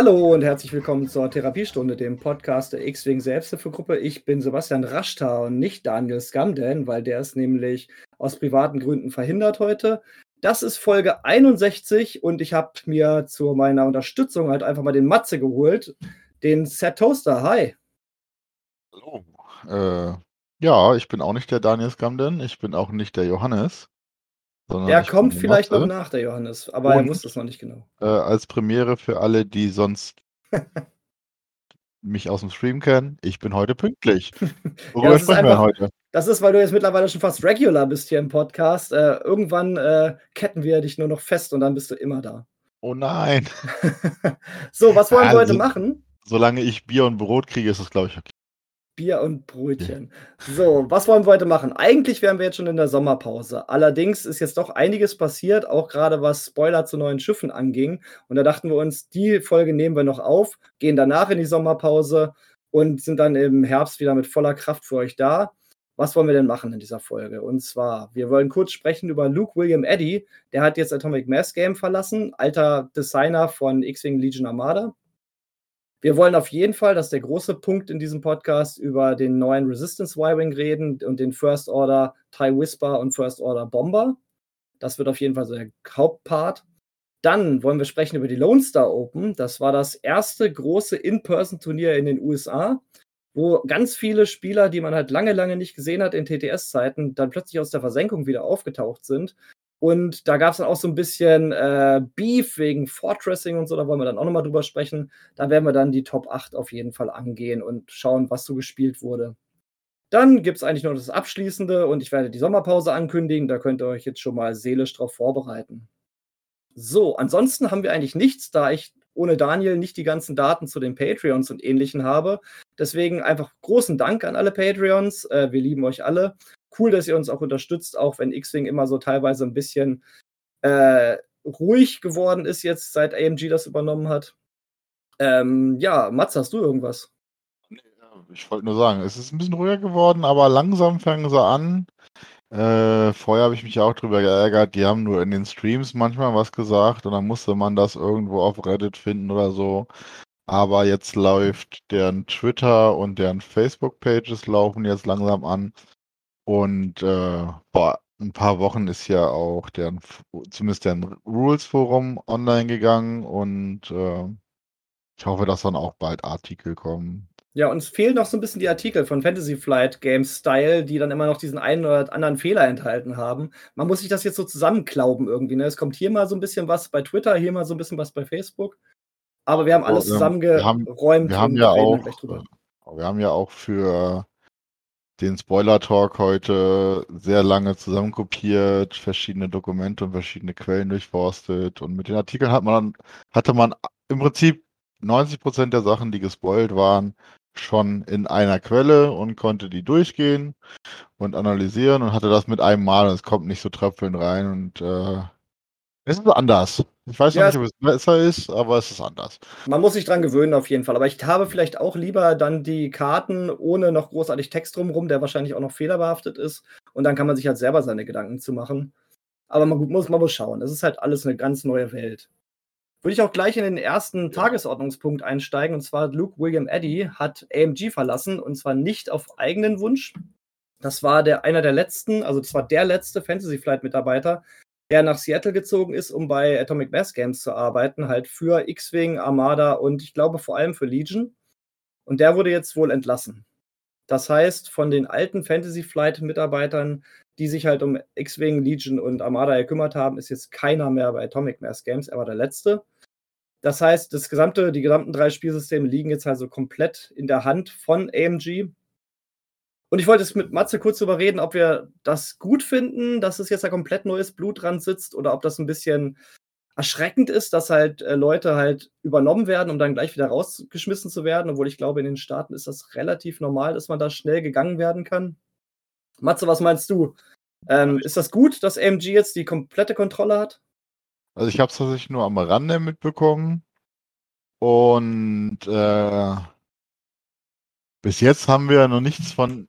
Hallo und herzlich willkommen zur Therapiestunde, dem Podcast der X-Wing Selbsthilfegruppe. Ich bin Sebastian Raschtar und nicht Daniel Skamden, weil der ist nämlich aus privaten Gründen verhindert heute. Das ist Folge 61 und ich habe mir zu meiner Unterstützung halt einfach mal den Matze geholt, den Set Toaster. Hi. Hallo. Äh, ja, ich bin auch nicht der Daniel Skamden, ich bin auch nicht der Johannes. Er kommt vielleicht noch nach, der Johannes, aber Und, er wusste es noch nicht genau. Äh, als Premiere für alle, die sonst mich aus dem Stream kennen, ich bin heute pünktlich. Worüber ja, sprechen wir heute? Das ist, weil du jetzt mittlerweile schon fast regular bist hier im Podcast. Äh, irgendwann äh, ketten wir dich nur noch fest und dann bist du immer da. Oh nein. so, was wollen wir heute machen? Solange ich Bier und Brot kriege, ist das, glaube ich, okay. Bier und Brötchen. So, was wollen wir heute machen? Eigentlich wären wir jetzt schon in der Sommerpause. Allerdings ist jetzt doch einiges passiert, auch gerade was Spoiler zu neuen Schiffen anging. Und da dachten wir uns, die Folge nehmen wir noch auf, gehen danach in die Sommerpause und sind dann im Herbst wieder mit voller Kraft für euch da. Was wollen wir denn machen in dieser Folge? Und zwar, wir wollen kurz sprechen über Luke William Eddy. Der hat jetzt Atomic Mass Game verlassen, alter Designer von X-Wing Legion Armada. Wir wollen auf jeden Fall, dass der große Punkt in diesem Podcast über den neuen Resistance Y-Wing reden und den First Order TIE Whisper und First Order Bomber. Das wird auf jeden Fall so der Hauptpart. Dann wollen wir sprechen über die Lone Star Open. Das war das erste große In-Person-Turnier in den USA, wo ganz viele Spieler, die man halt lange, lange nicht gesehen hat in TTS-Zeiten, dann plötzlich aus der Versenkung wieder aufgetaucht sind und da gab es dann auch so ein bisschen äh, Beef wegen Fortressing und so, da wollen wir dann auch nochmal drüber sprechen. Da werden wir dann die Top 8 auf jeden Fall angehen und schauen, was so gespielt wurde. Dann gibt es eigentlich nur das Abschließende und ich werde die Sommerpause ankündigen. Da könnt ihr euch jetzt schon mal seelisch drauf vorbereiten. So, ansonsten haben wir eigentlich nichts, da ich ohne Daniel nicht die ganzen Daten zu den Patreons und ähnlichen habe. Deswegen einfach großen Dank an alle Patreons. Äh, wir lieben euch alle cool, dass ihr uns auch unterstützt, auch wenn X-Wing immer so teilweise ein bisschen äh, ruhig geworden ist jetzt, seit AMG das übernommen hat. Ähm, ja, Mats, hast du irgendwas? Ich wollte nur sagen, es ist ein bisschen ruhiger geworden, aber langsam fangen sie an. Äh, vorher habe ich mich auch drüber geärgert, die haben nur in den Streams manchmal was gesagt und dann musste man das irgendwo auf Reddit finden oder so. Aber jetzt läuft deren Twitter und deren Facebook-Pages laufen jetzt langsam an. Und äh, vor ein paar Wochen ist ja auch deren, zumindest deren Rules-Forum online gegangen und äh, ich hoffe, dass dann auch bald Artikel kommen. Ja, uns fehlen noch so ein bisschen die Artikel von Fantasy Flight Games Style, die dann immer noch diesen einen oder anderen Fehler enthalten haben. Man muss sich das jetzt so zusammenklauben irgendwie. Ne? Es kommt hier mal so ein bisschen was bei Twitter, hier mal so ein bisschen was bei Facebook. Aber wir haben alles zusammengeräumt. Wir haben, wir haben ja auch, wir haben ja auch für den Spoiler-Talk heute sehr lange zusammenkopiert, verschiedene Dokumente und verschiedene Quellen durchforstet. Und mit den Artikeln hat man, hatte man im Prinzip 90 Prozent der Sachen, die gespoilt waren, schon in einer Quelle und konnte die durchgehen und analysieren und hatte das mit einem Mal und es kommt nicht so tröpfeln rein und äh, es ist anders. Ich weiß ja, nicht, ob es besser ist, aber es ist anders. Man muss sich dran gewöhnen auf jeden Fall. Aber ich habe vielleicht auch lieber dann die Karten ohne noch großartig Text drumherum, der wahrscheinlich auch noch fehlerbehaftet ist. Und dann kann man sich halt selber seine Gedanken zu machen. Aber man muss, man muss schauen. Es ist halt alles eine ganz neue Welt. Würde ich auch gleich in den ersten Tagesordnungspunkt einsteigen. Und zwar Luke William Eddy hat AMG verlassen. Und zwar nicht auf eigenen Wunsch. Das war der, einer der letzten, also das war der letzte Fantasy Flight Mitarbeiter, der nach Seattle gezogen ist, um bei Atomic Mass Games zu arbeiten, halt für X-Wing, Armada und ich glaube vor allem für Legion. Und der wurde jetzt wohl entlassen. Das heißt, von den alten Fantasy Flight Mitarbeitern, die sich halt um X-Wing, Legion und Armada gekümmert haben, ist jetzt keiner mehr bei Atomic Mass Games. Er war der letzte. Das heißt, das gesamte, die gesamten drei Spielsysteme liegen jetzt also komplett in der Hand von AMG. Und ich wollte jetzt mit Matze kurz darüber reden, ob wir das gut finden, dass es jetzt ein komplett neues Blut dran sitzt oder ob das ein bisschen erschreckend ist, dass halt äh, Leute halt übernommen werden, um dann gleich wieder rausgeschmissen zu werden, obwohl ich glaube, in den Staaten ist das relativ normal, dass man da schnell gegangen werden kann. Matze, was meinst du? Ähm, ist das gut, dass AMG jetzt die komplette Kontrolle hat? Also ich habe es tatsächlich nur am Rande mitbekommen und äh, bis jetzt haben wir noch nichts von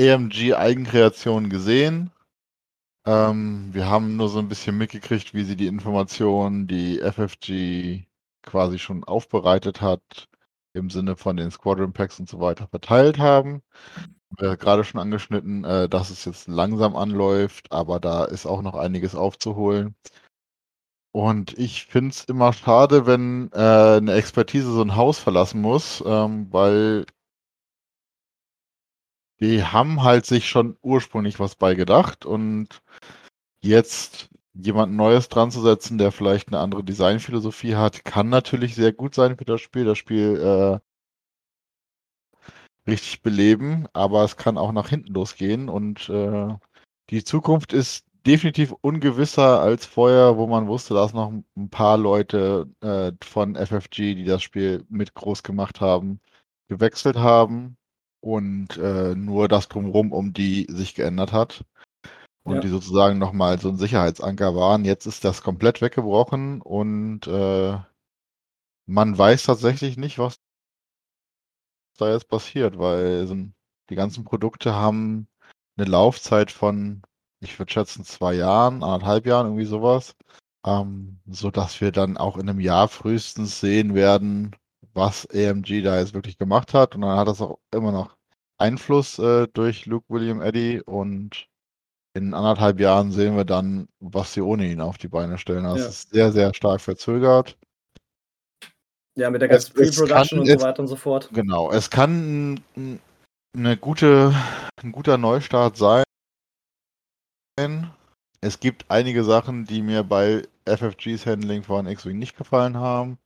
AMG Eigenkreation gesehen. Ähm, wir haben nur so ein bisschen mitgekriegt, wie sie die Informationen, die FFG quasi schon aufbereitet hat, im Sinne von den Squadron Packs und so weiter verteilt haben. Wir gerade schon angeschnitten, äh, dass es jetzt langsam anläuft, aber da ist auch noch einiges aufzuholen. Und ich finde es immer schade, wenn äh, eine Expertise so ein Haus verlassen muss, ähm, weil die haben halt sich schon ursprünglich was beigedacht und jetzt jemand Neues dran zu setzen, der vielleicht eine andere Designphilosophie hat, kann natürlich sehr gut sein für das Spiel. Das Spiel äh, richtig beleben, aber es kann auch nach hinten losgehen und äh, die Zukunft ist definitiv ungewisser als vorher, wo man wusste, dass noch ein paar Leute äh, von FFG, die das Spiel mit groß gemacht haben, gewechselt haben und äh, nur das drumherum um die sich geändert hat und ja. die sozusagen nochmal so ein Sicherheitsanker waren. Jetzt ist das komplett weggebrochen und äh, man weiß tatsächlich nicht, was da jetzt passiert, weil so, die ganzen Produkte haben eine Laufzeit von, ich würde schätzen, zwei Jahren, anderthalb Jahren, irgendwie sowas. Ähm, so dass wir dann auch in einem Jahr frühestens sehen werden, was AMG da jetzt wirklich gemacht hat. Und dann hat das auch immer noch Einfluss äh, durch Luke William Eddy und in anderthalb Jahren sehen wir dann, was sie ohne ihn auf die Beine stellen. Das ja. ist sehr, sehr stark verzögert. Ja, mit der ganzen Pre-Production und so weiter und so fort. Genau, es kann eine gute, ein guter Neustart sein. Es gibt einige Sachen, die mir bei FFGs Handling von X-Wing nicht gefallen haben.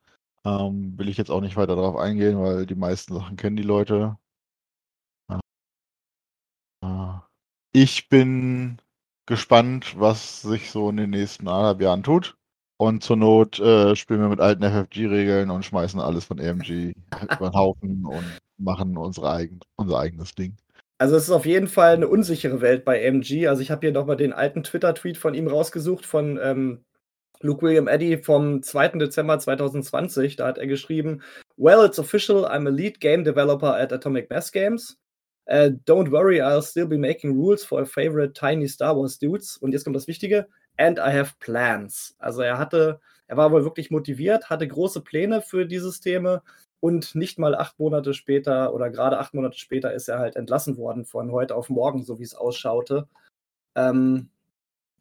Ähm, will ich jetzt auch nicht weiter darauf eingehen, weil die meisten Sachen kennen die Leute. Ich bin gespannt, was sich so in den nächsten anderthalb Jahren tut. Und zur Not äh, spielen wir mit alten FFG-Regeln und schmeißen alles von AMG über den Haufen und machen unsere eigen, unser eigenes Ding. Also es ist auf jeden Fall eine unsichere Welt bei AMG. Also ich habe hier nochmal den alten Twitter-Tweet von ihm rausgesucht, von ähm, Luke William Eddy vom 2. Dezember 2020. Da hat er geschrieben, Well, it's official, I'm a lead game developer at Atomic Mass Games. Uh, don't worry, I'll still be making rules for a favorite tiny Star Wars dudes. Und jetzt kommt das Wichtige. And I have plans. Also er hatte, er war wohl wirklich motiviert, hatte große Pläne für die Systeme und nicht mal acht Monate später oder gerade acht Monate später ist er halt entlassen worden von heute auf morgen, so wie es ausschaute. Ähm,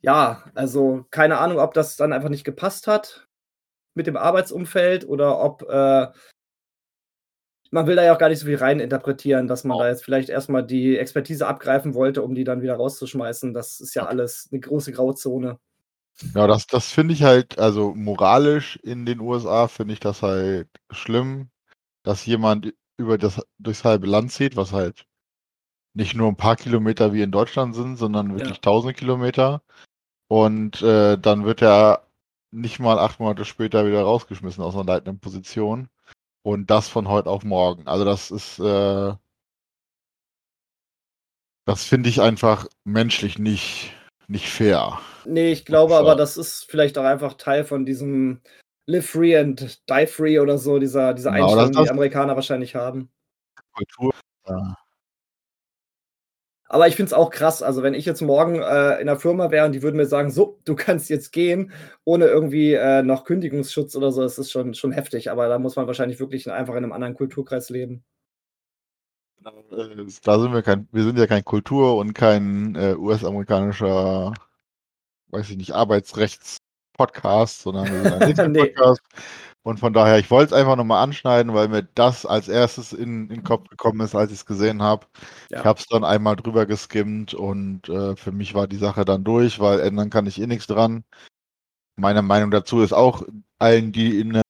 ja, also keine Ahnung, ob das dann einfach nicht gepasst hat mit dem Arbeitsumfeld oder ob äh, man will da ja auch gar nicht so viel rein interpretieren, dass man oh. da jetzt vielleicht erstmal die Expertise abgreifen wollte, um die dann wieder rauszuschmeißen. Das ist ja alles eine große Grauzone. Ja, das, das finde ich halt, also moralisch in den USA finde ich das halt schlimm, dass jemand über das durchs halbe Land zieht, was halt nicht nur ein paar Kilometer wie in Deutschland sind, sondern wirklich ja. tausend Kilometer. Und äh, dann wird er nicht mal acht Monate später wieder rausgeschmissen aus einer leitenden Position. Und das von heute auf morgen. Also das ist, äh, das finde ich einfach menschlich nicht, nicht fair. Nee, ich glaube aber, das ist vielleicht auch einfach Teil von diesem Live Free and Die Free oder so, dieser, dieser genau, Einstellung, die die Amerikaner wahrscheinlich haben. Kultur. Ja. Aber ich finde es auch krass. Also, wenn ich jetzt morgen äh, in der Firma wäre und die würden mir sagen, so, du kannst jetzt gehen, ohne irgendwie äh, noch Kündigungsschutz oder so, das ist schon, schon heftig. Aber da muss man wahrscheinlich wirklich einfach in einem anderen Kulturkreis leben. Äh, da sind wir kein, wir sind ja kein Kultur- und kein äh, US-amerikanischer, weiß ich nicht, Arbeitsrechts-Podcast, sondern wir sind ein nee. Und von daher, ich wollte es einfach nochmal anschneiden, weil mir das als erstes in, in den Kopf gekommen ist, als ich es gesehen habe. Ja. Ich habe es dann einmal drüber geskimmt und äh, für mich war die Sache dann durch, weil ändern kann ich eh nichts dran. Meine Meinung dazu ist auch, allen, die in,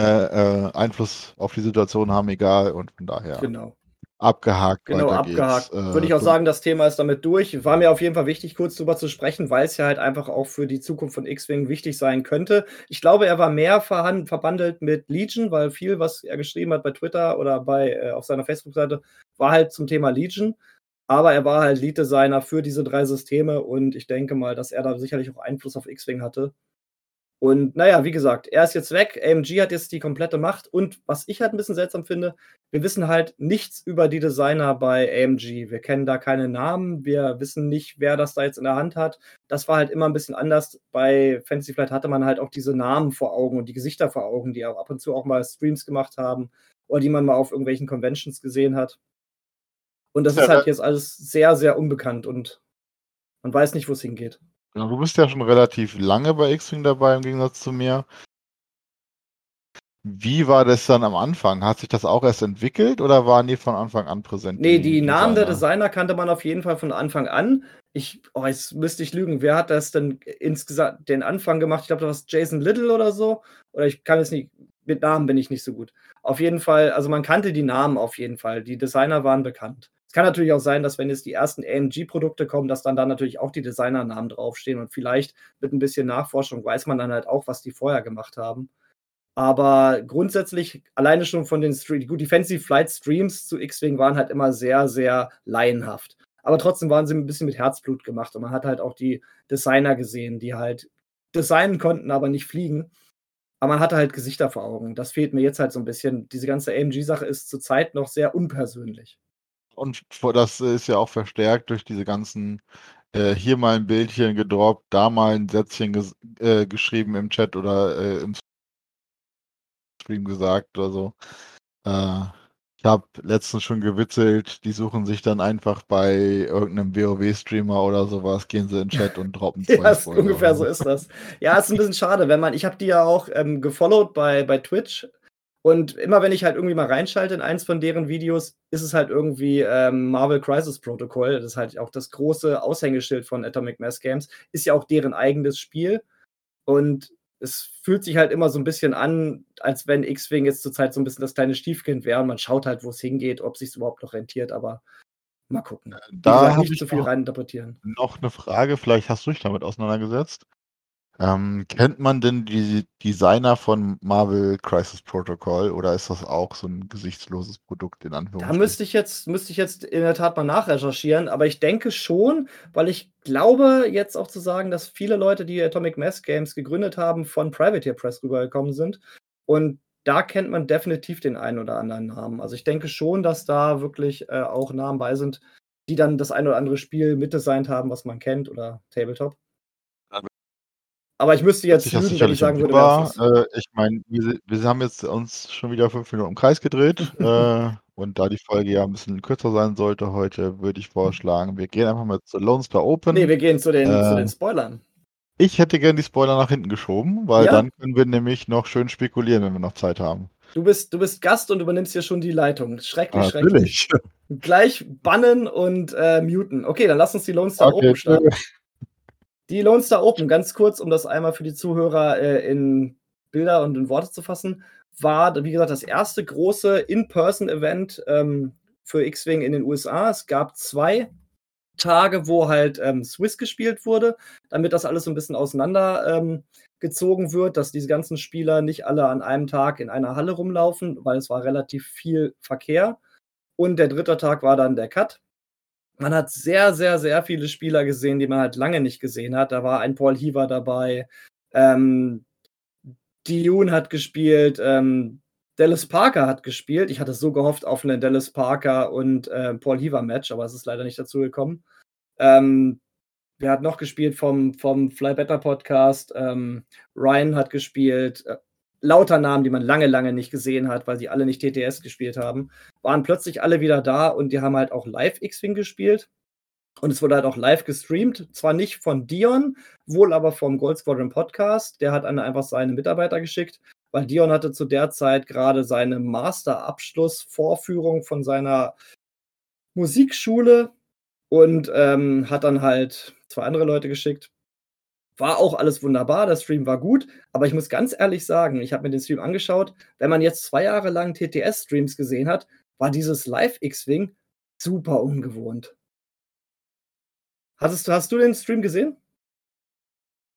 äh, äh, Einfluss auf die Situation haben, egal. Und von daher. Genau. Abgehakt. Genau, abgehakt. Äh, Würde ich auch sagen, das Thema ist damit durch. War mir auf jeden Fall wichtig, kurz drüber zu sprechen, weil es ja halt einfach auch für die Zukunft von X-Wing wichtig sein könnte. Ich glaube, er war mehr verbandelt mit Legion, weil viel, was er geschrieben hat bei Twitter oder bei äh, auf seiner Facebook-Seite, war halt zum Thema Legion. Aber er war halt Lead-Designer für diese drei Systeme und ich denke mal, dass er da sicherlich auch Einfluss auf X-Wing hatte. Und naja, wie gesagt, er ist jetzt weg, AMG hat jetzt die komplette Macht und was ich halt ein bisschen seltsam finde, wir wissen halt nichts über die Designer bei AMG. Wir kennen da keine Namen, wir wissen nicht, wer das da jetzt in der Hand hat. Das war halt immer ein bisschen anders. Bei Fantasy Flight hatte man halt auch diese Namen vor Augen und die Gesichter vor Augen, die auch ab und zu auch mal Streams gemacht haben oder die man mal auf irgendwelchen Conventions gesehen hat. Und das ja, ist halt jetzt alles sehr, sehr unbekannt und man weiß nicht, wo es hingeht. Ja, du bist ja schon relativ lange bei X-Wing dabei im Gegensatz zu mir. Wie war das dann am Anfang? Hat sich das auch erst entwickelt oder waren die von Anfang an präsent? Nee, die, die Namen der Designer kannte man auf jeden Fall von Anfang an. Ich, oh, jetzt müsste ich lügen. Wer hat das denn insgesamt den Anfang gemacht? Ich glaube, das war Jason Little oder so. Oder ich kann es nicht, mit Namen bin ich nicht so gut. Auf jeden Fall, also man kannte die Namen auf jeden Fall. Die Designer waren bekannt. Es kann natürlich auch sein, dass wenn jetzt die ersten AMG-Produkte kommen, dass dann da natürlich auch die Designernamen draufstehen und vielleicht mit ein bisschen Nachforschung weiß man dann halt auch, was die vorher gemacht haben. Aber grundsätzlich, alleine schon von den Streams, gut, die Fancy Flight Streams zu X-Wing waren halt immer sehr, sehr laienhaft. Aber trotzdem waren sie ein bisschen mit Herzblut gemacht und man hat halt auch die Designer gesehen, die halt designen konnten, aber nicht fliegen. Aber man hatte halt Gesichter vor Augen. Das fehlt mir jetzt halt so ein bisschen. Diese ganze AMG-Sache ist zurzeit noch sehr unpersönlich. Und das ist ja auch verstärkt durch diese ganzen, äh, hier mal ein Bildchen gedroppt, da mal ein Sätzchen ges äh, geschrieben im Chat oder äh, im Stream gesagt oder so. Äh, ich habe letztens schon gewitzelt, die suchen sich dann einfach bei irgendeinem WoW-Streamer oder sowas, gehen sie in den Chat und droppen zwei ja, ungefähr so ist das. Ja, ist ein bisschen schade, wenn man, ich habe die ja auch ähm, gefollowt bei, bei Twitch und immer wenn ich halt irgendwie mal reinschalte in eins von deren Videos, ist es halt irgendwie ähm, Marvel Crisis Protocol. Das ist halt auch das große Aushängeschild von Atomic Mass Games. Ist ja auch deren eigenes Spiel. Und es fühlt sich halt immer so ein bisschen an, als wenn X-Wing jetzt zurzeit so ein bisschen das kleine Stiefkind wäre. Und man schaut halt, wo es hingeht, ob es sich überhaupt noch rentiert. Aber mal gucken. Da habe ich nicht so viel reininterpretieren. Noch eine Frage, vielleicht hast du dich damit auseinandergesetzt. Ähm, kennt man denn die Designer von Marvel Crisis Protocol oder ist das auch so ein gesichtsloses Produkt in Da müsste ich jetzt, müsste ich jetzt in der Tat mal nachrecherchieren, aber ich denke schon, weil ich glaube jetzt auch zu sagen, dass viele Leute, die Atomic Mass Games gegründet haben, von Privateer Press rübergekommen sind. Und da kennt man definitiv den einen oder anderen Namen. Also ich denke schon, dass da wirklich äh, auch Namen bei sind, die dann das ein oder andere Spiel mitdesignt haben, was man kennt oder Tabletop. Aber ich müsste jetzt lügen, wenn ich sagen würde, war, äh, ich meine, wir, wir, haben jetzt uns schon wieder fünf Minuten im Kreis gedreht. äh, und da die Folge ja ein bisschen kürzer sein sollte heute, würde ich vorschlagen, wir gehen einfach mal zu Lone Star Open. Nee, wir gehen zu den, äh, zu den Spoilern. Ich hätte gerne die Spoiler nach hinten geschoben, weil ja? dann können wir nämlich noch schön spekulieren, wenn wir noch Zeit haben. Du bist, du bist Gast und übernimmst hier schon die Leitung. Schrecklich, ah, schrecklich. Gleich bannen und äh, muten. Okay, dann lass uns die Lone Star okay, Open starten. Die Lone Star Open, ganz kurz, um das einmal für die Zuhörer äh, in Bilder und in Worte zu fassen, war, wie gesagt, das erste große In-Person-Event ähm, für X-Wing in den USA. Es gab zwei Tage, wo halt ähm, Swiss gespielt wurde, damit das alles so ein bisschen auseinander ähm, wird, dass diese ganzen Spieler nicht alle an einem Tag in einer Halle rumlaufen, weil es war relativ viel Verkehr. Und der dritte Tag war dann der Cut man hat sehr, sehr, sehr viele Spieler gesehen, die man halt lange nicht gesehen hat. Da war ein Paul Heaver dabei, ähm, Dune hat gespielt, ähm, Dallas Parker hat gespielt. Ich hatte so gehofft auf einen Dallas Parker und äh, Paul Heaver Match, aber es ist leider nicht dazu gekommen. Ähm, wer hat noch gespielt vom, vom Fly Better Podcast? Ähm, Ryan hat gespielt. Äh, lauter Namen, die man lange, lange nicht gesehen hat, weil sie alle nicht TTS gespielt haben, waren plötzlich alle wieder da und die haben halt auch live X-Wing gespielt. Und es wurde halt auch live gestreamt. Zwar nicht von Dion, wohl aber vom Gold Squadron Podcast. Der hat einfach seine Mitarbeiter geschickt, weil Dion hatte zu der Zeit gerade seine Master-Abschluss-Vorführung von seiner Musikschule und ähm, hat dann halt zwei andere Leute geschickt. War auch alles wunderbar, der Stream war gut, aber ich muss ganz ehrlich sagen, ich habe mir den Stream angeschaut, wenn man jetzt zwei Jahre lang TTS-Streams gesehen hat, war dieses Live-X-Wing super ungewohnt. Hattest hast du den Stream gesehen?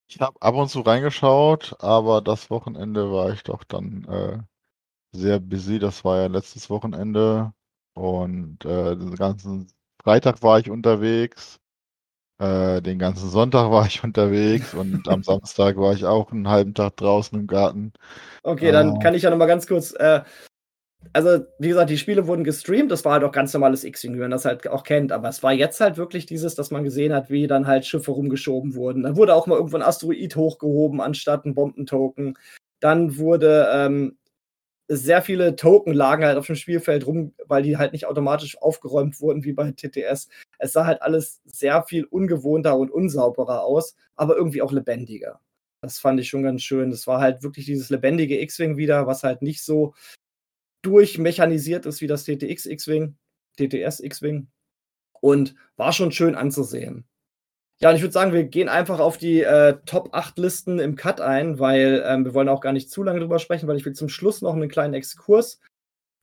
Ich habe ab und zu reingeschaut, aber das Wochenende war ich doch dann äh, sehr busy. Das war ja letztes Wochenende und äh, den ganzen Freitag war ich unterwegs Äh, den ganzen Sonntag war ich unterwegs und am Samstag war ich auch einen halben Tag draußen im Garten. Okay, dann Äh. kann ich ja noch mal ganz kurz. Äh, also, wie gesagt, die Spiele wurden gestreamt. Das war halt auch ganz normales X-Wing, wie man das halt auch kennt. Aber es war jetzt halt wirklich dieses, dass man gesehen hat, wie dann halt Schiffe rumgeschoben wurden. Dann wurde auch mal irgendwo ein Asteroid hochgehoben anstatt ein Bombentoken. Dann wurde ähm, sehr viele Token lagen halt auf dem Spielfeld rum, weil die halt nicht automatisch aufgeräumt wurden wie bei TTS. Es sah halt alles sehr viel ungewohnter und unsauberer aus, aber irgendwie auch lebendiger. Das fand ich schon ganz schön. Das war halt wirklich dieses lebendige X-Wing wieder, was halt nicht so durchmechanisiert ist wie das TTX X-Wing, TTS X-Wing. Und war schon schön anzusehen. Ja, und ich würde sagen, wir gehen einfach auf die äh, Top 8 Listen im Cut ein, weil ähm, wir wollen auch gar nicht zu lange drüber sprechen, weil ich will zum Schluss noch einen kleinen Exkurs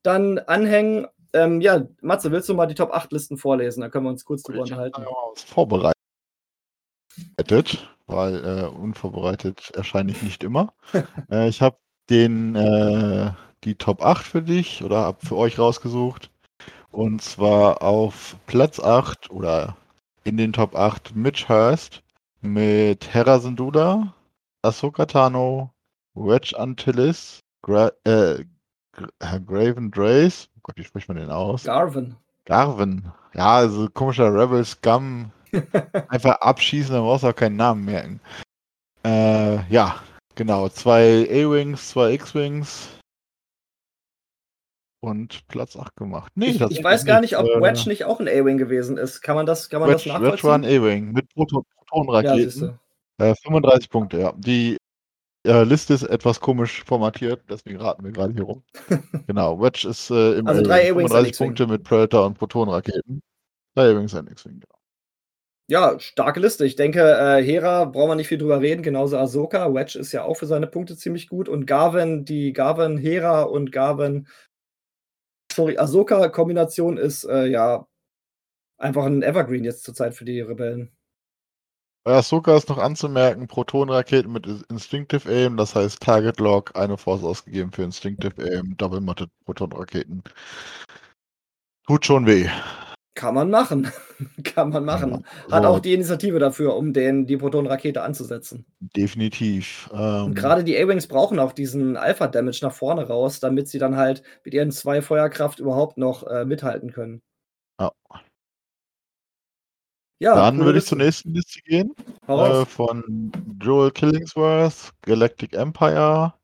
dann anhängen. Ähm, ja, Matze, willst du mal die Top 8 Listen vorlesen? Da können wir uns kurz drüber Ich unterhalten. was vorbereitet, weil äh, unvorbereitet erscheine ich nicht immer. äh, ich habe den äh, die Top 8 für dich oder habe für euch rausgesucht. Und zwar auf Platz 8 oder in den Top 8 Mitch Hurst mit Hera Syndulla, Ahsoka Tano, Wedge Antilles, Gra äh, Gra Graven Drace, oh Gott, wie spricht man den aus? Garvin. Garvin. Ja, also komischer Rebel Scum. Einfach abschießen, dann brauchst du auch keinen Namen merken. Äh, ja, genau. Zwei A-Wings, zwei X-Wings. Und Platz 8 gemacht. Nee, ich, ich weiß gar nicht, ob äh, Wedge nicht auch ein A-Wing gewesen ist. Kann man das, kann man das Wedge, Wedge war ein nachvollziehen? A-Wing mit Proton Ja, Protonenraketen. siehste. äh, 35 Punkte, ja. Die äh, Liste ist etwas komisch formatiert, deswegen raten wir gerade hier rum. genau, Wedge ist äh, im Also drei A-Wings, ein 35 X-Wing. Punkte mit Predator und Protonenraketen. Drei A-Wings, ein X-Wing, genau. Ja, starke Liste. Ich denke, äh, Hera brauchen wir nicht viel drüber reden, genauso Ahsoka. Wedge ist ja auch für seine Punkte ziemlich gut. Und Garvin, die Garvin, Hera und Garvin, sorry, Ahsoka-Kombination ist äh, ja einfach ein Evergreen jetzt zurzeit für die Rebellen. Bei Ahsoka ist noch anzumerken, Protonenraketen mit Instinctive Aim, das heißt Target Lock, eine Force ausgegeben für Instinctive Aim, Double Motted Protonenraketen. Tut schon weh. Kann man machen. Kann man machen. Hat auch die Initiative dafür, um den, die Protonenrakete anzusetzen. definitiv. Und Ähm, gerade die A-Wings brauchen auch diesen Alpha-Damage nach vorne raus, damit sie dann halt mit ihren zwei Feuerkraft überhaupt noch äh, mithalten können. Ja. Ja, dann würde ich zur nächsten Liste gehen. Äh, von Joel Killingsworth, Galactic Empire,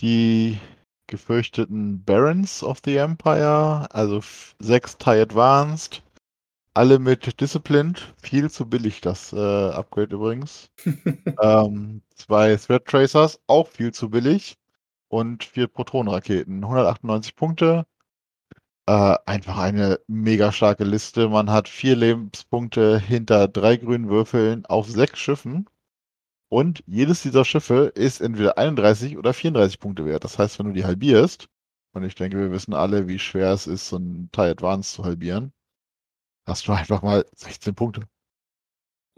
die gefürchteten Barons of the Empire, also sechs TIE Advanced, alle mit Disciplined, viel zu billig das äh, Upgrade übrigens. ähm, zwei Threat Tracers, auch viel zu billig. Und vier Protonenraketen, 198 Punkte. Äh, einfach eine mega starke Liste. Man hat vier Lebenspunkte hinter drei grünen Würfeln auf sechs Schiffen. Und jedes dieser Schiffe ist entweder 31 oder 34 Punkte wert. Das heißt, wenn du die halbierst, und ich denke, wir wissen alle, wie schwer es ist, so ein TIE Advance zu halbieren, hast du einfach mal 16 Punkte.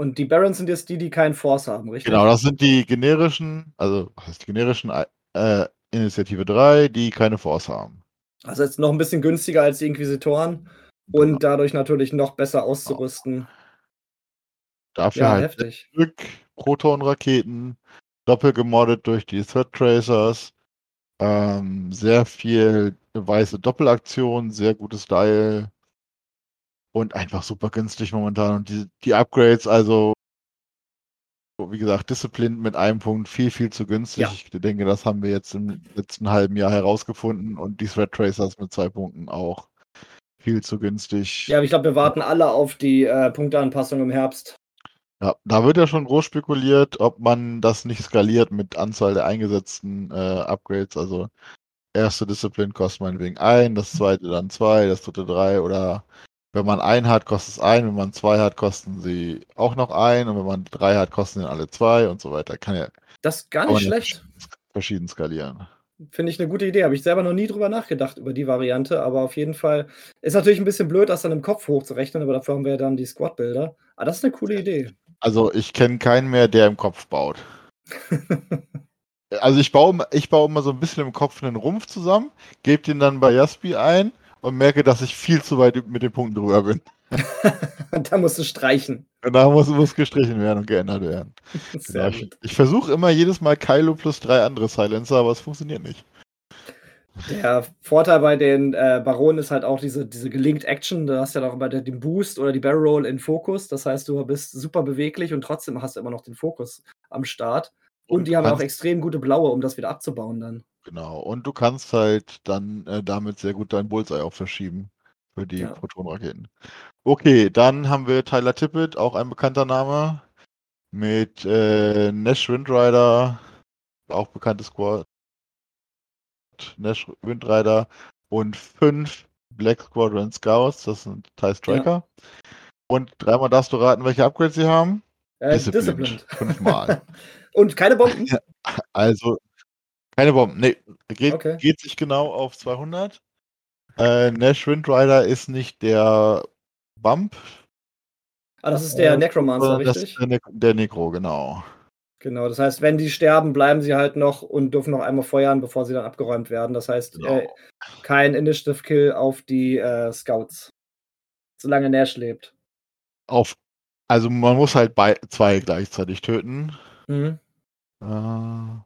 Und die Barons sind jetzt die, die keinen Force haben, richtig? Genau, das sind die generischen, also was heißt die generischen äh, Initiative 3, die keine Force haben. Also jetzt noch ein bisschen günstiger als die Inquisitoren und Genau. dadurch natürlich noch besser auszurüsten. Dafür Ja, halt heftig. Stück Proton-Raketen, doppelt gemoddet durch die Threat Tracers, ähm, sehr viel weiße Doppelaktion, sehr gutes Style und einfach super günstig momentan. Und die, die Upgrades, also wie gesagt, Discipline mit einem Punkt viel, viel zu günstig. Ja. Ich denke, das haben wir jetzt im letzten halben Jahr herausgefunden und die Threat Tracers mit zwei Punkten auch viel zu günstig. Ja, aber ich glaube, wir warten alle auf die äh, Punkteanpassung im Herbst. Ja, da wird ja schon groß spekuliert, ob man das nicht skaliert mit Anzahl der eingesetzten äh, Upgrades. Also erste Disziplin kostet meinetwegen ein, das zweite dann zwei, das dritte drei oder wenn man ein hat, kostet es ein, wenn man zwei hat, kosten sie auch noch ein und wenn man drei hat, kosten sie alle zwei und so weiter. Kann ja Das ist gar kann nicht schlecht. verschieden skalieren. Finde ich eine gute Idee. Habe ich selber noch nie drüber nachgedacht, über die Variante. Aber auf jeden Fall ist natürlich ein bisschen blöd, das dann im Kopf hochzurechnen. Aber dafür haben wir ja dann die Squad-Bilder. Aber das ist eine coole Idee. Also ich kenne keinen mehr, der im Kopf baut. Also ich baue, ich baue immer so ein bisschen im Kopf einen Rumpf zusammen, gebe den dann bei Jaspi ein und merke, dass ich viel zu weit mit den Punkten drüber bin. da musst du streichen. Da muss, muss gestrichen werden und geändert werden. Genau. Ich, ich versuche immer jedes Mal Kylo plus drei andere Silencer, aber es funktioniert nicht. Der Vorteil bei den äh, Baronen ist halt auch diese, diese Gelinked Action. Du hast ja auch immer den Boost oder die Barrel Roll in Fokus. Das heißt, du bist super beweglich und trotzdem hast du immer noch den Fokus am Start. Und, und die haben auch extrem gute Blaue, um das wieder abzubauen dann. Genau. Und du kannst halt dann äh, damit sehr gut dein Bullseye auch verschieben für die ja. Protonraketen. Okay, dann haben wir Tyler Tippett, auch ein bekannter Name, mit äh, Nash Windrider, auch bekanntes Squad. Nash Windrider und fünf Black Squadron Scouts, das sind TIE Striker. Ja. Und dreimal darfst du raten, welche Upgrades sie haben. Äh, Disciplined. Disciplined. Fünfmal. und keine Bomben? also, keine Bomben. Nee, geht, okay. geht sich genau auf 200. Äh, Nash Windrider ist nicht der Bump. Ah, das ist der äh, Necromancer, richtig? Das ist der, ne der Necro, genau. Genau, das heißt, wenn die sterben, bleiben sie halt noch und dürfen noch einmal feuern, bevor sie dann abgeräumt werden. Das heißt, genau. äh, kein Initiative-Kill auf die äh, Scouts. Solange Nash lebt. Auf, also man muss halt bei, zwei gleichzeitig töten. Mhm. Äh,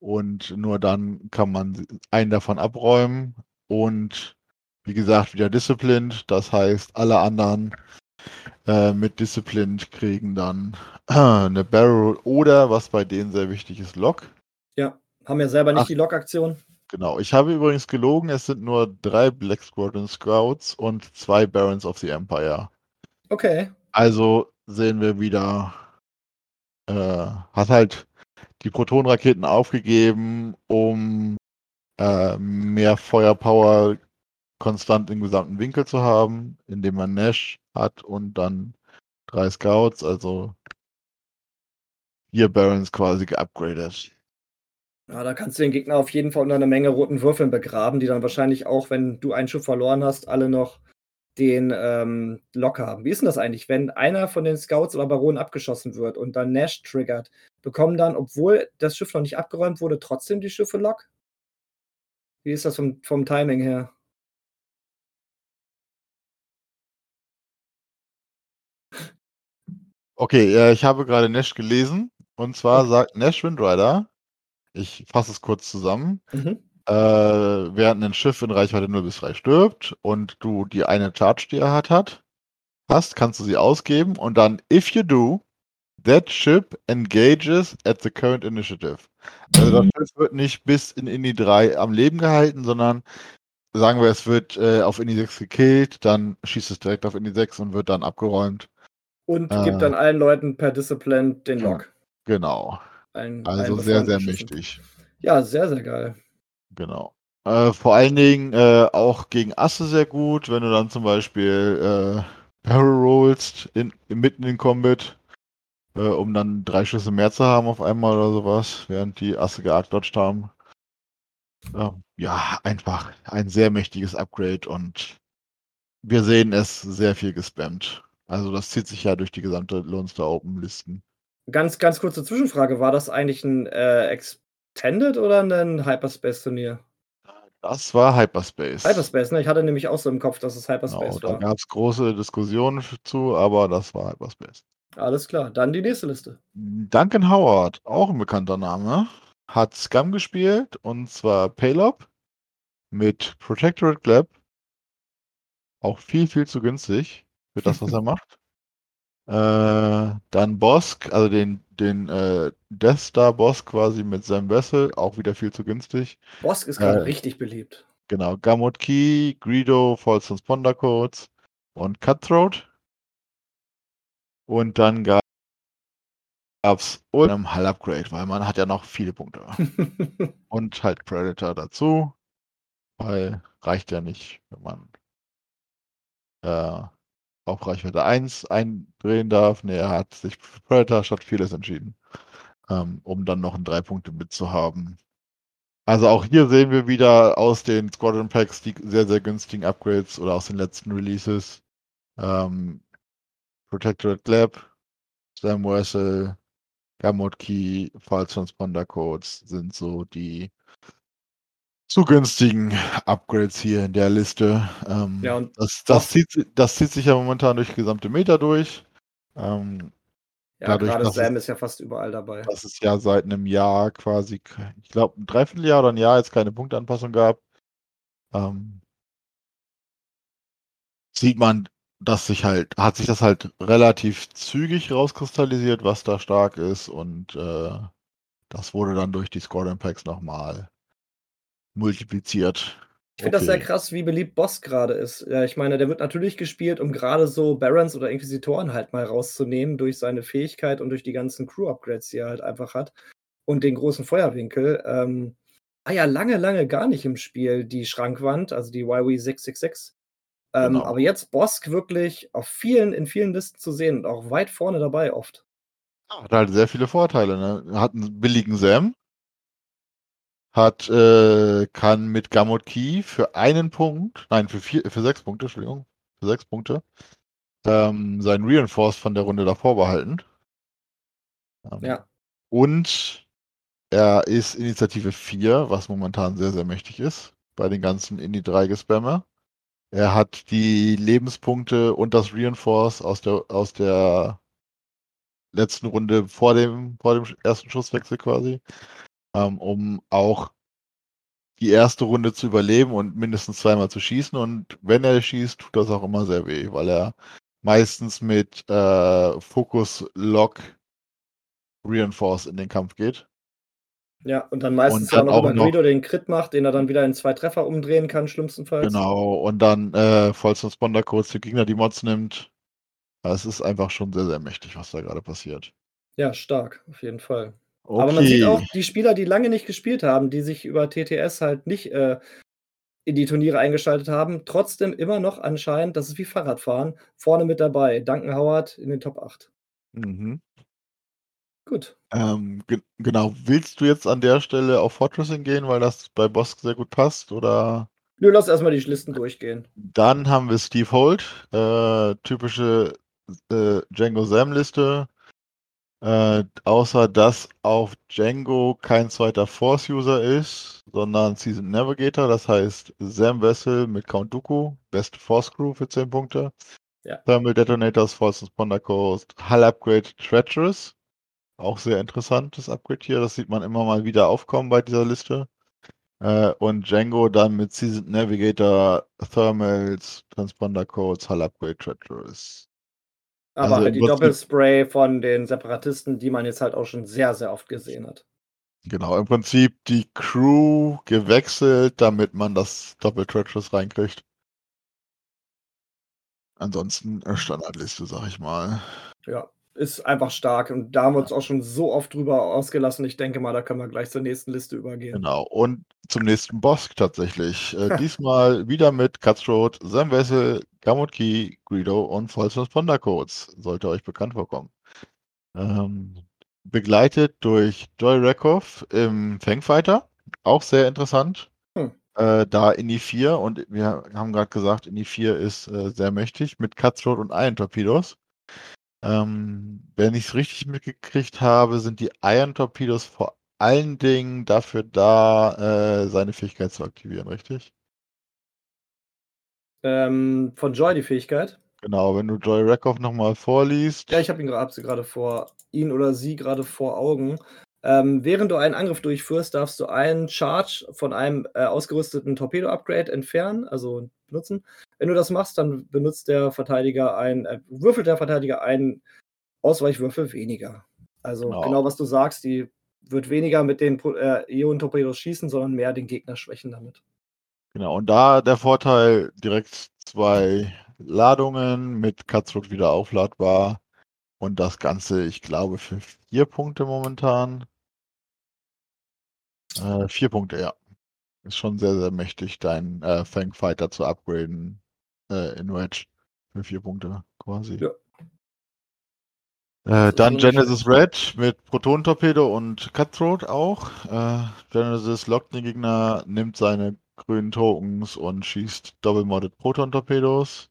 und nur dann kann man einen davon abräumen. Und wie gesagt, wieder disciplined. Das heißt, alle anderen äh, mit Disciplined kriegen dann äh, eine Barrel oder, was bei denen sehr wichtig ist, Lock. Ja, haben ja selber nicht Ach, die Lock-Aktion. Genau, ich habe übrigens gelogen, es sind nur drei Black Squadron Scouts und zwei Barons of the Empire. Okay. Also sehen wir wieder, äh, hat halt die Protonraketen aufgegeben, um äh, mehr Feuerpower konstant im gesamten Winkel zu haben, indem man Nash hat und dann drei Scouts, also vier Barons quasi geupgradet. Ja, da kannst du den Gegner auf jeden Fall unter einer Menge roten Würfeln begraben, die dann wahrscheinlich auch, wenn du einen Schiff verloren hast, alle noch den ähm, Lock haben. Wie ist denn das eigentlich, wenn einer von den Scouts oder Baronen abgeschossen wird und dann Nash triggert, bekommen dann, obwohl das Schiff noch nicht abgeräumt wurde, trotzdem die Schiffe Lock? Wie ist das vom, vom Timing her? Okay, äh, ich habe gerade Nash gelesen. Und zwar okay. sagt Nash Windrider, ich fasse es kurz zusammen, mhm. äh, während ein Schiff in Reichweite 0 bis 3 stirbt und du die eine Charge, die er hat, hat, hast, kannst du sie ausgeben und dann, if you do, that ship engages at the current initiative. Also das Schiff wird nicht bis in Indie 3 am Leben gehalten, sondern sagen wir, es wird äh, auf Indie 6 gekillt, dann schießt es direkt auf Indie 6 und wird dann abgeräumt. Und äh, gibt dann allen Leuten per Discipline den Lock. Genau. Ein, also sehr, sehr mächtig. Ja, sehr, sehr geil. Genau. Äh, vor allen Dingen äh, auch gegen Asse sehr gut, wenn du dann zum Beispiel äh, Barrel rollst in, mitten in Combat äh, um dann drei Schüsse mehr zu haben auf einmal oder sowas, während die Asse geartdodged haben. Äh, ja, einfach ein sehr mächtiges Upgrade und wir sehen es sehr viel gespammt. Also das zieht sich ja durch die gesamte Lone Star Open Listen. Ganz, ganz kurze Zwischenfrage. War das eigentlich ein äh, Extended oder ein Hyperspace-Turnier? Das war Hyperspace. Hyperspace, ne? Ich hatte nämlich auch so im Kopf, dass es Hyperspace genau, war. Da gab es große Diskussionen zu, aber das war Hyperspace. Alles klar, dann die nächste Liste. Duncan Howard, auch ein bekannter Name, hat Scum gespielt und zwar Paylob mit Protectorate Glab. Auch viel, viel zu günstig für das, was er macht. Äh, dann Bosk, also den, den äh, Death Star Bosk quasi mit seinem Vessel, auch wieder viel zu günstig. Bosk ist gerade äh, richtig beliebt. Genau, Gamut Key, Greedo, False Transponder Codes und Cutthroat. Und dann gab es einem Hull Upgrade, weil man hat ja noch viele Punkte. und halt Predator dazu, weil reicht ja nicht, wenn man äh, auf Reichweite 1 eindrehen darf. Ne, er hat sich für Predator statt vieles entschieden, ähm, um dann noch ein 3 Punkte mitzuhaben. Also auch hier sehen wir wieder aus den Squadron Packs die sehr, sehr günstigen Upgrades oder aus den letzten Releases. Ähm, Protectorate Lab, Sam Wessel, Gamut Key, File Transponder Codes sind so die zu günstigen Upgrades hier in der Liste. Ähm, ja, und das, das, zieht, das zieht sich ja momentan durch die gesamte Meta durch. Ähm, Ja, dadurch, gerade Sam ist ja fast überall dabei. dass es ja seit einem Jahr quasi, ich glaube, ein Dreivierteljahr oder ein Jahr jetzt keine Punktanpassung gab, ähm, sieht man, dass sich halt, hat sich das halt relativ zügig rauskristallisiert, was da stark ist und äh, das wurde dann durch die Score Impacts nochmal multipliziert. Ich finde das sehr Okay. krass, wie beliebt Boss gerade ist. Ja, ich meine, der wird natürlich gespielt, um gerade so Barons oder Inquisitoren halt mal rauszunehmen durch seine Fähigkeit und durch die ganzen Crew-Upgrades, die er halt einfach hat. Und den großen Feuerwinkel. Ähm, war ja lange, lange gar nicht im Spiel, die Schrankwand, also die YW 666. Ähm, Genau. Aber jetzt Bosk wirklich auf vielen, in vielen Listen zu sehen und auch weit vorne dabei oft. Hat halt sehr viele Vorteile. Ne? Hat einen billigen Sam, hat, äh, kann mit Gamut Key für einen Punkt, nein, für vier, für sechs Punkte, Entschuldigung, für sechs Punkte, ähm, seinen Reinforce von der Runde davor behalten. Ähm, Ja. Und er ist Initiative 4, was momentan sehr, sehr mächtig ist, bei den ganzen Indie 3 Gespammer. Er hat die Lebenspunkte und das Reinforce aus der, aus der letzten Runde vor dem, vor dem ersten Schusswechsel quasi, ähm, um auch die erste Runde zu überleben und mindestens zweimal zu schießen. Und wenn er schießt, tut das auch immer sehr weh, weil er meistens mit äh, Focus Lock Reinforce in den Kampf geht. Ja, und dann meistens Und dann noch auch über noch- Greedo den Crit macht, den er dann wieder in zwei Treffer umdrehen kann, schlimmstenfalls. Genau, und dann äh, Volltransponder kurz die Gegner die Mods nimmt. Es ist einfach schon sehr, sehr mächtig, was da gerade passiert. Ja, stark, auf jeden Fall. Okay. Aber man sieht auch, die Spieler, die lange nicht gespielt haben, die sich über TTS halt nicht äh, in die Turniere eingeschaltet haben, trotzdem immer noch anscheinend, das ist wie Fahrradfahren, vorne mit dabei. Duncan Howard in den Top 8. Mhm. Gut. Ähm, ge genau. Willst du jetzt an der Stelle auf Fortressing gehen, weil das bei Bosk sehr gut passt? Oder Nö, lass erstmal die Listen durchgehen. dann haben wir Steve Holt, äh, typische äh, Django Sam-Liste. Äh, außer dass auf Django kein zweiter Force-User ist, sondern Season Navigator, das heißt Sam Vessel mit Count Dooku, beste Force Crew für 10 Punkte. Ja. Thermal Detonators, False Transponder Coast, Hull Upgrade Treacherous. Auch sehr interessantes Upgrade hier, das sieht man immer mal wieder aufkommen bei dieser Liste. Äh, und Django dann mit Seasoned Navigator, Thermals, Transponder Codes, Hull Upgrade Treacherous. Aber Also halt die Doppelspray von den Separatisten, die man jetzt halt auch schon sehr, sehr oft gesehen hat. Genau, im Prinzip die Crew gewechselt, damit man das Doppel-Treacherous reinkriegt. Ansonsten äh, Standardliste, sag ich mal. Ja, ist einfach stark. Und da haben wir uns auch schon so oft drüber ausgelassen. Ich denke mal, da können wir gleich zur nächsten Liste übergehen. Genau. Und zum nächsten Bosk tatsächlich. Äh, diesmal wieder mit Cutthroat, Sam Vessel, Gamut Key, Greedo und False Transponder Codes. Sollte euch bekannt vorkommen. Ähm, begleitet durch Joy Rekov im Fangfighter. Auch sehr interessant. Hm. Äh, da in die 4 und wir haben gerade gesagt, in die 4 ist äh, sehr mächtig mit Cutthroat und Iron Torpedos. Ähm, wenn ich es richtig mitgekriegt habe, sind die Iron Torpedos vor allen Dingen dafür da, äh, seine Fähigkeit zu aktivieren, richtig? Ähm, von Joy die Fähigkeit. Genau, wenn du Joy Rekov nochmal vorliest. Ja, ich habe ihn gerade vor, ihn oder sie gerade vor Augen. Ähm, während du einen Angriff durchführst, darfst du einen Charge von einem äh, ausgerüsteten Torpedo-Upgrade entfernen, also benutzen. Wenn du das machst, dann benutzt der Verteidiger ein, äh, würfelt der Verteidiger einen Ausweichwürfel weniger. Also Genau. genau, was du sagst, die wird weniger mit den äh, Ionen-Torpedos schießen, sondern mehr den Gegner schwächen damit. Genau, und da der Vorteil, direkt zwei Ladungen mit Cutthroat wieder aufladbar. Und das Ganze, ich glaube, für vier Punkte momentan. Äh, vier Punkte, ja. Ist schon sehr, sehr mächtig, deinen äh, Fangfighter zu upgraden äh, in Wedge. Für vier Punkte quasi. Ja. Äh, dann Genesis Red mit Proton-Torpedo und Cutthroat auch. Äh, Genesis lockt den Gegner, nimmt seine grünen Tokens und schießt Double-Modded Proton-Torpedos.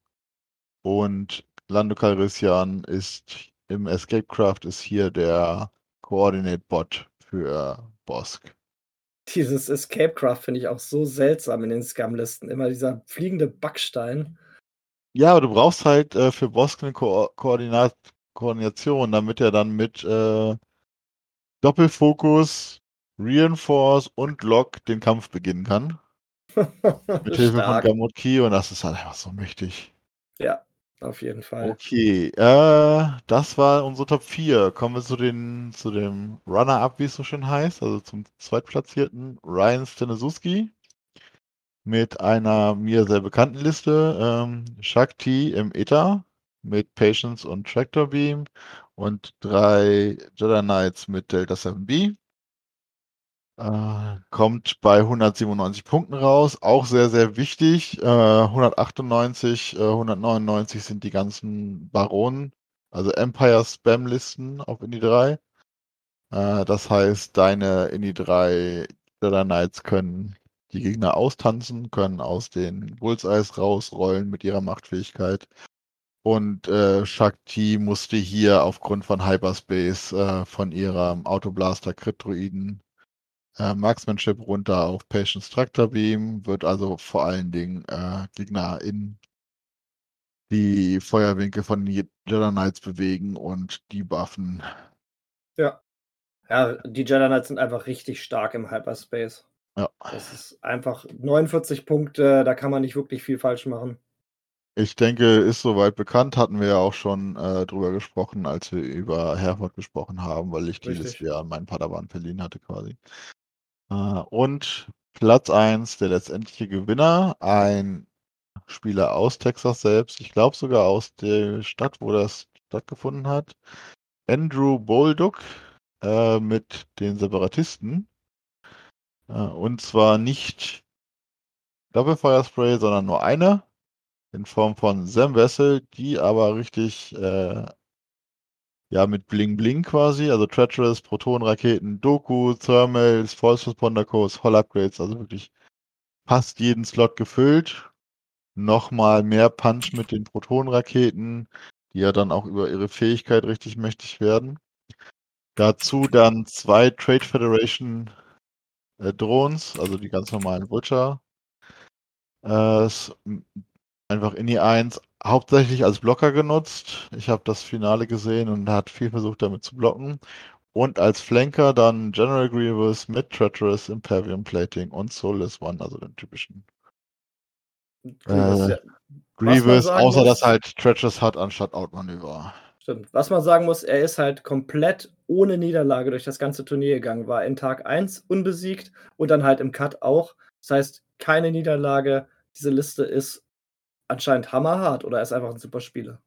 Und Lando Calrissian ist im Escapecraft ist hier der Coordinate-Bot für Bosk. Dieses Escapecraft finde ich auch so seltsam in den Scum-Listen. Immer dieser fliegende Backstein. Ja, aber du brauchst halt äh, für Bosk einen Ko Koordinat Koordination, damit er dann mit äh, Doppelfokus, Reinforce und Lock den Kampf beginnen kann. Mit Hilfe von Gamut Key und das ist halt einfach so mächtig. Ja, auf jeden Fall. Okay, äh, das war unsere Top 4. Kommen wir zu, den, zu dem Runner-Up, wie es so schön heißt, also zum zweitplatzierten Ryan Stanisuski mit einer mir sehr bekannten Liste. Ähm, Shakti im Eta mit Patience und Tractor Beam und drei Jedi Knights mit Delta 7B. Äh, kommt bei 197 Punkten raus, auch sehr, sehr wichtig. Äh, 198, äh, 199 sind die ganzen Baronen, also Empire Spam-Listen auf Indie 3. Äh, das heißt, deine Indie 3 Jedi Knights können die Gegner austanzen, können aus den Bullseyes rausrollen mit ihrer Machtfähigkeit. Und äh, Shakti musste hier aufgrund von Hyperspace äh, von ihrem Autoblaster Crit-Druiden äh, Marksmanship runter auf Patience Tractor Beam, wird also vor allen Dingen äh, Gegner in die Feuerwinkel von Jedi Knights bewegen und die buffen. Ja. Ja, die Jedi Knights sind einfach richtig stark im Hyperspace. Ja. Das ist einfach 49 Punkte, da kann man nicht wirklich viel falsch machen. Ich denke, ist soweit bekannt, hatten wir ja auch schon äh, drüber gesprochen, als wir über Herford gesprochen haben, weil ich Richtig. dieses Jahr meinen Padawan verliehen hatte quasi. Äh, und Platz 1, der letztendliche Gewinner, ein Spieler aus Texas selbst, ich glaube sogar aus der Stadt, wo das stattgefunden hat. Andrew Bolduck äh, mit den Separatisten. Äh, und zwar nicht Doppelfeuerspray, sondern nur eine in Form von Sam Vessel, die aber richtig äh, ja mit Bling Bling quasi, also Treacherous, Protonraketen, Doku, Thermals, False Responder Codes, Hall Upgrades, also wirklich fast jeden Slot gefüllt. Nochmal mehr Punch mit den Protonraketen, die ja dann auch über ihre Fähigkeit richtig mächtig werden. Dazu dann zwei Trade Federation äh, Drohnen, also die ganz normalen Vulture. Äh, einfach in die 1 hauptsächlich als Blocker genutzt. Ich habe das Finale gesehen und hat viel versucht damit zu blocken. Und als Flanker dann General Grievous mit Treacherous, Imperium Plating und Soulless One, also den typischen. Grievous, äh, Grievous außer muss, dass halt Treacherous hat anstatt Outmanöver. Stimmt. Was man sagen muss, er ist halt komplett ohne Niederlage durch das ganze Turnier gegangen. War in Tag 1 unbesiegt und dann halt im Cut auch. Das heißt, keine Niederlage. Diese Liste ist anscheinend hammerhart oder er ist einfach ein super Spieler.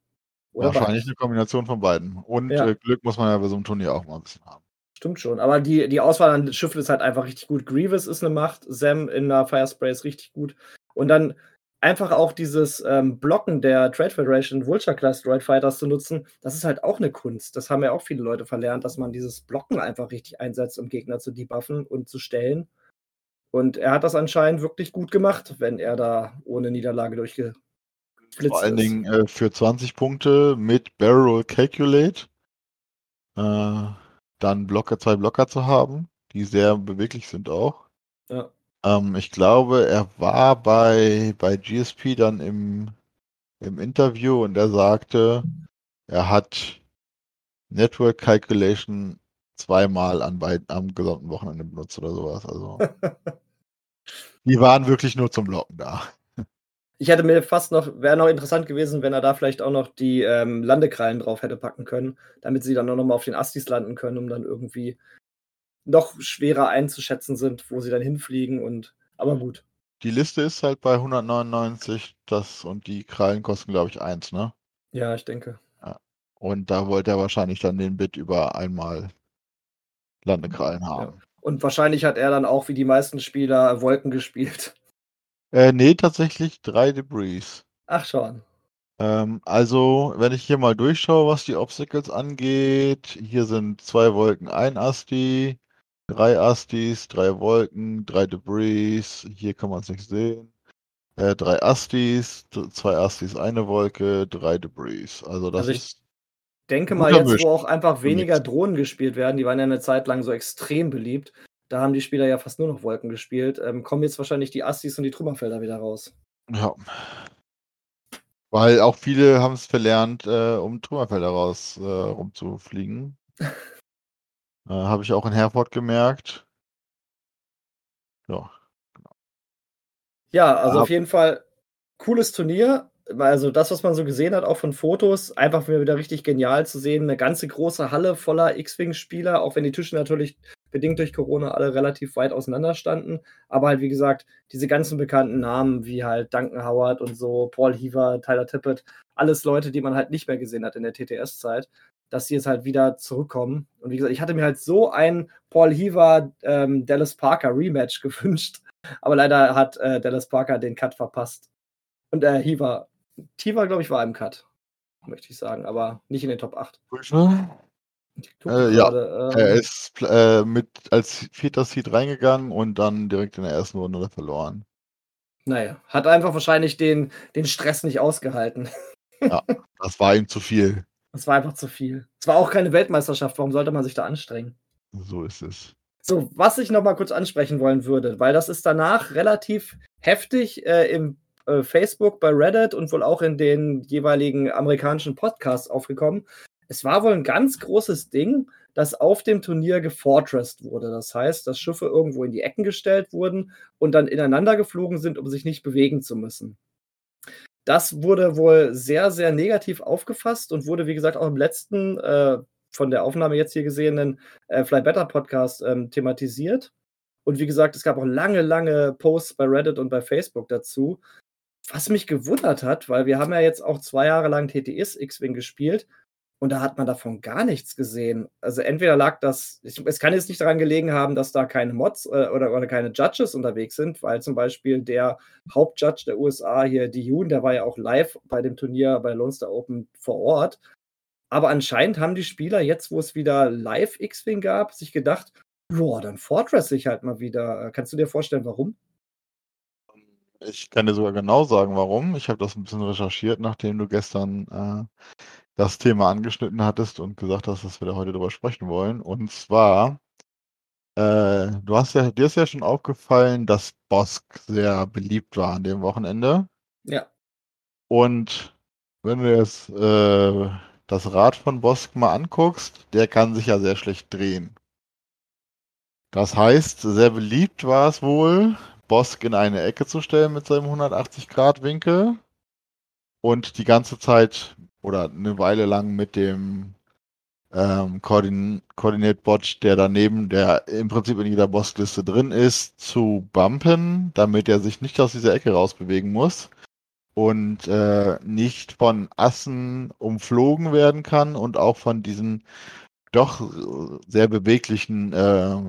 Oder Wahrscheinlich beides. eine Kombination von beiden. Und ja. äh, Glück muss man ja bei so einem Turnier auch mal ein bisschen haben. Stimmt schon. Aber die, die Auswahl an Schiffen ist halt einfach richtig gut. Grievous ist eine Macht, Sam in der Firespray ist richtig gut. Und dann einfach auch dieses ähm, Blocken der Trade Federation Vulture Class Droid Fighters zu nutzen, das ist halt auch eine Kunst. Das haben ja auch viele Leute verlernt, dass man dieses Blocken einfach richtig einsetzt, um Gegner zu debuffen und zu stellen. Und er hat das anscheinend wirklich gut gemacht, wenn er da ohne Niederlage durchgeflitzt Vor allen ist. Dingen äh, für 20 Punkte mit Barrel Calculate äh, dann Blocker, zwei Blocker zu haben, die sehr beweglich sind auch. Ja. Ähm, ich glaube, er war bei, bei GSP dann im, im Interview und er sagte, er hat Network Calculation zweimal an beiden, am gesamten Wochenende benutzt oder sowas. Also die waren wirklich nur zum Blocken da. Ich hätte mir fast noch, wäre noch interessant gewesen, wenn er da vielleicht auch noch die ähm, Landekrallen drauf hätte packen können, damit sie dann auch nochmal auf den Astis landen können, um dann irgendwie noch schwerer einzuschätzen sind, wo sie dann hinfliegen und aber gut. Die Liste ist halt bei 199, das und die Krallen kosten, glaube ich, eins, ne? Ja, ich denke. Ja. Und da wollte er wahrscheinlich dann den Bit über einmal Landekrallen haben. Ja. Und wahrscheinlich hat er dann auch wie die meisten Spieler Wolken gespielt. Äh, nee, tatsächlich drei Debris. Ach schon. Ähm, also, wenn ich hier mal durchschaue, was die Obstacles angeht, hier sind zwei Wolken, ein Asti, drei Astis, drei Wolken, drei Debris. Hier kann man es nicht sehen. Äh, drei Astis, zwei Astis, eine Wolke, drei Debris. Also das also ich ist. Denke mal jetzt, wo auch einfach weniger Drohnen gespielt werden, die waren ja eine Zeit lang so extrem beliebt. Da haben die Spieler ja fast nur noch Wolken gespielt. Ähm, kommen jetzt wahrscheinlich die Astis und die Trümmerfelder wieder raus. Ja. Weil auch viele haben es verlernt, äh, um Trümmerfelder raus äh, rumzufliegen. äh, Habe ich auch in Herford gemerkt. Ja. Ja, also Ab- auf jeden Fall cooles Turnier. Also das, was man so gesehen hat, auch von Fotos, einfach wieder richtig genial zu sehen. Eine ganze große Halle voller X-Wing-Spieler, auch wenn die Tische natürlich bedingt durch Corona alle relativ weit auseinander standen. Aber halt, wie gesagt, diese ganzen bekannten Namen wie halt Duncan Howard und so, Paul Heaver, Tyler Tippett, alles Leute, die man halt nicht mehr gesehen hat in der TTS-Zeit, dass sie jetzt halt wieder zurückkommen. Und wie gesagt, ich hatte mir halt so ein Paul Heaver, ähm, Dallas Parker Rematch gewünscht. Aber leider hat äh, Dallas Parker den Cut verpasst. Und äh, Heaver, Heaver, glaube ich, war im Cut, möchte ich sagen, aber nicht in den Top 8. Ich guck Äh, ja. gerade, ähm, Er ist äh, mit als vierter Seed reingegangen und dann direkt in der ersten Runde verloren. naja, hat einfach wahrscheinlich den, den Stress nicht ausgehalten. Das war ihm zu viel. Das war einfach zu viel. Es war auch keine Weltmeisterschaft, warum sollte man sich da anstrengen? So ist es. So, was ich noch mal kurz ansprechen wollen würde, weil das ist danach relativ heftig äh, im äh, Facebook, bei Reddit und wohl auch in den jeweiligen amerikanischen Podcasts aufgekommen. Es war wohl ein ganz großes Ding, dass auf dem Turnier gefortressed wurde. Das heißt, dass Schiffe irgendwo in die Ecken gestellt wurden und dann ineinander geflogen sind, um sich nicht bewegen zu müssen. Das wurde wohl sehr, sehr negativ aufgefasst und wurde, wie gesagt, auch im letzten, äh, von der Aufnahme jetzt hier gesehenen äh, Fly Better Podcast ähm, thematisiert. Und wie gesagt, es gab auch lange, lange Posts bei Reddit und bei Facebook dazu. Was mich gewundert hat, weil wir haben ja jetzt auch zwei Jahre lang TTS X-Wing gespielt und da hat man davon gar nichts gesehen. Also entweder lag das, es kann jetzt nicht daran gelegen haben, dass da keine Mods äh, oder, oder keine Judges unterwegs sind, weil zum Beispiel der Hauptjudge der USA hier, Diyun, der war ja auch live bei dem Turnier bei Lone Star Open vor Ort. Aber anscheinend haben die Spieler jetzt, wo es wieder live X-Wing gab, sich gedacht, boah, dann Fortress ich halt mal wieder. Kannst du dir vorstellen, warum? Ich kann dir sogar genau sagen, warum. Ich habe das ein bisschen recherchiert, nachdem du gestern äh, das Thema angeschnitten hattest und gesagt hast, dass wir da heute drüber sprechen wollen. Und zwar, äh, du hast ja, dir ist ja schon aufgefallen, dass Bosk sehr beliebt war an dem Wochenende. Ja. Und wenn du jetzt äh, das Rad von Bosk mal anguckst, der kann sich ja sehr schlecht drehen. Das heißt, sehr beliebt war es wohl, Bosk in eine Ecke zu stellen mit seinem 180-Grad-Winkel und die ganze Zeit oder eine Weile lang mit dem ähm, Coordin Coordinate-Bot, der daneben, der im Prinzip in jeder Bosk-Liste drin ist, zu bumpen, damit er sich nicht aus dieser Ecke rausbewegen muss und äh, nicht von Assen umflogen werden kann und auch von diesen doch sehr beweglichen äh,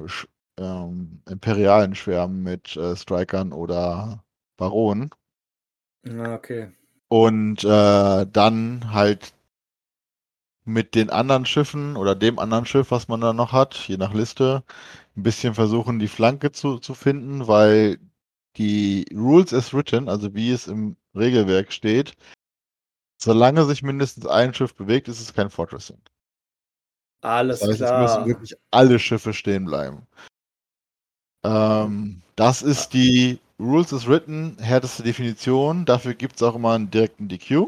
sch- ähm, imperialen Schwärmen mit äh, Strikern oder Baronen. Ah, okay. Und äh, dann halt mit den anderen Schiffen oder dem anderen Schiff, was man da noch hat, je nach Liste, ein bisschen versuchen, die Flanke zu, zu finden, weil die Rules as written, also wie es im Regelwerk steht, solange sich mindestens ein Schiff bewegt, ist es kein Fortressing. Alles Das heißt, es klar. müssen wirklich alle Schiffe stehen bleiben. Ähm, das ist die Rules is written, härteste Definition. Dafür gibt es auch immer einen direkten DQ.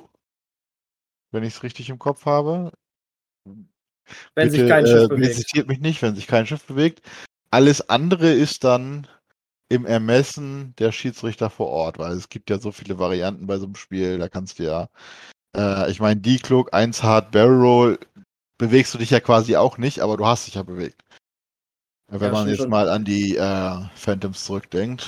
Wenn ich es richtig im Kopf habe. Wenn sich Bitte, kein Schiff äh, bewegt. zitiert mich nicht, wenn sich kein Schiff bewegt. Alles andere ist dann im Ermessen der Schiedsrichter vor Ort, weil es gibt ja so viele Varianten bei so einem Spiel. Da kannst du ja, äh, ich meine, die Klug, 1 Hard, Barrel Roll, bewegst du dich ja quasi auch nicht, aber du hast dich ja bewegt. Wenn Ja, man jetzt schon. mal an die äh, Phantoms zurückdenkt.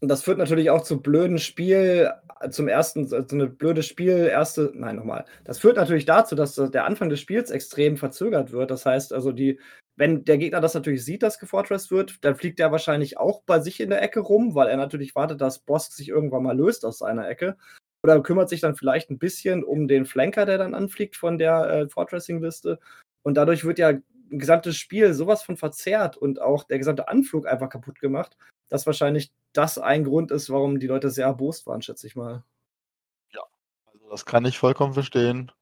Und das führt natürlich auch zu blöden Spiel, zum ersten, so eine blöde Spiel, erste, nein, nochmal. Das führt natürlich dazu, dass der Anfang des Spiels extrem verzögert wird. Das heißt also, die, wenn der Gegner das natürlich sieht, dass gefortressed wird, dann fliegt er wahrscheinlich auch bei sich in der Ecke rum, weil er natürlich wartet, dass Bosk sich irgendwann mal löst aus seiner Ecke. Oder kümmert sich dann vielleicht ein bisschen um den Flanker, der dann anfliegt von der äh, Fortressing-Liste. Und dadurch wird ja ein gesamtes Spiel sowas von verzerrt und auch der gesamte Anflug einfach kaputt gemacht, dass wahrscheinlich das ein Grund ist, warum die Leute sehr erbost waren, schätze ich mal. Also das kann ich vollkommen verstehen.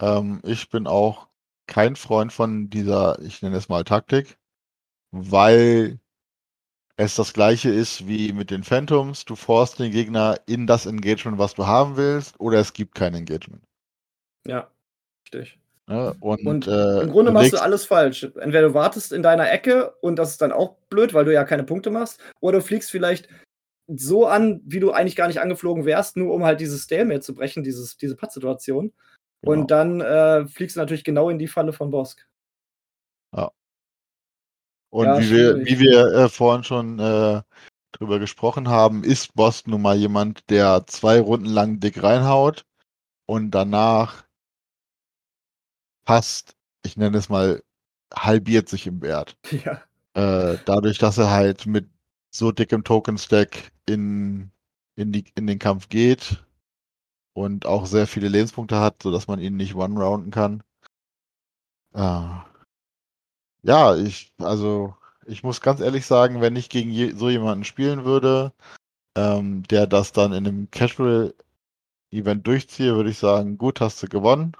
Ähm, ich bin auch kein Freund von dieser, ich nenne es mal Taktik, weil es das gleiche ist wie mit den Phantoms. Du forst den Gegner in das Engagement, was du haben willst, oder es gibt kein Engagement. Ja, richtig. Ne? Und, Und äh, Im Grunde machst du alles falsch. Entweder du wartest in deiner Ecke und das ist dann auch blöd, weil du ja keine Punkte machst, oder du fliegst vielleicht so an, wie du eigentlich gar nicht angeflogen wärst, nur um halt dieses Stalemate zu brechen, dieses, diese Pattsituation. Genau. Und dann äh, fliegst du natürlich genau in die Falle von Bosk. Und Ja, wie wir, wie wir äh, vorhin schon äh, drüber gesprochen haben, ist Boss nun mal jemand, der zwei Runden lang dick reinhaut und danach fast, ich nenne es mal, halbiert sich im Wert. Ja. Äh, dadurch, dass er halt mit so dickem Token-Stack in, in, die, in den Kampf geht und auch sehr viele Lebenspunkte hat, sodass man ihn nicht one-rounden kann. Äh, ja, ich, also, ich muss ganz ehrlich sagen, wenn ich gegen je, so jemanden spielen würde, ähm, der das dann in einem Casual-Event durchziehe, würde ich sagen, gut, hast du gewonnen.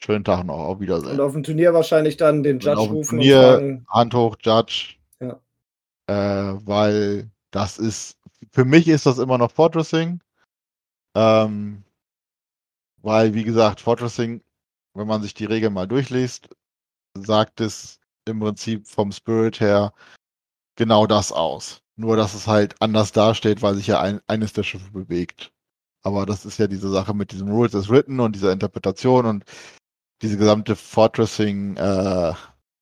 Schönen Tag noch, auf Und Wiedersehen. auf dem Turnier wahrscheinlich dann den Und Judge rufen Turnier und fragen. Hand hoch, Judge. Ja. Äh, weil das ist, für mich ist das immer noch Fortressing. Ähm, weil, wie gesagt, Fortressing, wenn man sich die Regeln mal durchliest, sagt es im Prinzip vom Spirit her genau das aus. Nur, dass es halt anders dasteht, weil sich ja ein, eines der Schiffe bewegt. Aber das ist ja diese Sache mit diesem Rules as written und dieser Interpretation und diese gesamte Fortressing äh,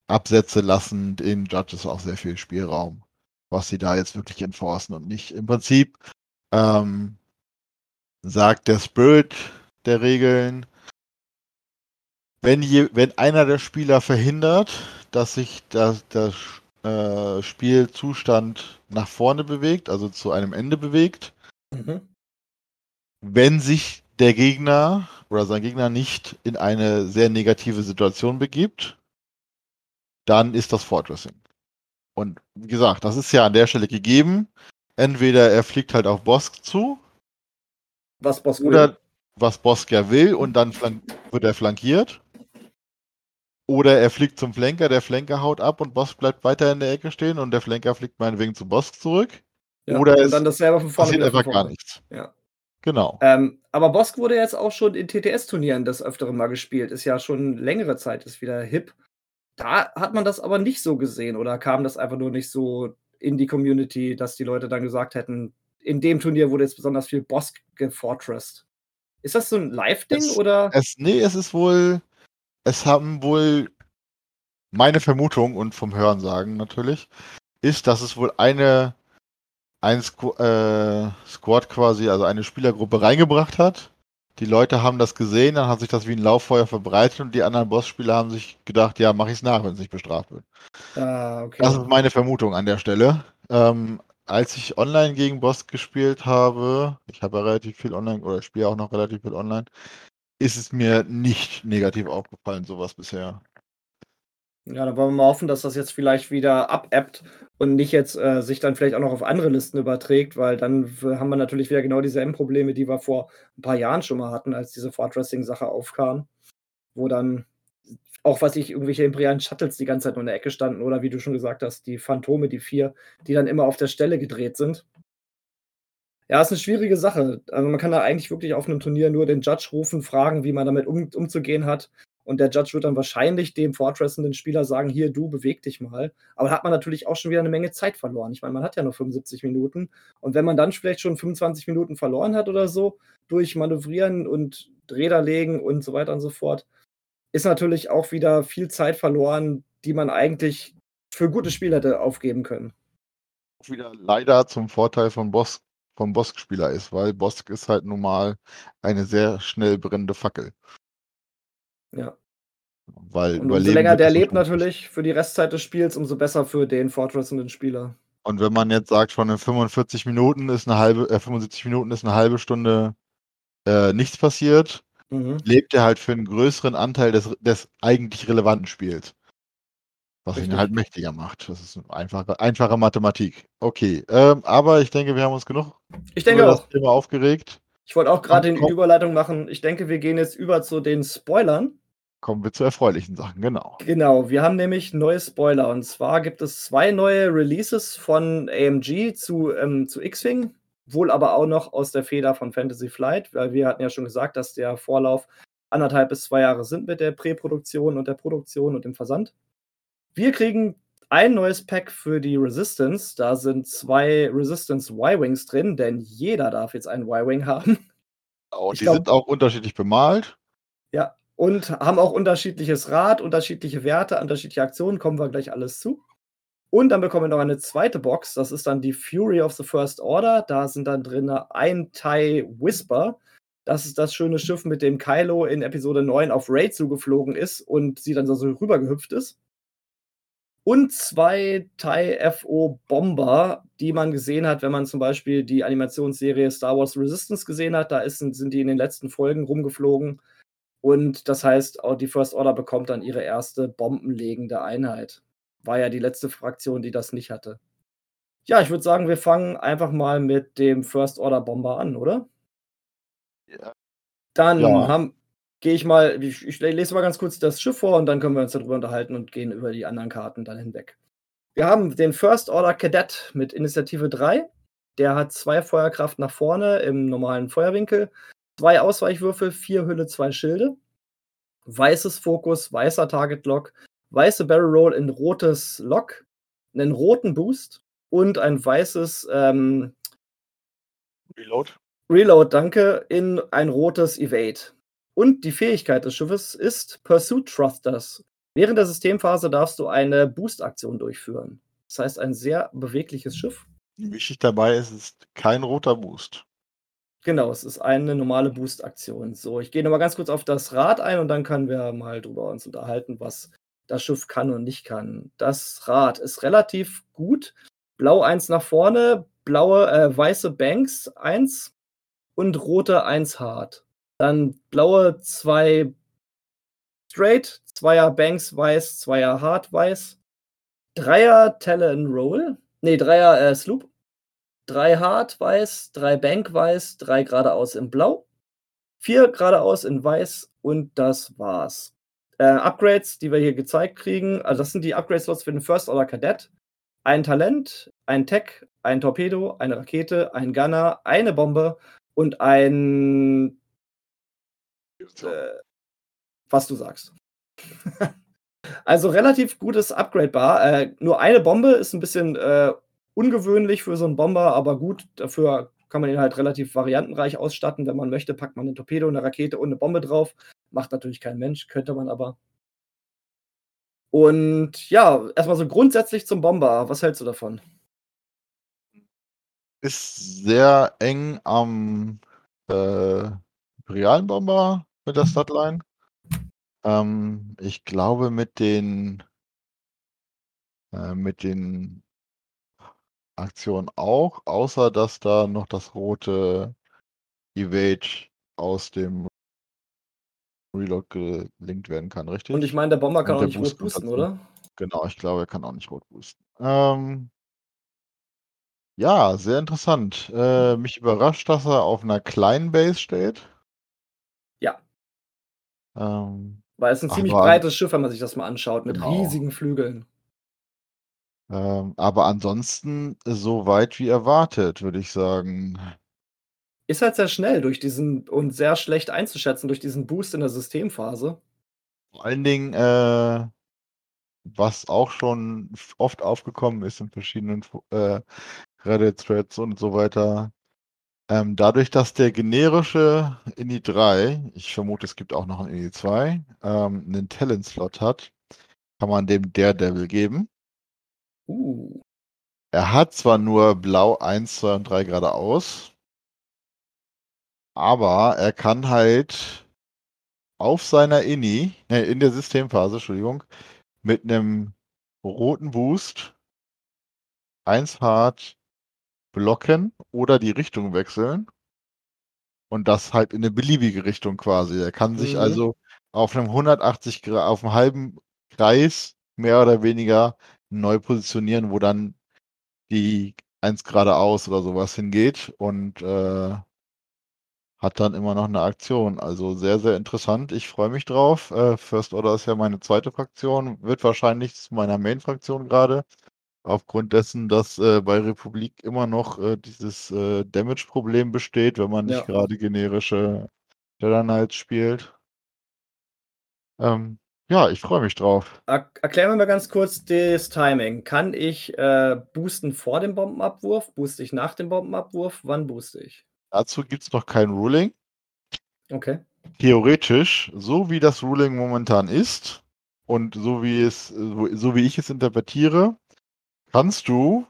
Absätze lassen den Judges auch sehr viel Spielraum, was sie da jetzt wirklich enforcen und nicht. Im Prinzip ähm, sagt der Spirit der Regeln, wenn, je, wenn einer der Spieler verhindert, dass sich das, der äh, Spielzustand nach vorne bewegt, also zu einem Ende bewegt, Mhm. wenn sich der Gegner oder sein Gegner nicht in eine sehr negative Situation begibt, dann ist das Fortressing. Und wie gesagt, das ist ja an der Stelle gegeben. Entweder er fliegt halt auf Bosk zu, Was Bosk oder will. was Bosk ja will, und dann wird er flankiert. Oder er fliegt zum Flanker, der Flanker haut ab und Bosk bleibt weiter in der Ecke stehen und der Flanker fliegt meinetwegen zu Bosk zurück. Ja. oder es dann das selber von vorne Passiert einfach gar nichts. Ja. Genau. Ähm, aber Bosk wurde jetzt auch schon in TTS-Turnieren des Öfteren mal gespielt. Ist ja schon längere Zeit, ist wieder hip. Da hat man das aber nicht so gesehen oder kam das einfach nur nicht so in die Community, dass die Leute dann gesagt hätten, in dem Turnier wurde jetzt besonders viel Bosk gefortressed. Ist das so ein Live-Ding oder? Es, nee, es ist wohl, es haben wohl, meine Vermutung und vom Hörensagen natürlich, ist, dass es wohl eine, ein Squ äh, Squad quasi, also eine Spielergruppe reingebracht hat. Die Leute haben das gesehen, dann hat sich das wie ein Lauffeuer verbreitet und die anderen Bossspieler haben sich gedacht, ja, mach ich's nach, wenn es nicht bestraft wird. Ah, okay. Das ist meine Vermutung an der Stelle. Ähm, als ich online gegen Boss gespielt habe, ich habe ja relativ viel online oder spiele auch noch relativ viel online, ist es mir nicht negativ aufgefallen, sowas bisher. Ja, dann wollen wir mal hoffen, dass das jetzt vielleicht wieder abebbt und nicht jetzt äh, sich dann vielleicht auch noch auf andere Listen überträgt, weil dann haben wir natürlich wieder genau dieselben Probleme, die wir vor ein paar Jahren schon mal hatten, als diese Fortressing-Sache aufkam, wo dann auch, was ich, irgendwelche imperialen Shuttles die ganze Zeit nur in der Ecke standen oder wie du schon gesagt hast, die Phantome, die vier, die dann immer auf der Stelle gedreht sind. Ja, ist eine schwierige Sache. Also man kann da eigentlich wirklich auf einem Turnier nur den Judge rufen, fragen, wie man damit um, umzugehen hat. Und der Judge wird dann wahrscheinlich dem fortressenden Spieler sagen, hier, du, beweg dich mal. Aber da hat man natürlich auch schon wieder eine Menge Zeit verloren. Ich meine, man hat ja nur 75 Minuten. Und wenn man dann vielleicht schon 25 Minuten verloren hat oder so, durch Manövrieren und Räder legen und so weiter und so fort, ist natürlich auch wieder viel Zeit verloren, die man eigentlich für gutes Spiel hätte aufgeben können. Wieder leider zum Vorteil von Boss, vom Bosk-Spieler ist, weil Bosk ist halt nun mal eine sehr schnell brennende Fackel. Ja. Weil Und umso länger der lebt natürlich für die Restzeit des Spiels, umso besser für den fortressenden Spieler. Und wenn man jetzt sagt, von den 45 Minuten ist eine halbe, äh, 75 Minuten ist eine halbe Stunde äh, nichts passiert, Mhm. lebt er halt für einen größeren Anteil des, des eigentlich relevanten Spiels. Was ihn Richtig. halt mächtiger macht. Das ist eine einfache, einfache Mathematik. Okay, ähm, aber ich denke, wir haben uns genug Ich denke über auch. das Thema aufgeregt. Ich wollte auch gerade die. Überleitung machen. Ich denke, wir gehen jetzt über zu den Spoilern. Kommen wir zu erfreulichen Sachen, genau. Genau, wir haben nämlich neue Spoiler. Und zwar gibt es zwei neue Releases von AMG zu, ähm, zu X-Wing, wohl aber auch noch aus der Feder von Fantasy Flight, weil wir hatten ja schon gesagt, dass der Vorlauf anderthalb bis zwei Jahre sind mit der Präproduktion und der Produktion und dem Versand. Wir kriegen ein neues Pack für die Resistance. Da sind zwei Resistance Y-Wings drin, denn jeder darf jetzt einen Y-Wing haben. Oh, die glaub, sind auch unterschiedlich bemalt. Ja, und haben auch unterschiedliches Rad, unterschiedliche Werte, unterschiedliche Aktionen, kommen wir gleich alles zu. Und dann bekommen wir noch eine zweite Box, das ist dann die Fury of the First Order. Da sind dann drin ein TIE Whisper. Das ist das schöne Schiff, mit dem Kylo in Episode 9 auf Raid zugeflogen ist und sie dann so rübergehüpft ist. Und zwei TIE FO Bomber, die man gesehen hat, wenn man zum Beispiel die Animationsserie Star Wars Resistance gesehen hat. Da ist, sind die in den letzten Folgen rumgeflogen und das heißt, auch die First Order bekommt dann ihre erste bombenlegende Einheit. War ja die letzte Fraktion, die das nicht hatte. Ja, ich würde sagen, wir fangen einfach mal mit dem First Order Bomber an, oder? Ja. Dann ja. gehe ich mal, ich, ich, lese mal ganz kurz das Schiff vor und dann können wir uns darüber unterhalten und gehen über die anderen Karten dann hinweg. Wir haben den First Order Cadet mit Initiative 3. Der hat zwei Feuerkraft nach vorne im normalen Feuerwinkel, zwei Ausweichwürfel, vier Hülle, zwei Schilde, weißes Fokus, weißer Target Lock, weiße Barrel Roll in rotes Lock, einen roten Boost und ein weißes ähm, Reload. Reload, danke, in ein rotes Evade. Und die Fähigkeit des Schiffes ist Pursuit Thrusters. Während der Systemphase darfst du eine Boost-Aktion durchführen. Das heißt, ein sehr bewegliches Schiff. Wichtig dabei ist, es ist kein roter Boost. Genau, es ist eine normale Boost-Aktion. So, ich gehe nochmal ganz kurz auf das Rad ein und dann können wir mal drüber uns unterhalten, was das Schiff kann und nicht kann. Das Rad ist relativ gut. Blau 1 nach vorne, blaue, äh, weiße Banks 1 und rote 1 hart. Dann blaue 2 straight, zweier Banks weiß, zweier hart weiß. Dreier Talon Roll. Nee, Dreier äh, Sloop drei hart weiß, drei Bank weiß, drei geradeaus in blau, vier geradeaus in weiß und das war's. Äh, Upgrades, die wir hier gezeigt kriegen, also das sind die Upgrade-Slots für den First Order Cadet. Ein Talent, ein Tech, ein Torpedo, eine Rakete, ein Gunner, eine Bombe und ein. Äh, was du sagst. also relativ gutes Upgrade-Bar. Äh, nur eine Bombe ist ein bisschen äh, ungewöhnlich für so einen Bomber, aber gut, dafür kann man ihn halt relativ variantenreich ausstatten. Wenn man möchte, packt man einen Torpedo, eine Rakete und eine Bombe drauf. Macht natürlich kein Mensch, könnte man aber. Und ja, erstmal so grundsätzlich zum Bomber. Was hältst du davon? Ist sehr eng am äh, imperialen Bomber mit der Statline. Ähm, ich glaube, mit den äh, mit den Aktion auch, außer dass da noch das rote Evade aus dem Reload gelinkt werden kann, richtig? Und ich meine, der Bomber kann Und auch nicht rot boosten, oder? Genau, ich glaube, er kann auch nicht rot boosten. Ähm, ja, sehr interessant. Äh, mich überrascht, dass er auf einer kleinen Base steht. Ja. Ähm, Weil es ein ziemlich breites Schiff, wenn man sich das mal anschaut, mit genau. riesigen Flügeln. Ähm, aber ansonsten so weit wie erwartet, würde ich sagen. Ist halt sehr schnell durch diesen und sehr schlecht einzuschätzen durch diesen Boost in der Systemphase. Vor allen Dingen, äh, was auch schon oft aufgekommen ist in verschiedenen äh, Reddit-Threads und so weiter. Ähm, dadurch, dass der generische INI 3, ich vermute, es gibt auch noch einen INI 2, ähm, einen Talent-Slot hat, kann man dem Daredevil geben. Uh. Er hat zwar nur blau 1, 2 und 3 geradeaus, aber er kann halt auf seiner INI, äh, in der Systemphase, Entschuldigung, mit einem roten Boost 1 hart blocken oder die Richtung wechseln. Und das halt in eine beliebige Richtung quasi. Er kann sich mhm. also auf einem 180 Grad, auf einem halben Kreis mehr oder weniger neu positionieren, wo dann die eins geradeaus oder sowas hingeht und äh, hat dann immer noch eine Aktion. Also sehr, sehr interessant. Ich freue mich drauf. Äh, First Order ist ja meine zweite Fraktion, wird wahrscheinlich zu meiner Main-Fraktion gerade. Aufgrund dessen, dass äh, bei Republik immer noch äh, dieses äh, Damage-Problem besteht, wenn man nicht Ja. gerade generische Jedi Knights spielt. Ähm, ja, ich freue mich drauf. Er erklär mir mal ganz kurz das Timing. Kann ich äh, boosten vor dem Bombenabwurf? Booste ich nach dem Bombenabwurf? Wann booste ich? Dazu gibt es noch kein Ruling. Okay. Theoretisch, so wie das Ruling momentan ist und so wie es, so, wie ich es interpretiere, kannst du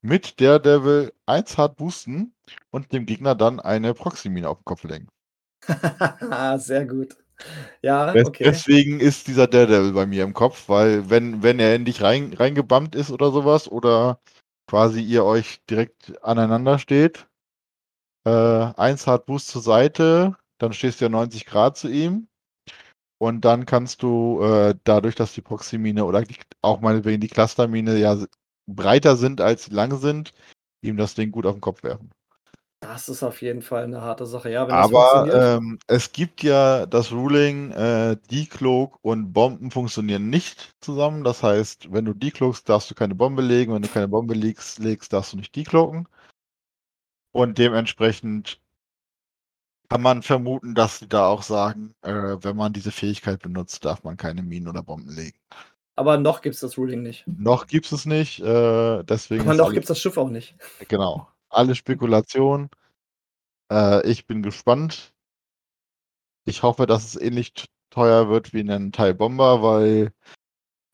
mit Daredevil 1 hart boosten und dem Gegner dann eine Proxy-Mine auf den Kopf lenken. Sehr gut. Ja, okay. Deswegen ist dieser Daredevil bei mir im Kopf, weil wenn, wenn er in dich rein, reingebammt ist oder sowas oder quasi ihr euch direkt aneinander steht, äh, 1 hart Boost zur Seite, dann stehst du ja 90 Grad zu ihm und dann kannst du äh, dadurch, dass die Proxymine oder die, auch meinetwegen die Clustermine ja breiter sind als lang sind, ihm das Ding gut auf den Kopf werfen. Das ist auf jeden Fall eine harte Sache. Ja, Aber ähm, es gibt ja das Ruling, äh, Decloak und Bomben funktionieren nicht zusammen. Das heißt, wenn du decloakst, darfst du keine Bombe legen. Wenn du keine Bombe legst, legst darfst du nicht decloaken. Und dementsprechend kann man vermuten, dass sie da auch sagen, äh, wenn man diese Fähigkeit benutzt, darf man keine Minen oder Bomben legen. Aber noch gibt es das Ruling nicht. Noch gibt es es nicht, äh, deswegen Aber noch gibt es das Schiff auch nicht. Genau. Alle Spekulation. Äh, ich bin gespannt. Ich hoffe, dass es ähnlich t- teuer wird wie ein Teil Bomber, weil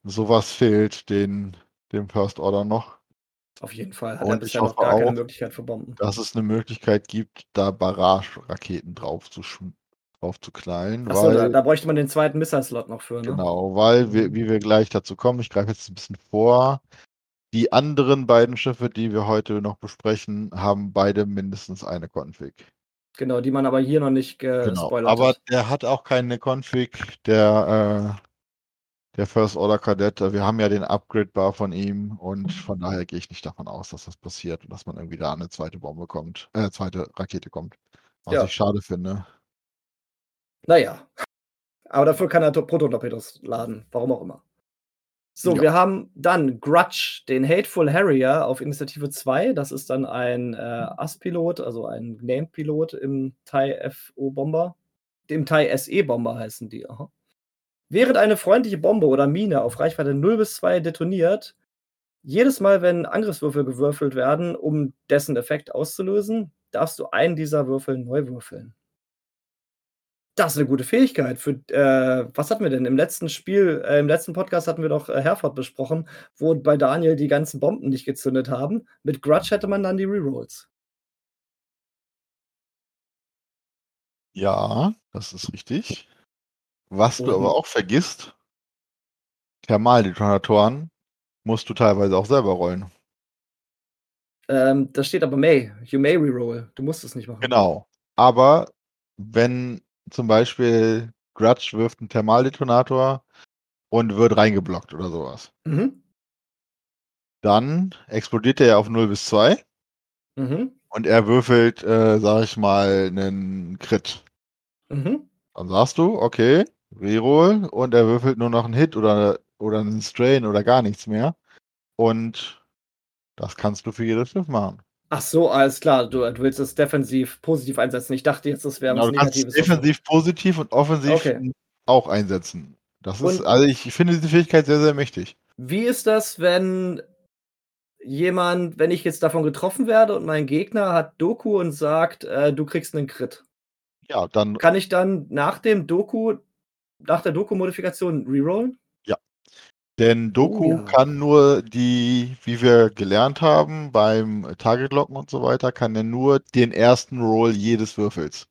sowas fehlt den, dem First Order noch. Auf jeden Fall. Hat Und er bisher noch gar keine auch, Möglichkeit für Bomben. Dass es eine Möglichkeit gibt, da Barrage-Raketen drauf zu, drauf zu knallen. Achso, da, weil, da bräuchte man den zweiten Missile-Slot noch für, ne? genau, weil, wir, wie wir gleich dazu kommen, ich greife jetzt ein bisschen vor, die anderen beiden Schiffe, die wir heute noch besprechen, haben beide mindestens eine Config. Genau, die man aber hier noch nicht Genau. gespoilert Aber hat. der hat auch keine Config, der, äh, der First Order Kadett. Wir haben ja den Upgrade Bar von ihm und von daher gehe ich nicht davon aus, dass das passiert und dass man irgendwie da eine zweite Bombe kommt, äh, zweite Rakete kommt. Was Ja. ich schade finde. Naja. Aber dafür kann er To- Proton-Torpedos laden. Warum auch immer. So, Ja. wir haben dann Grudge, den Hateful Harrier auf Initiative 2. Das ist dann ein äh, AS-Pilot, also ein Named-Pilot im TIE FO-Bomber. Im TIE SE-Bomber heißen die. Aha. Während eine freundliche Bombe oder Mine auf Reichweite 0 bis 2 detoniert, jedes Mal, wenn Angriffswürfel gewürfelt werden, um dessen Effekt auszulösen, darfst du einen dieser Würfel neu würfeln. Das ist eine gute Fähigkeit. Für, äh, was hatten wir denn? Im letzten Spiel, äh, im letzten Podcast hatten wir doch äh, Herford besprochen, wo bei Daniel die ganzen Bomben nicht gezündet haben. Mit Grudge hätte man dann die Rerolls. Ja, das ist richtig. Was du Und- aber auch vergisst, Thermaldetonatoren musst du teilweise auch selber rollen. Ähm, da steht aber May. You may reroll. Du musst es nicht machen. Genau. Aber wenn zum Beispiel Grudge wirft einen Thermaldetonator und wird reingeblockt oder sowas, Mhm. dann explodiert er auf 0 bis 2 Mhm. und er würfelt, äh, sag ich mal, einen Crit. Mhm. Dann sagst du, okay, Reroll und er würfelt nur noch einen Hit oder, oder einen Strain oder gar nichts mehr. Und das kannst du für jedes Schiff machen. Ach so, alles klar. Du, du willst es defensiv positiv einsetzen. Ich dachte jetzt, das wäre Genau, was Negatives. defensiv positiv und offensiv Okay. auch einsetzen. Das ist, also ich finde diese Fähigkeit sehr, sehr mächtig. Wie ist das, wenn jemand, wenn ich jetzt davon getroffen werde und mein Gegner hat Doku und sagt, äh, du kriegst einen Crit? Ja, dann Kann ich dann nach dem Doku, nach der Doku-Modifikation rerollen? Denn Doku Oh ja. kann nur die, wie wir gelernt haben, beim Target Locken und so weiter, kann er nur den ersten Roll jedes Würfels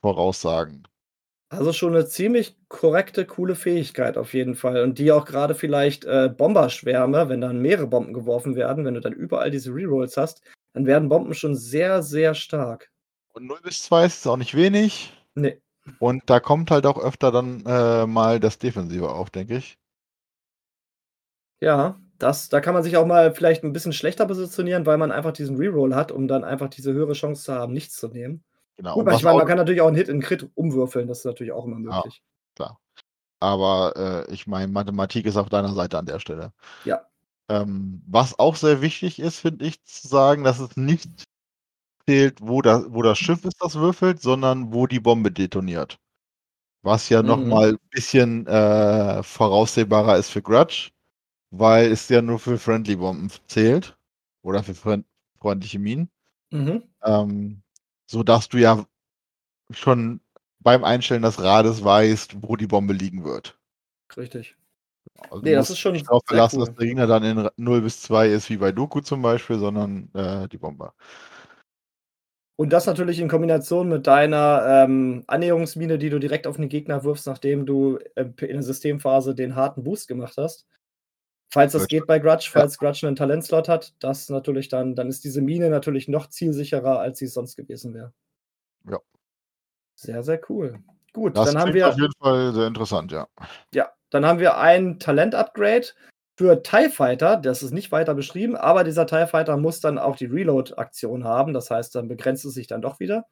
voraussagen. Also schon eine ziemlich korrekte, coole Fähigkeit auf jeden Fall. Und die auch gerade vielleicht äh, Bomberschwärme, wenn dann mehrere Bomben geworfen werden, wenn du dann überall diese Rerolls hast, dann werden Bomben schon sehr, sehr stark. Und 0 bis 2 ist auch nicht wenig. Nee. Und da kommt halt auch öfter dann äh, mal das Defensive auf, denke ich. Ja, das, da kann man sich auch mal vielleicht ein bisschen schlechter positionieren, weil man einfach diesen Reroll hat, um dann einfach diese höhere Chance zu haben, nichts zu nehmen. Genau. Gut, ich meine, man kann natürlich auch einen Hit in Crit umwürfeln, das ist natürlich auch immer Ja. möglich. klar. Aber äh, ich meine, Mathematik ist auf deiner Seite an der Stelle. Ja. Ähm, was auch sehr wichtig ist, finde ich, zu sagen, dass es nicht zählt, wo, da, wo das Schiff ist, das würfelt, sondern wo die Bombe detoniert. Was ja Mhm. nochmal ein bisschen äh, voraussehbarer ist für Grudge, weil es ja nur für Friendly-Bomben zählt. Oder für freund freundliche Minen. Mhm. Ähm, sodass du ja schon beim Einstellen des Rades weißt, wo die Bombe liegen wird. Richtig. Also Nee, du das ist schon nicht darauf verlassen, cool. dass der Gegner dann in 0 bis 2 ist, wie bei Doku zum Beispiel, sondern äh, die Bombe. Und das natürlich in Kombination mit deiner ähm, Annäherungsmine, die du direkt auf den Gegner wirfst, nachdem du äh, in der Systemphase den harten Boost gemacht hast. Falls das geht bei Grudge, falls Grudge einen Talentslot hat, das natürlich dann, dann ist diese Mine natürlich noch zielsicherer, als sie es sonst gewesen wäre. Ja. Sehr, sehr cool. Gut, Das dann haben wir. auf jeden Fall sehr interessant, ja. Ja, dann haben wir ein Talent-Upgrade für TIE Fighter. Das ist nicht weiter beschrieben, aber dieser TIE Fighter muss dann auch die Reload-Aktion haben. Das heißt, dann begrenzt es sich dann doch wieder.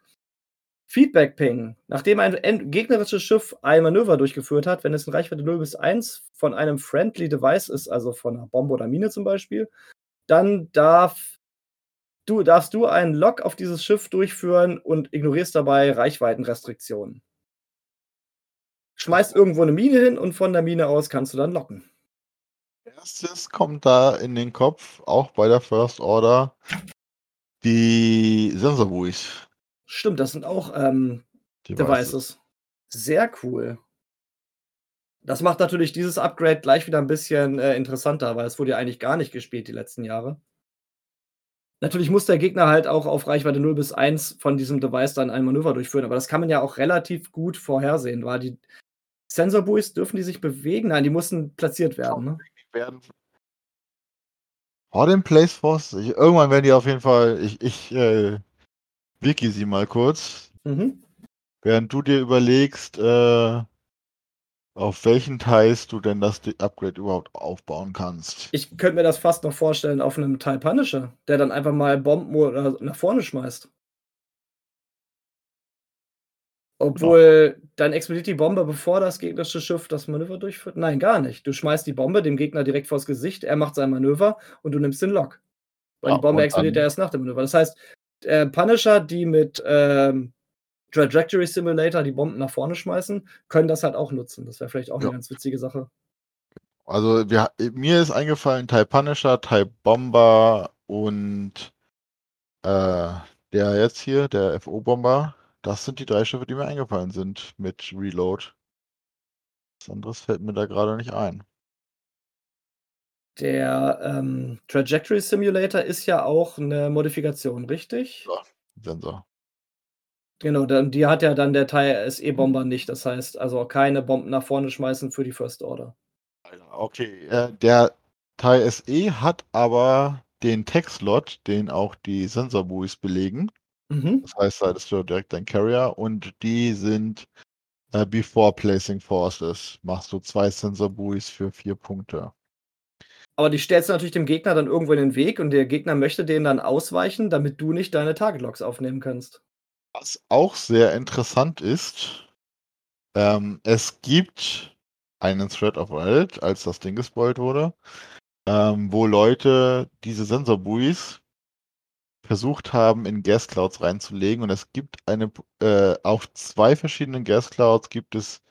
Feedback-Ping. Nachdem ein gegnerisches Schiff ein Manöver durchgeführt hat, wenn es in Reichweite 0 bis 1 von einem Friendly Device ist, also von einer Bombe oder Mine zum Beispiel, dann darf du, darfst du einen Lock auf dieses Schiff durchführen und ignorierst dabei Reichweitenrestriktionen. Schmeißt irgendwo eine Mine hin und von der Mine aus kannst du dann locken. Erstes kommt da in den Kopf, auch bei der First Order, die Sensorbuoys. Stimmt, das sind auch ähm, Devices. Sehr cool. Das macht natürlich dieses Upgrade gleich wieder ein bisschen äh, interessanter, weil es wurde ja eigentlich gar nicht gespielt die letzten Jahre. Natürlich muss der Gegner halt auch auf Reichweite 0 bis 1 von diesem Device dann ein Manöver durchführen, aber das kann man ja auch relativ gut vorhersehen, weil die Sensorbuoys dürfen die sich bewegen? Nein, die mussten platziert werden. Ne? werden vor dem Place Force, ich, irgendwann werden die auf jeden Fall, ich, ich äh, wiki sie mal kurz, Mhm. während du dir überlegst, äh, auf welchen Teils du denn das Upgrade überhaupt aufbauen kannst. Ich könnte mir das fast noch vorstellen auf einem TIE Punisher, der dann einfach mal Bomben oder nach vorne schmeißt. Obwohl, dann explodiert die Bombe, bevor das gegnerische Schiff das Manöver durchführt? Nein, gar nicht. Du schmeißt die Bombe dem Gegner direkt vors Gesicht, er macht sein Manöver und du nimmst den Lock. Weil Ja, die Bombe und explodiert ja erst nach dem Manöver. Das heißt, äh, Punisher, die mit ähm, Trajectory Simulator die Bomben nach vorne schmeißen, können das halt auch nutzen. Das wäre vielleicht auch Ja. eine ganz witzige Sache. Also wir, mir ist eingefallen TIE Punisher, TIE Bomber und äh, der jetzt hier, der FO-Bomber. Das sind die drei Schiffe, die mir eingefallen sind mit Reload. Was anderes fällt mir da gerade nicht ein. Der ähm, Trajectory Simulator ist ja auch eine Modifikation, richtig? Ja. Sensor. Genau, dann, die hat ja dann der Teil SE-Bomber nicht. Das heißt, also keine Bomben nach vorne schmeißen für die First Order. Okay, äh, der TIE SE hat aber den Tech-Slot, den auch die Sensorbuoys belegen. Mhm. Das heißt, da ist du direkt ein Carrier und die sind äh, before placing forces. Machst du zwei Sensorbuoys für vier Punkte. Aber die stellst du natürlich dem Gegner dann irgendwo in den Weg und der Gegner möchte den dann ausweichen, damit du nicht deine Target-Logs aufnehmen kannst. Was auch sehr interessant ist, ähm, es gibt einen Thread of Reddit, als das Ding gespoilt wurde, ähm, wo Leute diese Sensorbuoys versucht haben, in Gas Clouds reinzulegen. Und es gibt eine, äh, auf zwei verschiedenen Gas Clouds gibt es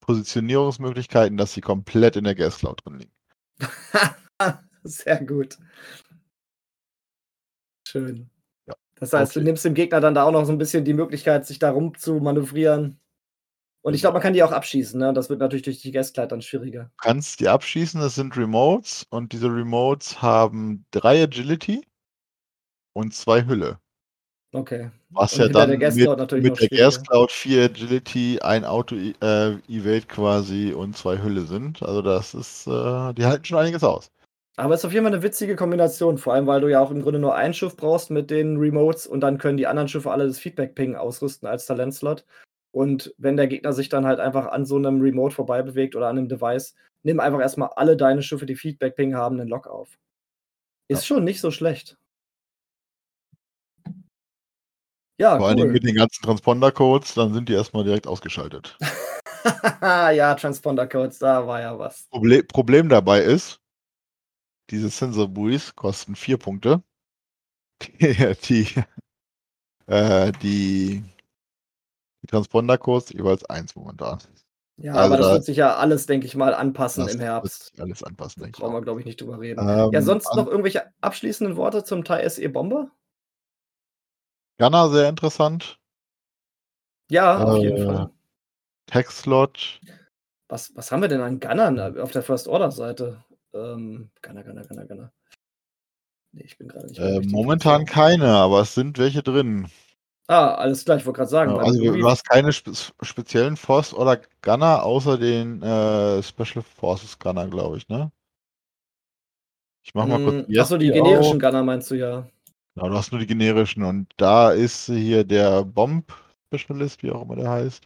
Positionierungsmöglichkeiten, dass sie komplett in der Gas Cloud drin liegen. Sehr gut. Schön. Ja. Das heißt, du Okay. nimmst dem Gegner dann da auch noch so ein bisschen die Möglichkeit, sich da rum zu manövrieren. Und ich glaube, man kann die auch abschießen. Ne? Das wird natürlich durch die Gastkleid dann schwieriger. Du kannst die abschießen, das sind Remotes und diese Remotes haben drei Agility und zwei Hülle. Okay. Was ja dann der mit, mit der. Gas Cloud 4 Agility, ein Auto äh, quasi und zwei Hülle sind. Also das ist, äh, die halten schon einiges aus. Aber es ist auf jeden Fall eine witzige Kombination, vor allem weil du ja auch im Grunde nur ein Schiff brauchst mit den Remotes und dann können die anderen Schiffe alle das Feedback-Ping ausrüsten als Talentslot. Und wenn der Gegner sich dann halt einfach an so einem Remote vorbei bewegt oder an einem Device, nimm einfach erstmal alle deine Schiffe, die Feedback-Ping haben, einen Lock auf. Ist schon nicht so schlecht. Ja, Vor allen Dingen cool. mit den ganzen Transponder-Codes, dann sind die erstmal direkt ausgeschaltet. ja, Transponder-Codes, da war ja was. Proble Problem dabei ist, diese Sensor-Buoys kosten vier Punkte. Die, die, äh, die, die Transponder-Codes jeweils eins momentan. Ja, Also aber das da- wird sich ja alles, denke ich mal, anpassen Das im wird Herbst. sich alles anpassen, denke ich. Brauchen wir, glaube ich, nicht drüber reden. ja, Ähm, sonst an- noch irgendwelche abschließenden Worte zum Thai SE Bomber? Gunner sehr interessant. Ja, auf jeden Äh, Fall. Tech-Slot. Was, was haben wir denn an Gunnern auf der First-Order-Seite? Ähm, Gunner, Gunner, Gunner, Gunner. Nee, ich bin gerade nicht Äh, momentan keine, aber es sind welche drin. Ah, alles klar, ich wollte gerade sagen. Ja, also du hast keine spe speziellen Force oder Gunner außer den äh, Special Forces Gunner, glaube ich, ne? Ich mach mal kurz Mm, Achso, die Yassi generischen auf. Gunner meinst du ja. Genau, du hast nur die generischen und da ist hier der Bomb Specialist, wie auch immer der heißt.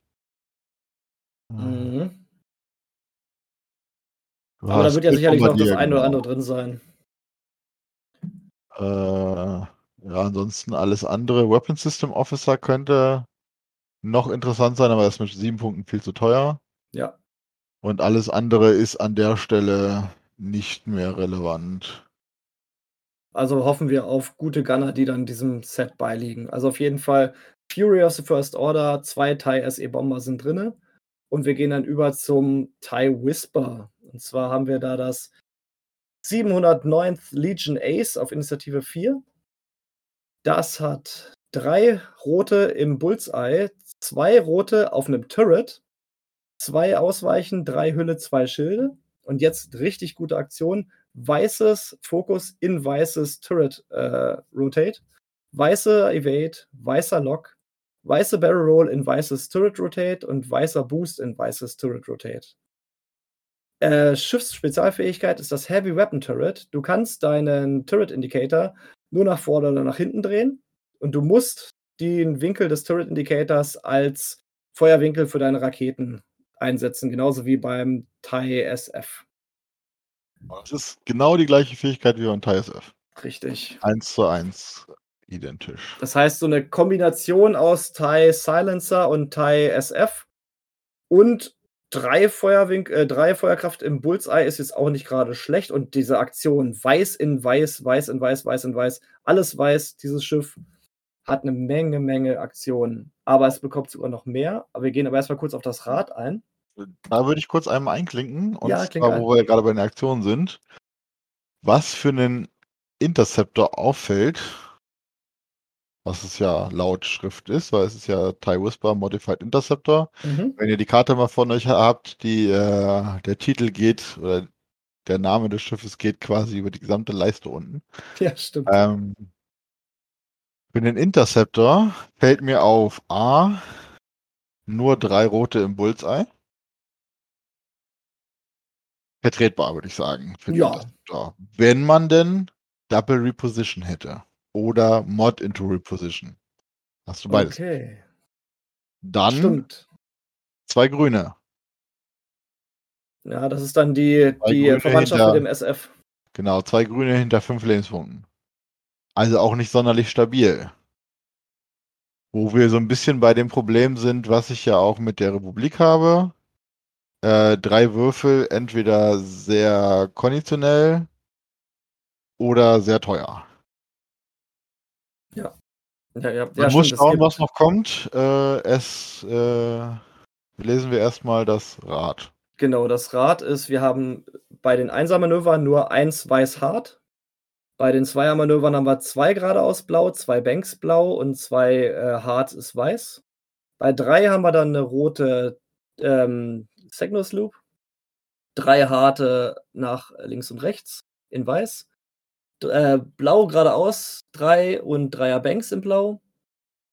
Äh, Mhm. Aber da wird ja sicherlich noch das eine oder andere drin sein. Äh, ja, ansonsten alles andere. Weapon System Officer könnte noch interessant sein, aber das ist mit sieben Punkten viel zu teuer. Ja. Und alles andere ist an der Stelle nicht mehr relevant. Also hoffen wir auf gute Gunner, die dann diesem Set beiliegen. Also auf jeden Fall Fury of the First Order, zwei Thai SE Bomber sind drinne. Und wir gehen dann über zum Thai Whisper. Und zwar haben wir da das 709th Legion Ace auf Initiative 4. Das hat drei rote im Bullseye, zwei rote auf einem Turret, zwei Ausweichen, drei Hülle, zwei Schilde. Und jetzt richtig gute Aktion. Weißes Fokus in weißes Turret äh, Rotate, weiße Evade, weißer Lock, weiße Barrel Roll in weißes Turret Rotate und weißer Boost in weißes Turret Rotate. Äh, Schiffsspezialfähigkeit ist das Heavy Weapon Turret. Du kannst deinen Turret Indicator nur nach vorne oder nach hinten drehen und du musst den Winkel des Turret Indicators als Feuerwinkel für deine Raketen einsetzen, genauso wie beim Thai SF. Das ist genau die gleiche Fähigkeit wie beim TISF. Richtig. Eins zu eins identisch. Das heißt, so eine Kombination aus Thai Silencer und Thai SF und drei, Feuerwink äh, drei Feuerkraft im Bullseye ist jetzt auch nicht gerade schlecht. Und diese Aktion weiß in weiß, weiß in weiß, weiß in weiß, alles weiß, dieses Schiff hat eine Menge, Menge Aktionen. Aber es bekommt sogar noch mehr. Aber wir gehen aber erstmal kurz auf das Rad ein. Da würde ich kurz einmal einklinken. Und Ja, zwar, wo wir gerade bei den Aktionen sind. Was für einen Interceptor auffällt, was es ja laut Schrift ist, weil es ist ja TIE Whisper Modified Interceptor. Mhm. Wenn ihr die Karte mal von euch habt, die, äh, der Titel geht, oder der Name des Schiffes geht quasi über die gesamte Leiste unten. Ja, stimmt. Ähm, für den Interceptor fällt mir auf A nur drei rote im Bullseye. Vertretbar, würde ich sagen. Ja. Interceptor. Wenn man denn Double Reposition hätte. Oder Mod into Reposition. Hast du beides. Okay. Dann Stimmt. zwei grüne. Ja, das ist dann die, Zwei die Grüne Verwandtschaft hinter- mit dem SF. Genau, zwei grüne hinter fünf Lebenspunkten. Also auch nicht sonderlich stabil. Wo wir so ein bisschen bei dem Problem sind, was ich ja auch mit der Republik habe. Äh, drei Würfel, entweder sehr konditionell oder sehr teuer. Ja, ja, ja Man muss stimmt, schauen, was noch kommt. Äh, es äh, lesen wir erstmal das Rad. Genau, das Rad ist, wir haben bei den Einser-Manövern nur eins weiß-hart. Bei den Zweier-Manövern haben wir zwei geradeaus blau, zwei Banks blau und zwei äh, hart ist weiß. Bei drei haben wir dann eine rote ähm, Cygnus Loop. Drei harte nach links und rechts in weiß. Äh, blau geradeaus, drei und Dreier Banks in blau.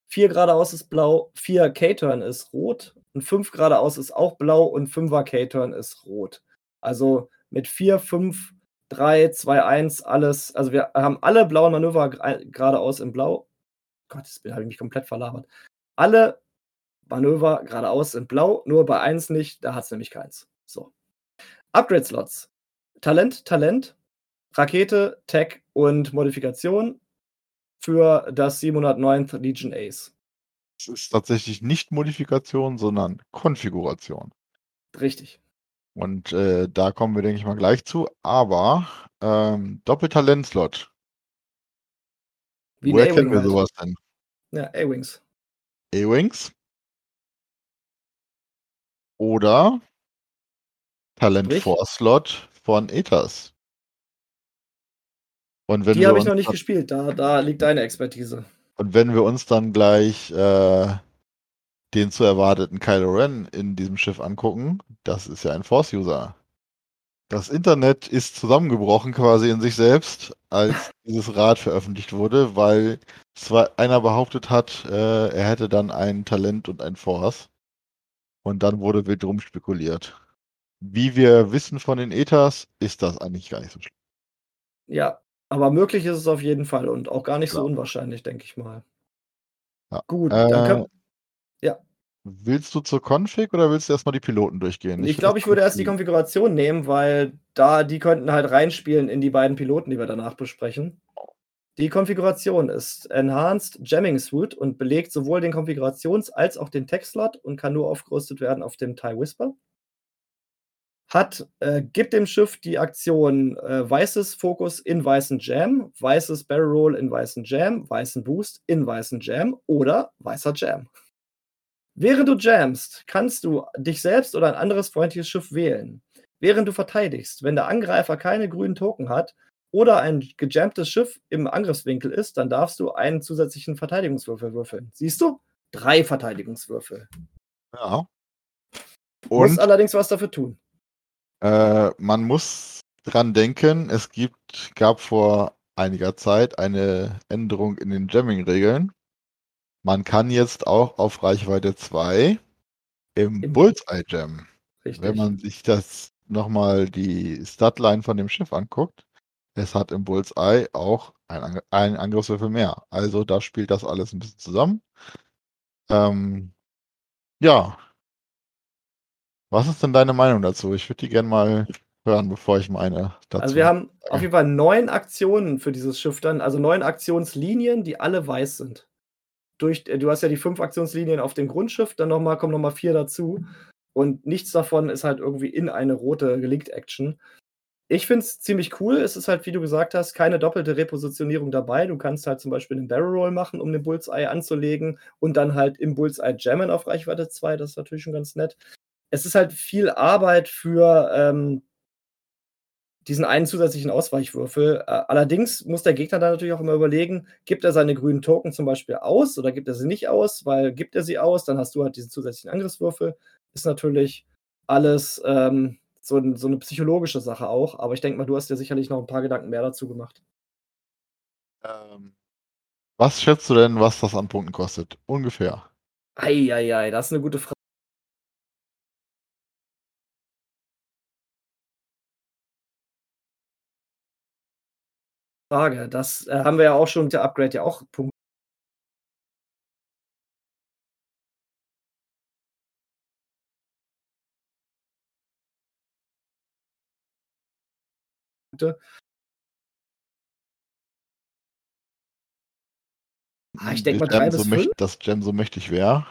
Vier geradeaus ist blau, vier K-Turn ist rot und fünf geradeaus ist auch blau und fünfer K-Turn ist rot. Also mit vier, fünf, drei, zwei, eins, alles. Also wir haben alle blauen Manöver geradeaus in blau. Gott, jetzt habe ich mich komplett verlabert. Alle Manöver geradeaus in blau, nur bei eins nicht, da hat es nämlich keins. So. Upgrade-Slots. Talent, Talent, Rakete, Tech und Modifikation für das 709th Legion Ace. Es ist tatsächlich nicht Modifikation, sondern Konfiguration. Richtig. Und äh, da kommen wir, denke ich mal, gleich zu. Aber ähm. Wie Woher kennen wir halt. sowas denn? Ja, A-Wings. A-Wings? Oder Talent Sprich? 4 Slot von Ethers. Und wenn Die wir habe ich uns noch nicht dann, gespielt. Da, da liegt deine Expertise. und wenn wir uns dann gleich äh, den zu erwarteten Kylo Ren in diesem Schiff angucken, das ist ja ein Force-User. Das Internet ist zusammengebrochen quasi in sich selbst, als dieses Rad veröffentlicht wurde, weil zwar einer behauptet hat, äh, er hätte dann ein Talent und ein Force. Und dann wurde wild rum spekuliert. Wie wir wissen von den Ethers, ist das eigentlich gar nicht so schlimm. Ja, aber möglich ist es auf jeden Fall und auch gar nicht so Klar. unwahrscheinlich, denke ich mal. Ja. Gut, Äh, dann können, Willst du zur Config oder willst du erstmal die Piloten durchgehen? ich find glaube, ich würde erst die. Konfiguration nehmen, weil da die könnten halt reinspielen in die beiden Piloten, die wir danach besprechen. Die Konfiguration ist Enhanced Jamming Suite und belegt sowohl den Konfigurations- als auch den Tech-Slot und kann nur aufgerüstet werden auf dem TIE Whisper. Hat, äh, gibt dem Schiff die Aktion äh, weißes Fokus in weißen Jam, weißes Barrel Roll in weißen Jam, weißen Boost in weißen Jam oder weißer Jam. Während du jammst, kannst du dich selbst oder ein anderes freundliches Schiff wählen. Während du verteidigst, wenn der Angreifer keine grünen Token hat oder ein gejammtes Schiff im Angriffswinkel ist, dann darfst du einen zusätzlichen Verteidigungswürfel würfeln. Siehst du? Drei Verteidigungswürfel. Ja. Musst Und allerdings was dafür tun. äh, man muss dran denken, es gibt, gab vor einiger Zeit eine Änderung in den Jamming-Regeln. Man kann jetzt auch auf Reichweite 2 im Im- Bullseye jammen. Richtig. Wenn man sich das nochmal die Statline von dem Schiff anguckt, es hat im Bullseye auch ein, Ang- einen Angriffswürfel mehr. Also da spielt das alles ein bisschen zusammen. Ähm, ja. Was ist denn deine Meinung dazu? Ich würde die gerne mal hören, bevor ich meine dazu. also wir haben auf jeden Fall neun Aktionen für dieses Schiff dann, also neun Aktionslinien, die alle weiß sind. Durch, äh, du hast ja die fünf Aktionslinien auf dem Grundschiff, dann noch mal, kommen nochmal vier dazu. Und nichts davon ist halt irgendwie in eine rote Gelinked-Action. Ich finde es ziemlich cool. Es ist halt, wie du gesagt hast, keine doppelte Repositionierung dabei. Du kannst halt zum Beispiel einen Barrel Roll machen, um den Bullseye anzulegen und dann halt im Bullseye jammen auf Reichweite 2. Das ist natürlich schon ganz nett. Es ist halt viel Arbeit für ähm, diesen einen zusätzlichen Ausweichwürfel. Äh, allerdings muss der Gegner dann natürlich auch immer überlegen, gibt er seine grünen Token zum Beispiel aus oder gibt er sie nicht aus? Weil gibt er sie aus, dann hast du halt diesen zusätzlichen Angriffswürfel. Ist natürlich alles ähm, so, ein- so eine psychologische Sache auch. Aber ich denke mal, du hast dir sicherlich noch ein paar Gedanken mehr dazu gemacht. Ähm, was schätzt du denn, was das an Punkten kostet? Ungefähr. Eieiei, das ist eine gute Frage. Frage. Das äh, haben wir ja auch schon mit der Upgrade ja auch Punkte. Ah, ich denk mal Dass Jam drei so bis mächt- fünf. Dass Jam so mächtig wäre.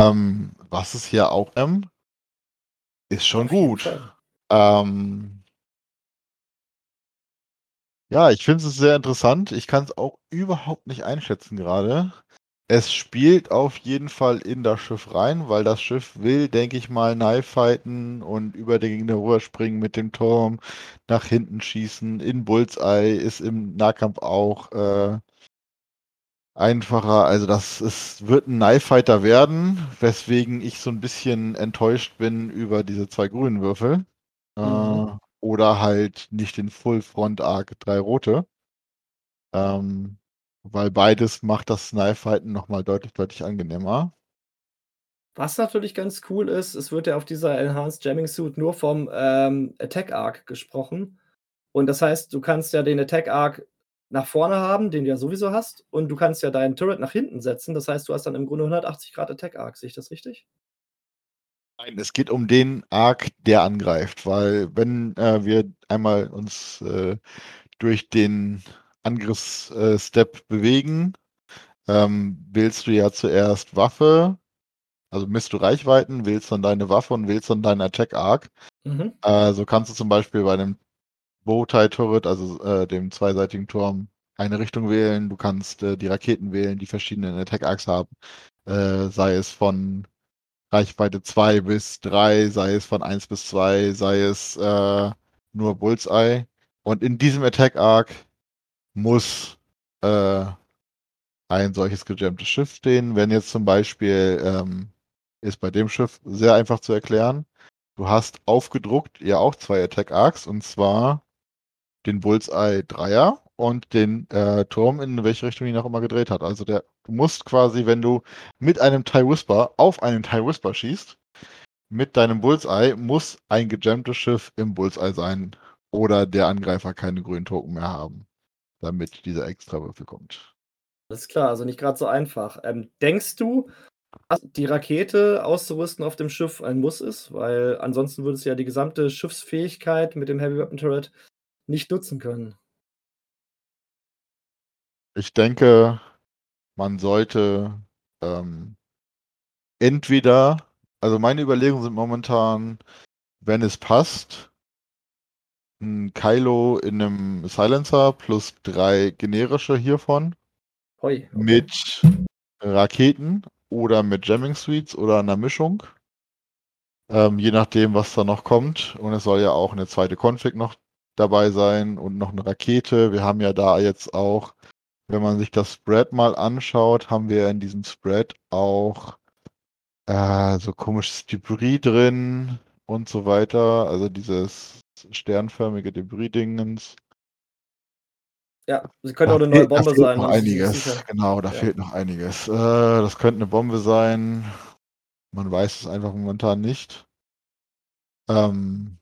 Ähm, was ist hier auch M? Ist schon gut. Ähm, ja, ich finde es sehr interessant. Ich kann es auch überhaupt nicht einschätzen gerade. Es spielt auf jeden Fall in das Schiff rein, weil das Schiff will, denke ich mal, knife fighten und über den Gegner rüberspringen mit dem Turm, nach hinten schießen. In Bullseye ist im Nahkampf auch äh, einfacher. Also das ist, wird ein knife fighter werden, weswegen ich so ein bisschen enttäuscht bin über diese zwei grünen Würfel. Äh, Mhm. oder halt nicht den Full Front Arc drei rote. Ähm, weil beides macht das Knife-Fighten nochmal deutlich, deutlich angenehmer. Was natürlich ganz cool ist, es wird ja auf dieser Enhanced Jamming Suit nur vom ähm, Attack Arc gesprochen. Und das heißt, du kannst ja den Attack Arc nach vorne haben, den du ja sowieso hast, und du kannst ja deinen Turret nach hinten setzen. Das heißt, du hast dann im Grunde 180 Grad Attack Arc. Sehe ich das richtig? Nein, es geht um den Arc, der angreift, weil wenn äh, wir einmal uns äh, durch den Angriffsstep äh, bewegen, ähm, wählst du ja zuerst Waffe, also misst du Reichweiten, wählst dann deine Waffe und wählst dann deinen Attack Arc. Mhm. Äh, so kannst du zum Beispiel bei einem Bowtie Turret, also äh, dem zweiseitigen Turm, eine Richtung wählen. Du kannst äh, die Raketen wählen, die verschiedenen Attack Arcs haben. Äh, sei es von Reichweite 2 bis 3, sei es von 1 bis 2, sei es äh, nur Bullseye. Und in diesem Attack Arc muss äh, ein solches gejammtes Schiff stehen. Wenn jetzt zum Beispiel, ähm, ist bei dem Schiff sehr einfach zu erklären, du hast aufgedruckt ja auch zwei Attack Arcs und zwar den Bullseye Dreier und den äh, Turm, in welche Richtung ihn auch immer gedreht hat. Also der, du musst quasi, wenn du mit einem TIE Whisper auf einen TIE Whisper schießt, mit deinem Bullseye muss ein gejammtes Schiff im Bullseye sein oder der Angreifer keine grünen Token mehr haben, damit dieser extra Würfel kommt. Alles klar, also nicht gerade so einfach. Ähm, denkst du, dass die Rakete auszurüsten auf dem Schiff ein Muss ist? Weil ansonsten würde es ja die gesamte Schiffsfähigkeit mit dem Heavy Weapon Turret nicht nutzen können. Ich denke, man sollte ähm, entweder, also meine Überlegungen sind momentan, wenn es passt, ein Kylo in einem Silencer plus drei generische hiervon. Hoi, okay. Mit Raketen oder mit Jamming Suites oder einer Mischung. Ähm, je nachdem, was da noch kommt. Und es soll ja auch eine zweite Config noch dabei sein und noch eine Rakete. Wir haben ja da jetzt auch wenn man sich das Spread mal anschaut, haben wir in diesem Spread auch äh, so komisches Debris drin und so weiter. Also dieses sternförmige Debris-Dingens. Ja, sie könnte auch eine neue Bombe da sein. Noch einiges, genau, da ja. fehlt noch einiges. Äh, das könnte eine Bombe sein. Man weiß es einfach momentan nicht. Ähm,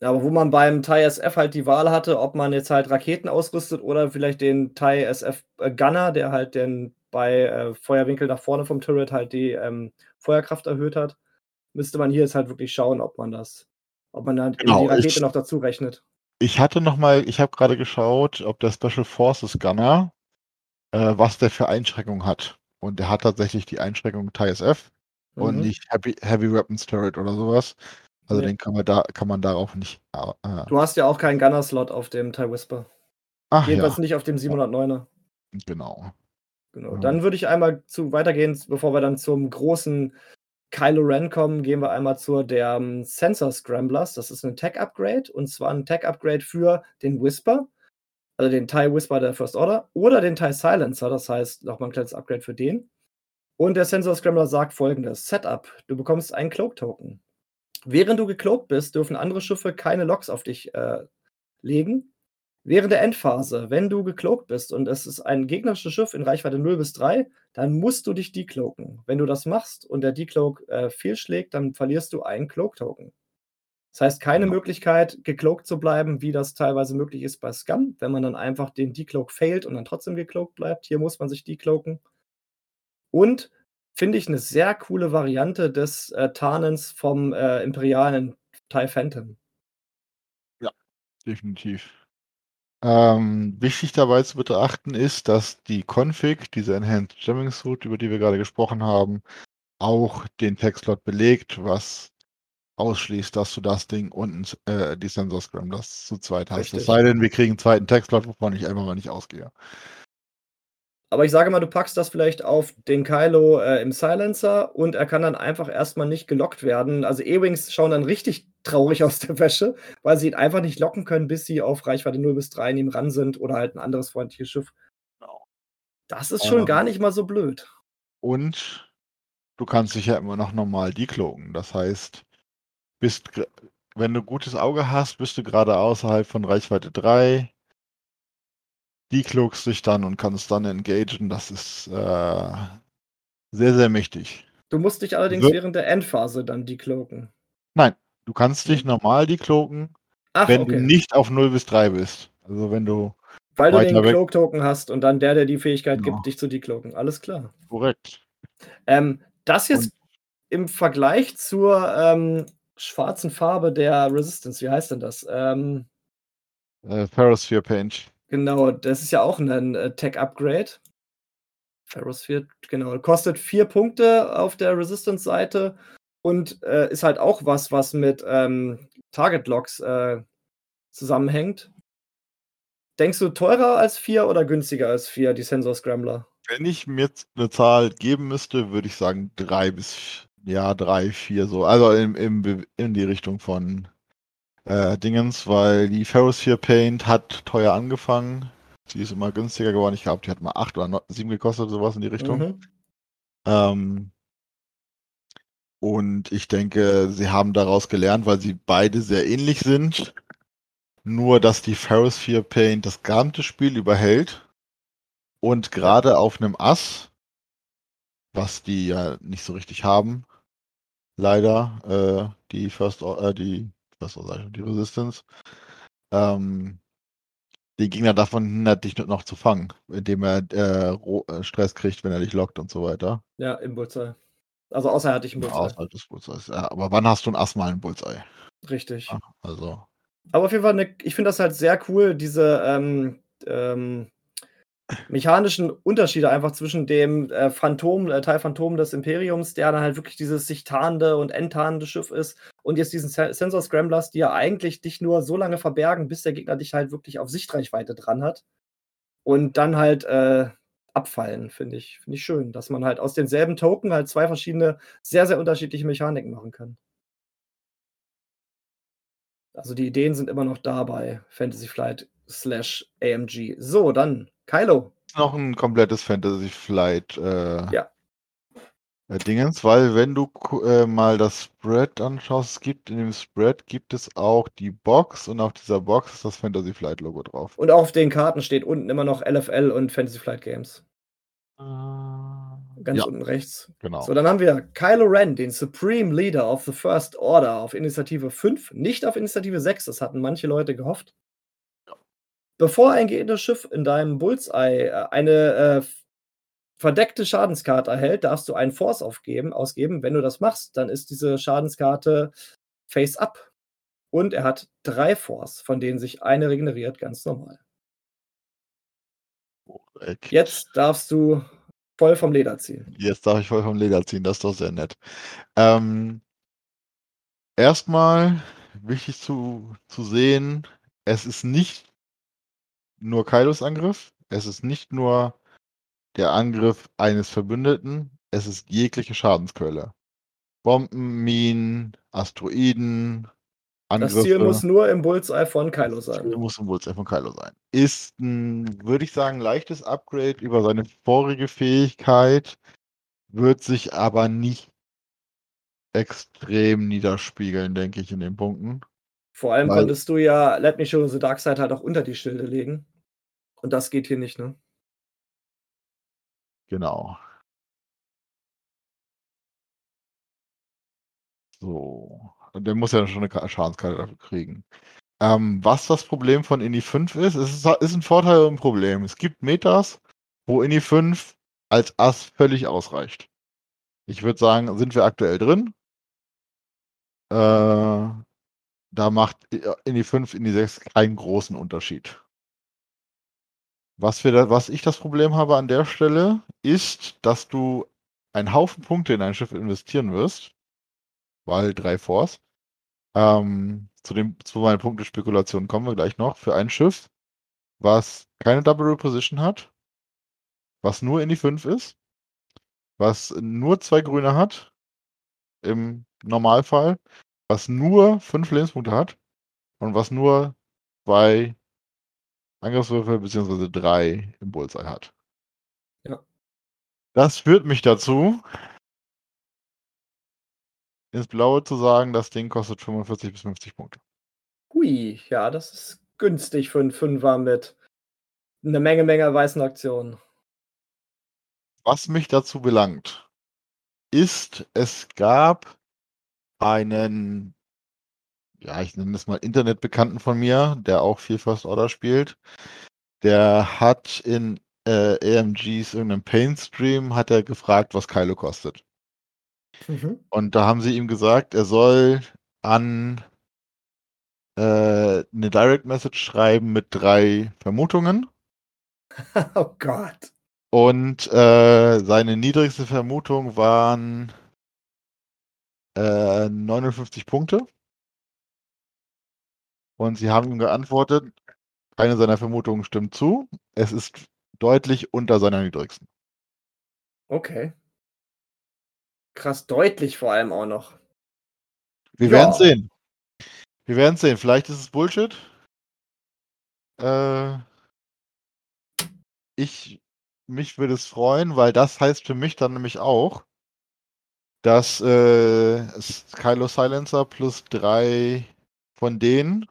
ja, aber wo man beim TIE SF halt die Wahl hatte, ob man jetzt halt Raketen ausrüstet oder vielleicht den TIE SF äh, Gunner, der halt den bei äh, Feuerwinkel nach vorne vom Turret halt die ähm, Feuerkraft erhöht hat, müsste man hier jetzt halt wirklich schauen, ob man das, ob man dann genau, die Rakete ich, noch dazu rechnet. Ich hatte noch mal, ich habe gerade geschaut, ob der Special Forces Gunner, äh, was der für Einschränkungen hat. Und der hat tatsächlich die Einschränkung TIE SF mhm. und nicht Heavy, Heavy Weapons Turret oder sowas. Also nee. den kann man da kann man darauf nicht. Äh, du hast ja auch keinen Gunner-Slot auf dem TIE Whisper. Ach, Jedenfalls ja. nicht auf dem 709er. Genau. Genau. Dann würde ich einmal zu weitergehen, bevor wir dann zum großen Kylo Ren kommen, gehen wir einmal zu der um, ähm, Sensor Scramblers. Das ist ein Tech-Upgrade und zwar ein Tech-Upgrade für den Whisper, also den TIE Whisper der First Order oder den TIE Silencer. Das heißt, nochmal ein kleines Upgrade für den. Und der Sensor Scrambler sagt folgendes: Setup: Du bekommst einen Cloak-Token. Während du gecloakt bist, dürfen andere Schiffe keine Loks auf dich äh, legen. Während der Endphase, wenn du gecloakt bist und es ist ein gegnerisches Schiff in Reichweite 0 bis 3, dann musst du dich decloaken. Wenn du das machst und der Decloak äh, fehlschlägt, dann verlierst du einen Cloak-Token. Das heißt, keine genau. Möglichkeit, gecloakt zu bleiben, wie das teilweise möglich ist bei Scum, wenn man dann einfach den Decloak failt und dann trotzdem gecloakt bleibt. Hier muss man sich decloaken. Und finde ich eine sehr coole Variante des äh, Tarnens vom äh, imperialen TIE Phantom. Ja, definitiv. Ähm, wichtig dabei zu betrachten ist, dass die Config, diese Enhanced Jamming Suit, über die wir gerade gesprochen haben, auch den Textlot belegt, was ausschließt, dass du das Ding und äh, die Sensor Scramblers zu zweit hast. Es sei denn, wir kriegen einen zweiten Textlot, wovon ich einfach mal nicht ausgehe. Aber ich sage mal, du packst das vielleicht auf den Kylo äh, im Silencer und er kann dann einfach erstmal nicht gelockt werden. Also E-Wings schauen dann richtig traurig aus der Wäsche, weil sie ihn einfach nicht locken können, bis sie auf Reichweite 0 bis 3 in ihm ran sind oder halt ein anderes freundliches Schiff. Genau. Das ist schon ähm, gar nicht mal so blöd. Und du kannst dich ja immer noch normal decloaken. Das heißt, bist, wenn du gutes Auge hast, bist du gerade außerhalb von Reichweite 3 decloakst dich dann und kannst dann engagen. Das ist äh, sehr, sehr mächtig. Du musst dich allerdings so. während der Endphase dann decloaken. Nein, du kannst dich normal decloaken, Ach, wenn okay. du nicht auf 0 bis 3 bist. Also wenn du. Weil du den Cloak-Token hast und dann der, der die Fähigkeit genau. gibt, dich zu decloaken. Alles klar. Korrekt. Ähm, das jetzt und im Vergleich zur ähm, schwarzen Farbe der Resistance, wie heißt denn das? Ähm, Äh, Ferrosphere Paint. Genau, das ist ja auch ein äh, Tech-Upgrade. Ferrosphere, genau. Kostet vier Punkte auf der Resistance-Seite und äh, ist halt auch was, was mit ähm, Target-Locks äh, zusammenhängt. Denkst du teurer als vier oder günstiger als vier, die Sensor Scrambler? Wenn ich mir jetzt eine Zahl geben müsste, würde ich sagen drei bis ja, drei, vier so. Also in, in, in die Richtung von äh, Dingens, weil die Ferrosphere Paint hat teuer angefangen. Sie ist immer günstiger geworden. Ich glaube, die hat mal 8 oder 7 gekostet, sowas in die Richtung. Mhm. Ähm, und ich denke, sie haben daraus gelernt, weil sie beide sehr ähnlich sind. Nur, dass die Ferrosphere Paint das gesamte Spiel überhält. Und gerade auf einem Ass, was die ja nicht so richtig haben, leider, äh, die First, äh, die was soll ich, die Resistance, ähm, den Gegner davon hindert, dich noch zu fangen, indem er äh, äh, Stress kriegt, wenn er dich lockt und so weiter. Ja, im Bullseye. Also außer er hat dich im Bullseye. Außerhalb des Bullseyes, ja. Aber wann hast du ein Ass mal einen Bullseye? Richtig. Ja, also. Aber auf jeden Fall, eine, ich finde das halt sehr cool, diese ähm, ähm, mechanischen Unterschiede einfach zwischen dem äh, Phantom, äh, Teil Phantom des Imperiums, der dann halt wirklich dieses sich tarnende und enttarnende Schiff ist, und jetzt diesen Sensor Scramblers, die ja eigentlich dich nur so lange verbergen, bis der Gegner dich halt wirklich auf Sichtreichweite dran hat. Und dann halt äh, abfallen, finde ich. Finde ich schön, dass man halt aus denselben Token halt zwei verschiedene, sehr, sehr unterschiedliche Mechaniken machen kann. Also die Ideen sind immer noch da bei Fantasy Flight slash AMG. So, dann Kylo. Noch ein komplettes Fantasy Flight. Äh, ja. Äh, Dingens, weil wenn du äh, mal das Spread anschaust, es gibt in dem Spread gibt es auch die Box und auf dieser Box ist das Fantasy Flight Logo drauf. Und auf den Karten steht unten immer noch LFL und Fantasy Flight Games. Äh, Ganz ja, unten rechts. Genau. So, dann haben wir Kylo Ren, den Supreme Leader of the First Order auf Initiative 5, nicht auf Initiative 6, das hatten manche Leute gehofft. Bevor ein gegnerisches Schiff in deinem Bullseye äh, eine äh, verdeckte Schadenskarte erhält, darfst du einen Force aufgeben, ausgeben. Wenn du das machst, dann ist diese Schadenskarte face up. Und er hat drei Force, von denen sich eine regeneriert, ganz normal. Korrekt. Jetzt darfst du voll vom Leder ziehen. Jetzt darf ich voll vom Leder ziehen, das ist doch sehr nett. Ähm, erstmal wichtig zu, zu sehen, es ist nicht nur Kaidos Angriff. Es ist nicht nur der Angriff eines Verbündeten, es ist jegliche Schadensquelle. Bomben, Minen, Asteroiden, Angriffe. Das Ziel muss nur im Bullseye von Kylo sein. Das Ziel muss im Bullseye von Kylo sein. Ist ein, würde ich sagen, leichtes Upgrade über seine vorige Fähigkeit, wird sich aber nicht extrem niederspiegeln, denke ich, in den Punkten. Vor allem Weil, konntest du ja Let Me Show the Dark Side halt auch unter die Schilde legen. Und das geht hier nicht, ne? Genau. So. Der muss ja schon eine Schadenskarte dafür kriegen. Ähm, was das Problem von Ini 5 ist, ist, ist ein Vorteil und ein Problem. Es gibt Metas, wo Ini 5 als Ass völlig ausreicht. Ich würde sagen, sind wir aktuell drin. Äh, da macht Ini 5, Ini 6 keinen großen Unterschied. Was, wir da, was ich das Problem habe an der Stelle, ist, dass du einen Haufen Punkte in ein Schiff investieren wirst, weil drei Force. Ähm, zu, dem, zu meinen Punktespekulationen kommen wir gleich noch. Für ein Schiff, was keine Double Reposition hat, was nur in die 5 ist, was nur zwei Grüne hat, im Normalfall, was nur fünf Lebenspunkte hat und was nur zwei Angriffswürfel bzw. drei im Bullseye hat. Ja. Das führt mich dazu, ins Blaue zu sagen, das Ding kostet 45 bis 50 Punkte. Hui, ja, das ist günstig für einen Fünfer mit einer Menge, Menge weißen Aktionen. Was mich dazu belangt, ist, es gab einen ja, ich nenne es mal Internetbekannten von mir, der auch viel First Order spielt. Der hat in äh, AMGs irgendeinem Paint-Stream hat er gefragt, was Kylo kostet. Mhm. Und da haben sie ihm gesagt, er soll an äh, eine Direct Message schreiben mit drei Vermutungen. oh Gott. Und äh, seine niedrigste Vermutung waren äh, 59 Punkte. Und sie haben ihm geantwortet, keine seiner Vermutungen stimmt zu. Es ist deutlich unter seiner niedrigsten. Okay. Krass deutlich vor allem auch noch. Wir Ja. werden sehen. Wir werden sehen. Vielleicht ist es Bullshit. Äh, ich, mich würde es freuen, weil das heißt für mich dann nämlich auch, dass äh, es Kylo Silencer plus drei von denen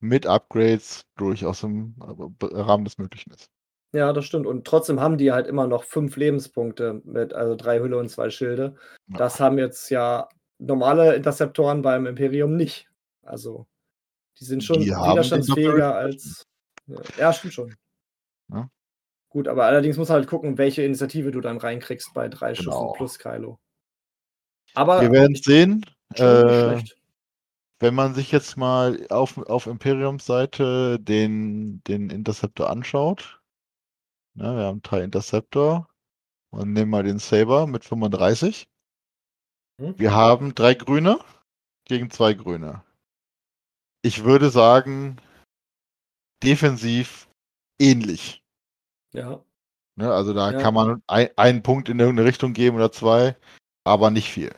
mit Upgrades durchaus im äh, Rahmen des Möglichen ist. Ja, das stimmt. Und trotzdem haben die halt immer noch fünf Lebenspunkte mit, also drei Hülle und zwei Schilde. Ja. Das haben jetzt ja normale Interceptoren beim Imperium nicht. Also, die sind schon Die widerstandsfähiger als. Ja, stimmt schon. Ja. Gut, aber allerdings muss halt gucken, welche Initiative du dann reinkriegst bei drei Schüssen Genau. plus Kylo. Aber Wir werden sehen. Äh, schlecht. Wenn man sich jetzt mal auf, auf Imperiums Seite den, den Interceptor anschaut, ne, wir haben drei Interceptor und nehmen mal den Saber mit 35. Hm? Wir haben drei Grüne gegen zwei Grüne. Ich würde sagen, defensiv ähnlich. Ja. Ne, also da Ja. kann man ein, einen Punkt in irgendeine Richtung geben oder zwei, aber nicht viel.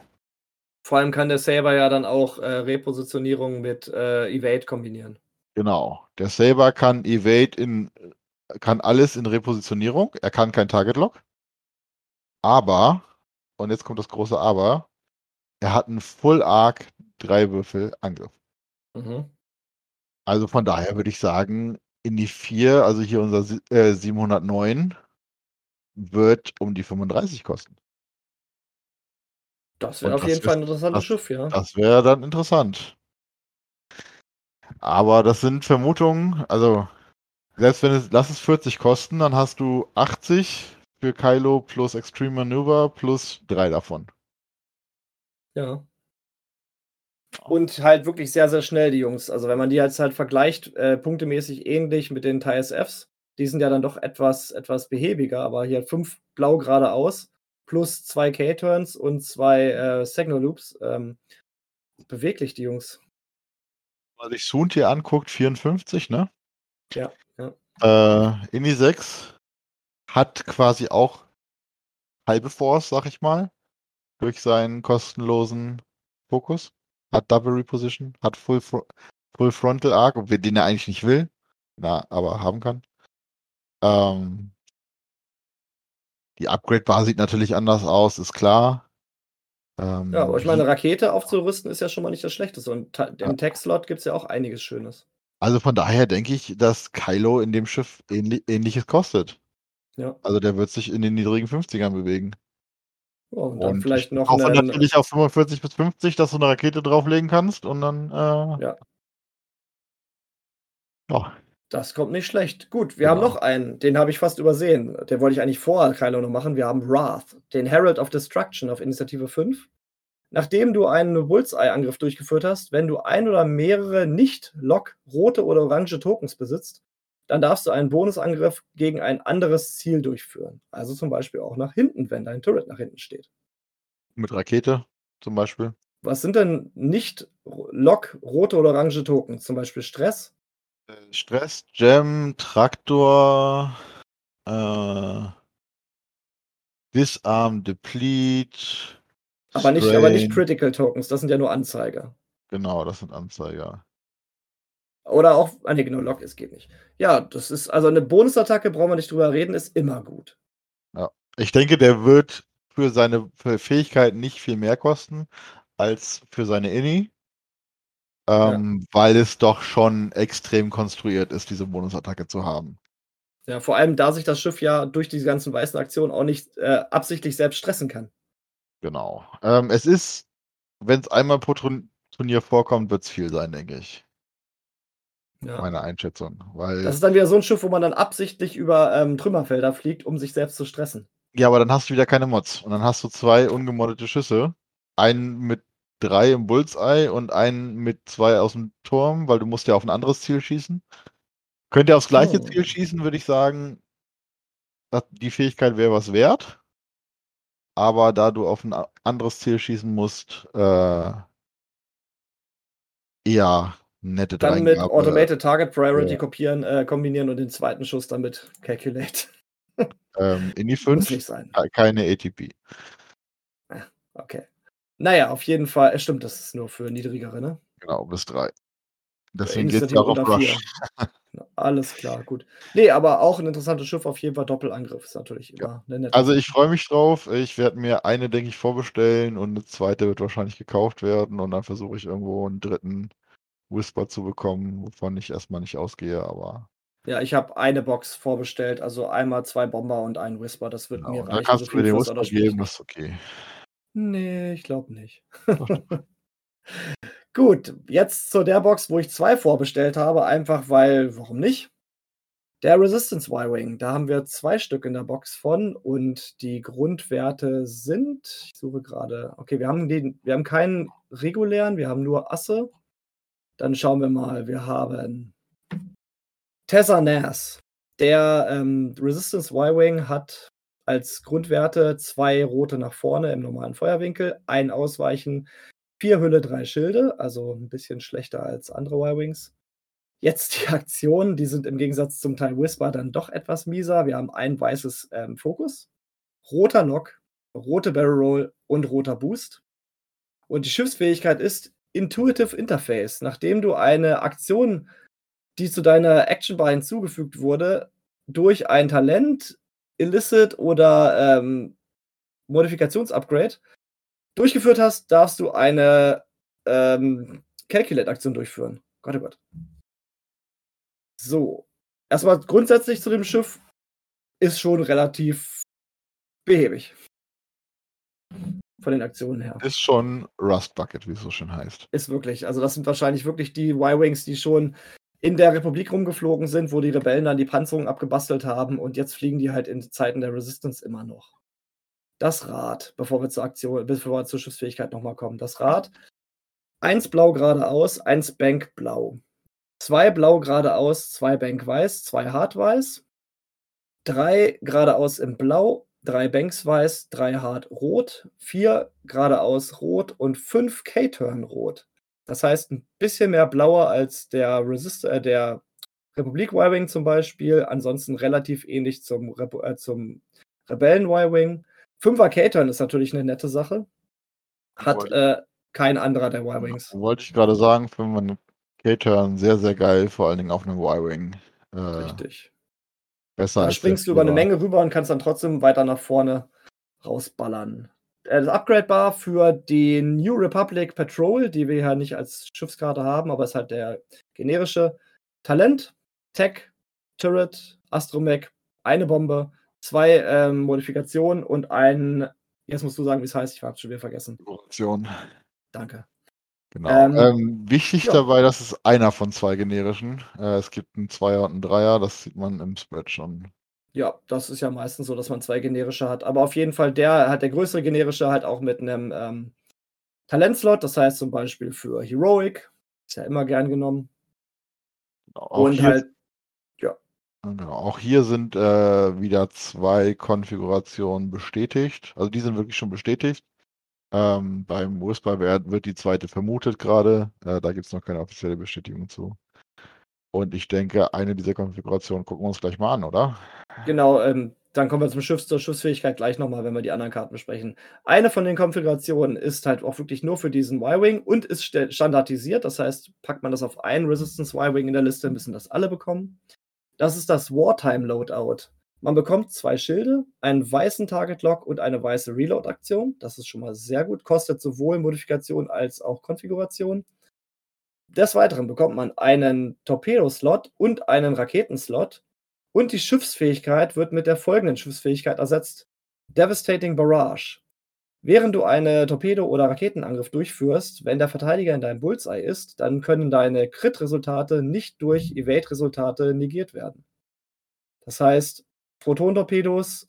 Vor allem kann der Saber ja dann auch äh, Repositionierung mit äh, Evade kombinieren. Genau. Der Saber kann Evade in, kann alles in Repositionierung. Er kann kein Target Lock. Aber, und jetzt kommt das große Aber, er hat einen Full Arc drei Würfel Angriff. Mhm. Also von daher würde ich sagen, in die 4, also hier unser äh, 709, wird um die 35 kosten. Das wäre auf das jeden Fall ein interessantes das- Schiff, ja. Das wäre dann interessant. Aber das sind Vermutungen, also selbst wenn es, lass es 40 kosten, dann hast du 80 für Kylo plus Extreme Maneuver plus drei davon. Ja. Und halt wirklich sehr, sehr schnell, die Jungs. Also, wenn man die jetzt halt vergleicht, äh, punktemäßig ähnlich mit den TSFs, die sind ja dann doch etwas, etwas behäbiger, aber hier fünf blau geradeaus, plus zwei K-Turns und zwei äh, Signal Loops. Ähm, beweglich, die Jungs. Wenn man sich Soont hier anguckt, 54, ne? Ja, ja. Äh, Inni 6 hat quasi auch halbe Force, sag ich mal, durch seinen kostenlosen Fokus. Hat Double Reposition, hat Full, Fro Full Frontal Arc, den er eigentlich nicht will, na, aber haben kann. Ähm, die Upgrade-Bar sieht natürlich anders aus, ist klar. Ähm, Ja, aber ich meine, Rakete aufzurüsten ist ja schon mal nicht das Schlechteste. Und Ja. im Tech-Slot gibt es ja auch einiges Schönes. also von daher denke ich, dass Kylo in dem Schiff ähnli ähnliches kostet. Ja. Also der wird sich in den niedrigen 50ern bewegen. Ja, und dann Und vielleicht ich noch einen, natürlich auf 45 bis 50, dass du eine Rakete drauflegen kannst und dann, äh, Ja. ja, Das kommt nicht schlecht. Gut, wir haben Genau. noch einen, den habe ich fast übersehen. Den wollte ich eigentlich vor Kylo noch machen. Wir haben Wrath, den Herald of Destruction auf Initiative 5. Nachdem du einen Bullseye-Angriff durchgeführt hast, wenn du ein oder mehrere nicht lock rote oder orange Tokens besitzt, dann darfst du einen Bonusangriff gegen ein anderes Ziel durchführen. Also zum Beispiel auch nach hinten, wenn dein Turret nach hinten steht. mit Rakete zum Beispiel. Was sind denn nicht lock rote oder orange Tokens? Zum Beispiel Stress? Äh, Stress, Gem, Traktor, äh, Disarm, Deplete. Aber nicht, aber nicht. Critical Tokens, das sind ja nur Anzeiger. Genau, das sind Anzeiger. Oder auch, ah ne, genau, Lock ist geht nicht. Ja, das ist, also eine Bonusattacke, brauchen wir nicht drüber reden, ist immer gut. Ich denke, der wird für seine für Fähigkeiten nicht viel mehr kosten als für seine Inni. Ähm, Weil es doch schon extrem konstruiert ist, diese Bonusattacke zu haben. Ja, vor allem, da sich das Schiff ja durch diese ganzen weißen Aktionen auch nicht äh, absichtlich selbst stressen kann. Genau. Ähm, es ist, wenn es einmal pro Turn Turnier vorkommt, wird es viel sein, denke ich. Ja. Meine Einschätzung. Weil, Das ist dann wieder so ein Schiff, wo man dann absichtlich über ähm, Trümmerfelder fliegt, um sich selbst zu stressen. ja, aber dann hast du wieder keine Mods. Und dann hast du zwei ungemoddete Schüsse. Einen mit drei im Bullseye und einen mit zwei aus dem Turm, weil du musst ja auf ein anderes Ziel schießen. Könnt ihr aufs gleiche Oh. Ziel schießen, würde ich sagen, die Fähigkeit wäre was wert. Aber da du auf ein anderes Ziel schießen musst, äh eher nette Dann mit Dreingabe. Automated Target Priority Ja. kopieren, äh, kombinieren und den zweiten Schuss dann mit Calculate. Ähm, in die Muss 5 nicht sein. kei keine ATP. Okay. Naja, auf jeden Fall. Es stimmt, das ist nur für niedrigere, ne? Genau, bis 3. Deswegen geht's Initiative auch auf unter Rush. 4. Alles klar, gut. Ne, aber auch 'n interessantes Schiff auf jeden Fall. Doppelangriff ist natürlich Ja. immer nette Also, ich freue mich drauf. Ich werde mir eine, denke ich, vorbestellen und 'ne zweite wird wahrscheinlich gekauft werden und dann versuche ich irgendwo 'n dritten Whisper zu bekommen, wovon ich erst mal nicht ausgehe, aber Ja, ich habe eine Box vorbestellt, also einmal 2 Bomber und einen Whisper. Das wird Genau, mir reichen, kannst so du mir den Whisper geben, das ist okay. Ne, ich glaube nicht. Gut, jetzt zu der Box, wo ich 2 vorbestellt habe, einfach weil warum nicht? Der Resistance Y-Wing. Da haben wir 2 Stück in der Box von und die Grundwerte sind ich suche grade okay, wir haben den wir haben keinen regulären, wir haben nur Asse. Dann schauen wir mal. Wir haben Tessa Nass. Der, ähm, Resistance Y-Wing hat als Grundwerte 2 rote nach vorne im normalen Feuerwinkel, 1 Ausweichen, 4 Hülle, 3 Schilde, also 'n bisschen schlechter als andere Y-Wings. Jetzt die Aktionen, die sind im Gegensatz zum Teil Whisper dann doch etwas mieser. Wir haben ein weißes, ähm, Fokus, roter Lock, rote Barrel Roll und roter Boost. Und die Schiffsfähigkeit ist Intuitive Interface. Nachdem du eine Aktion, die zu deiner Action Bar hinzugefügt wurde, durch ein Talent, Illicit oder, ähm, Modifikationsupgrade durchgeführt hast, darfst du eine, ähm, Calculate-Aktion durchführen. Gott, oh Gott. So, erst mal grundsätzlich zu dem Schiff ist schon relativ behäbig. Von den Aktionen her. Ist schon Rust Bucket, wie's so schön heißt. Ist wirklich. Also, das sind wahrscheinlich wirklich die Y-Wings, die schon in der Republik rumgeflogen sind, wo die Rebellen dann die Panzerung abgebastelt haben und jetzt fliegen die halt in Zeiten der Resistance immer noch. Das Rad, bevor wir zur Aktion bevor wir zur Schiffsfähigkeit noch mal kommen. Das Rad, 1 blau geradeaus, 1 Bank blau. 2 blau geradeaus, 2 Bank weiß, 2 hart weiß. 3 geradeaus in blau, 3 Banks weiß, 3 hart rot, 4 geradeaus rot und 5 K-Turn rot. Das heißt, 'n bisschen mehr blauer als der Resist äh, der Republik Y-Wing zum Beispiel, ansonsten relativ ähnlich zum Repo äh, zum Rebellen Y-Wing. 5er K-Turn ist natürlich 'ne nette Sache. Hat, äh, kein anderer der Y-Wings. wollte ich grade sagen, finden wir 'n K-Turn sehr, sehr geil, vor allen Dingen auf 'nem Y-Wing. Äh, Richtig. besser Da springst du über 'ne Führer. Menge rüber und kannst dann trotzdem weiter nach vorne rausballern. Äh, das Upgrade Bar für die New Republic Patrol, die wir ja nicht als Schiffskarte haben, aber ist halt der generische Talent, Tech, Turret, Astromech, 1 Bombe, 2, ähm, Modifikationen und ein jetzt musst du sagen, wie's heißt, ich habe es schon wieder vergessen. Dekoration. Danke. Genau. Ähm, Ähm, wichtig ja. dabei, das ist einer von 2 generischen. Äh, es gibt 'n Zweier und 'n Dreier, das sieht man im Spread schon. Ja, das ist ja meistens so, dass man 2 generische hat. Aber auf jeden Fall der halt der größere generische halt auch mit 'nem, ähm, Talentslot, das heißt zum Beispiel für Heroic, ist ja immer gern genommen. Genau, auch Und hier halt ja. Genau, auch hier sind, äh, wieder 2 Konfigurationen bestätigt. Also, die sind wirklich schon bestätigt. Ähm, beim Whisper werd wird die 2. vermutet grade. Äh, da gibt's noch keine offizielle Bestätigung zu. Und ich denke, eine dieser Konfigurationen gucken wir uns gleich mal an, oder? Genau, ähm, dann kommen wir zum Schiffs zur Schiffsfähigkeit gleich noch mal, wenn wir die anderen Karten besprechen. Eine von den Konfigurationen ist halt auch wirklich nur für diesen Y-Wing und ist st standardisiert. Das heißt, packt man das auf einen Resistance Y-Wing in der Liste, müssen das alle bekommen. Das ist das Wartime Loadout. Man bekommt 2 Schilde, einen weißen Target Lock und eine weiße Reload-Aktion. Das ist schon mal sehr gut, kostet sowohl Modifikation als auch Konfiguration. Des Weiteren bekommt man einen Torpedo-Slot und einen Raketenslot und die Schiffsfähigkeit wird mit der folgenden Schiffsfähigkeit ersetzt: Devastating Barrage. Während du eine Torpedo oder Raketenangriff durchführst, wenn der Verteidiger in deinem Bullseye ist, dann können deine Crit-Resultate nicht durch Evade-Resultate negiert werden. Das heißt, Protontorpedos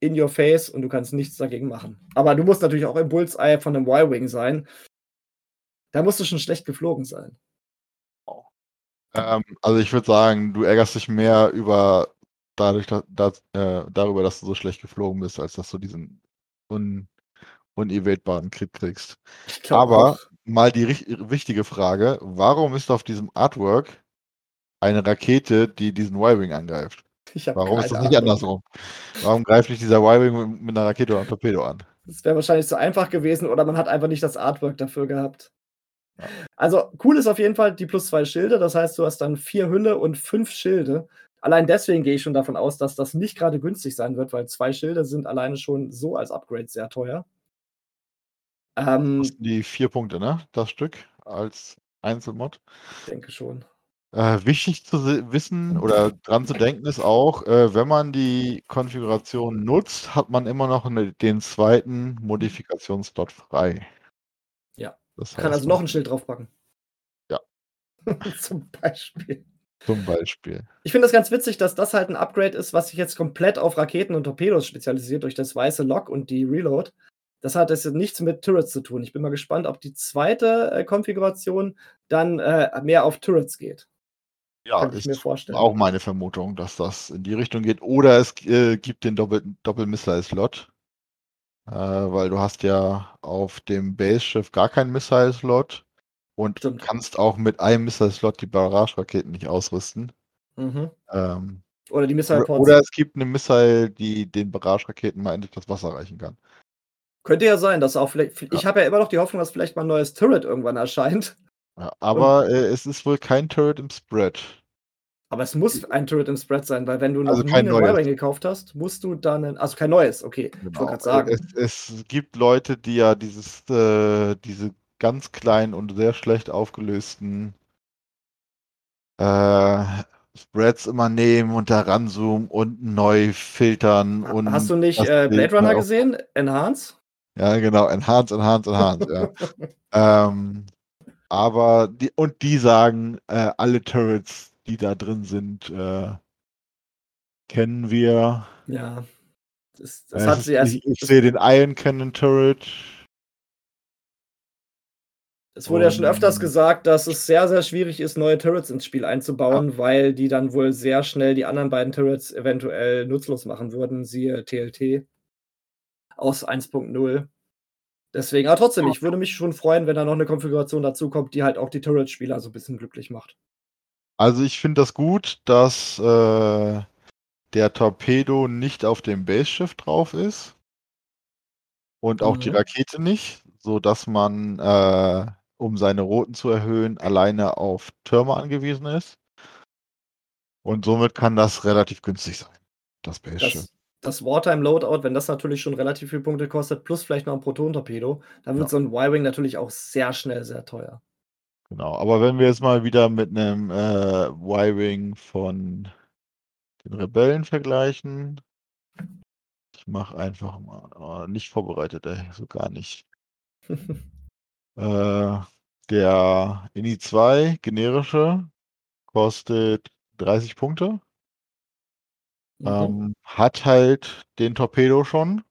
in your face und du kannst nichts dagegen machen. Aber du musst natürlich auch im Bullseye von 'nem Y-Wing sein. Da musst du schon schlecht geflogen sein. Ähm, also ich würde sagen, du ärgerst dich mehr über dadurch, dass, dass, äh, darüber, dass du so schlecht geflogen bist, als dass du diesen un, unevadbaren Crit kriegst. Aber auch. mal die wichtige Frage: Warum ist auf diesem Artwork eine Rakete, die diesen Y-Wing angreift? Warum ist das nicht Ahnung. andersrum? Warum greift nicht dieser Y-Wing mit einer Rakete oder einem Torpedo an? Das wäre wahrscheinlich zu einfach gewesen oder man hat einfach nicht das Artwork dafür gehabt. Also cool ist auf jeden Fall die plus zwei Schilde. Das heißt, du hast dann vier Hülle und fünf Schilde. Allein deswegen gehe ich schon davon aus, dass das nicht gerade günstig sein wird, weil zwei Schilde sind alleine schon so als Upgrade sehr teuer. Ähm, die vier Punkte, ne? Das Stück als Einzelmod. Ich denke schon. Äh, wichtig zu wissen oder dran zu denken ist auch, äh, wenn man die Konfiguration nutzt, hat man immer noch eine, den zweiten Modifikationsslot frei. Das Kann also noch ein Schild draufpacken. Ja. Zum Beispiel. Zum Beispiel. Ich finde das ganz witzig, dass das halt ein Upgrade ist, was sich jetzt komplett auf Raketen und Torpedos spezialisiert durch das weiße Lock und die Reload. Das hat jetzt nichts mit Turrets zu tun. Ich bin mal gespannt, ob die zweite äh, Konfiguration dann äh, mehr auf Turrets geht. Ja, Kann ich mir vorstellen. Auch meine Vermutung, dass das in die Richtung geht. Oder es äh, gibt den Doppel-Missile-Slot. Äh, weil du hast ja auf dem Base-Schiff gar keinen Missile-Slot und Stimmt. kannst auch mit einem Missile-Slot die Barrage-Raketen nicht ausrüsten. Mhm. Ähm, oder die missile -Pods. Oder es gibt eine Missile, die den Barrage-Raketen mal endlich das Wasser reichen kann. Könnte ja sein, dass auch vielleicht. Ja. Ich habe ja immer noch die Hoffnung, dass vielleicht mal ein neues Turret irgendwann erscheint. Ja, aber äh, es ist wohl kein Turret im Spread. Aber es muss ein Turret im Spread sein, weil wenn du noch also nie einen Y-Wing gekauft hast, musst du dann, einen, also kein neues, okay, genau. ich wollte gerade sagen. Es, es, gibt Leute, die ja dieses, äh, diese ganz kleinen und sehr schlecht aufgelösten äh, Spreads immer nehmen und da ranzoomen und neu filtern. Und Hast du nicht äh, Blade Runner gesehen? Enhance? Ja, genau, Enhance, Enhance, Enhance, ja. ähm, aber die, und die sagen, äh, alle Turrets die da drin sind, äh, kennen wir. Ja. Das, das hat sie erst, ich, ich sehe den Iron Cannon Turret. Es wurde ja schon öfters gesagt, dass es sehr, sehr schwierig ist, neue Turrets ins Spiel einzubauen, ja. weil die dann wohl sehr schnell die anderen beiden Turrets eventuell nutzlos machen würden, siehe TLT aus 1.0. Deswegen, aber trotzdem, ich würde mich schon freuen, wenn da noch eine Konfiguration dazu kommt, die halt auch die Turret-Spieler so ein bisschen glücklich macht. Also ich finde das gut, dass äh, der Torpedo nicht auf dem Base-Schiff drauf ist. Und auch mhm. die Rakete nicht, sodass man, äh, um seine Roten zu erhöhen, alleine auf Türme angewiesen ist. Und somit kann das relativ günstig sein, das Base-Schiff. Das, das Wartime-Loadout, wenn das natürlich schon relativ viele Punkte kostet, plus vielleicht noch ein Proton-Torpedo, dann wird ja. so ein Y-Wing natürlich auch sehr schnell sehr teuer. Genau, aber wenn wir jetzt mal wieder mit einem äh, Y-Wing von den Rebellen vergleichen. Ich mache einfach mal, oh, nicht vorbereitet, ey, so gar nicht. äh, der INI 2 generische kostet 30 Punkte. Mhm. Ähm, hat halt den Torpedo schon.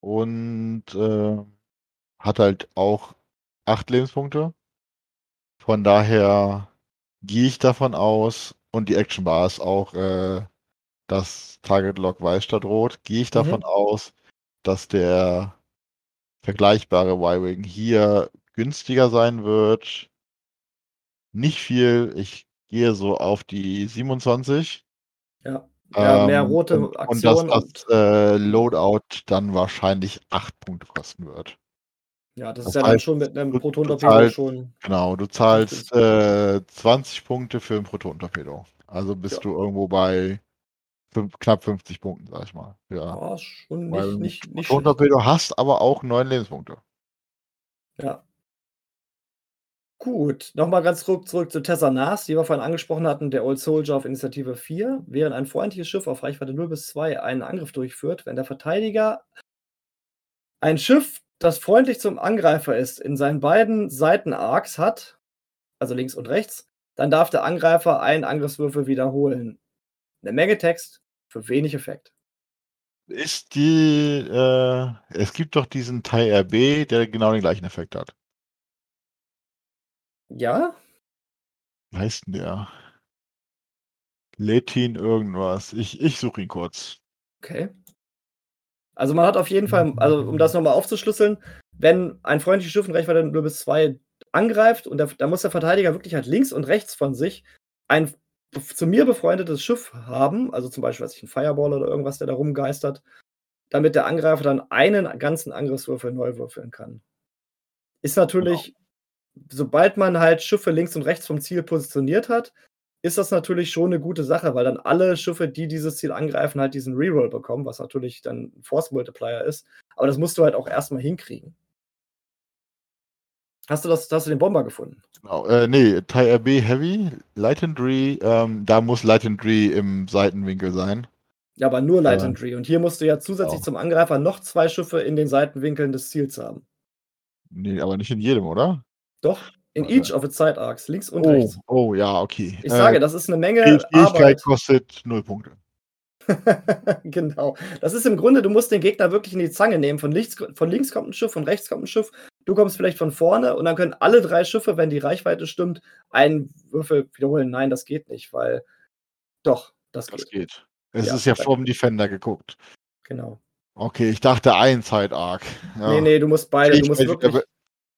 Und äh, hat halt auch acht Lebenspunkte. Von daher gehe ich davon aus, und die Action Bar ist auch äh, das Target Lock weiß statt rot, gehe ich davon mhm. aus, dass der vergleichbare Y-Wing hier günstiger sein wird. Nicht viel, ich gehe so auf die 27. Ja, ja mehr ähm, rote Aktionen. Und dass das äh, Loadout dann wahrscheinlich 8 Punkte kosten wird. Ja, das, das ist ja dann schon mit einem Proton-Torpedo schon. Genau, du zahlst äh, 20 Punkte für ein Proton-Torpedo. Also bist ja. du irgendwo bei fünf, knapp 50 Punkten, sag ich mal. Ja, oh, schon nicht, Weil nicht, nicht Proton-Torpedo hast aber auch 9 Lebenspunkte. Ja. Gut, nochmal ganz zurück, zurück zu Tessa Nas, die wir vorhin angesprochen hatten, der Old Soldier auf Initiative 4. Während ein freundliches Schiff auf Reichweite 0 bis 2 einen Angriff durchführt, wenn der Verteidiger ein Schiff das freundlich zum Angreifer ist, in seinen beiden Seiten-Arcs hat, also links und rechts, dann darf der Angreifer einen Angriffswürfel wiederholen. Eine Menge Text für wenig Effekt. Ist die, äh, es gibt doch diesen Teil RB, der genau den gleichen Effekt hat. Ja? Wie heißt denn der? Letin irgendwas. Ich, ich suche ihn kurz. Okay. Also man hat auf jeden Fall, also um das nochmal aufzuschlüsseln, wenn ein freundliches Schiff in Reichweite nur bis zwei angreift und da muss der Verteidiger wirklich halt links und rechts von sich ein zu mir befreundetes Schiff haben, also zum Beispiel, weiß ich, ein Fireball oder irgendwas, der da rumgeistert, damit der Angreifer dann einen ganzen Angriffswürfel neu würfeln kann. Ist natürlich, genau. sobald man halt Schiffe links und rechts vom Ziel positioniert hat, ist das natürlich schon eine gute Sache, weil dann alle Schiffe, die dieses Ziel angreifen, halt diesen Reroll bekommen, was natürlich dann Force Multiplier ist. Aber das musst du halt auch erstmal hinkriegen. Hast du, das, hast du den Bomber gefunden? Genau, äh, nee, Thai RB Heavy, Leitendry, ähm, da muss Leitendry im Seitenwinkel sein. Ja, aber nur Leitendry. Ja. Und hier musst du ja zusätzlich genau. zum Angreifer noch zwei Schiffe in den Seitenwinkeln des Ziels haben. Nee, aber nicht in jedem, oder? Doch, in each of its side arcs, links und oh, rechts. Oh, ja, okay. Ich äh, sage, das ist eine Menge Fähigkeit kostet null Punkte. genau. Das ist im Grunde, du musst den Gegner wirklich in die Zange nehmen. Von links, von links kommt ein Schiff, von rechts kommt ein Schiff. Du kommst vielleicht von vorne und dann können alle drei Schiffe, wenn die Reichweite stimmt, einen Würfel wiederholen. Nein, das geht nicht, weil doch, das, das geht. geht. Es ja, ist ja vom Defender geguckt. Genau. Okay, ich dachte ein Side Arc. Ja. Nee, nee, du musst beide. Du musst wirklich,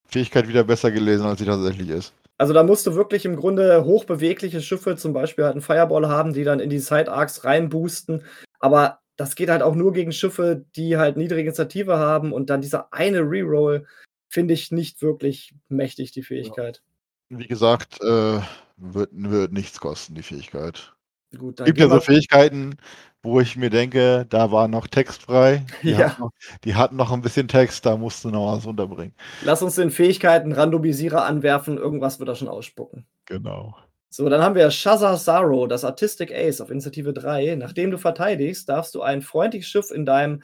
Fähigkeit wieder besser gelesen, als sie tatsächlich ist. Also da musst du wirklich im Grunde hochbewegliche Schiffe, zum Beispiel halt einen Fireball haben, die dann in die Side Arcs reinboosten. Aber das geht halt auch nur gegen Schiffe, die halt niedrige Initiative haben und dann dieser eine Reroll finde ich nicht wirklich mächtig, die Fähigkeit. Wie gesagt, äh, wird, wird nichts kosten, die Fähigkeit. Gut, dann gibt ja so Fähigkeiten, wo ich mir denke, da war noch Text frei. Die, ja. hatten noch, die hatten noch ein bisschen Text, da musst du noch was unterbringen. Lass uns den Fähigkeiten Randomisierer anwerfen, irgendwas wird er schon ausspucken. Genau. So, dann haben wir Shazar Zaro, das Artistic Ace auf Initiative 3. Nachdem du verteidigst, darfst du ein freundliches Schiff in deinem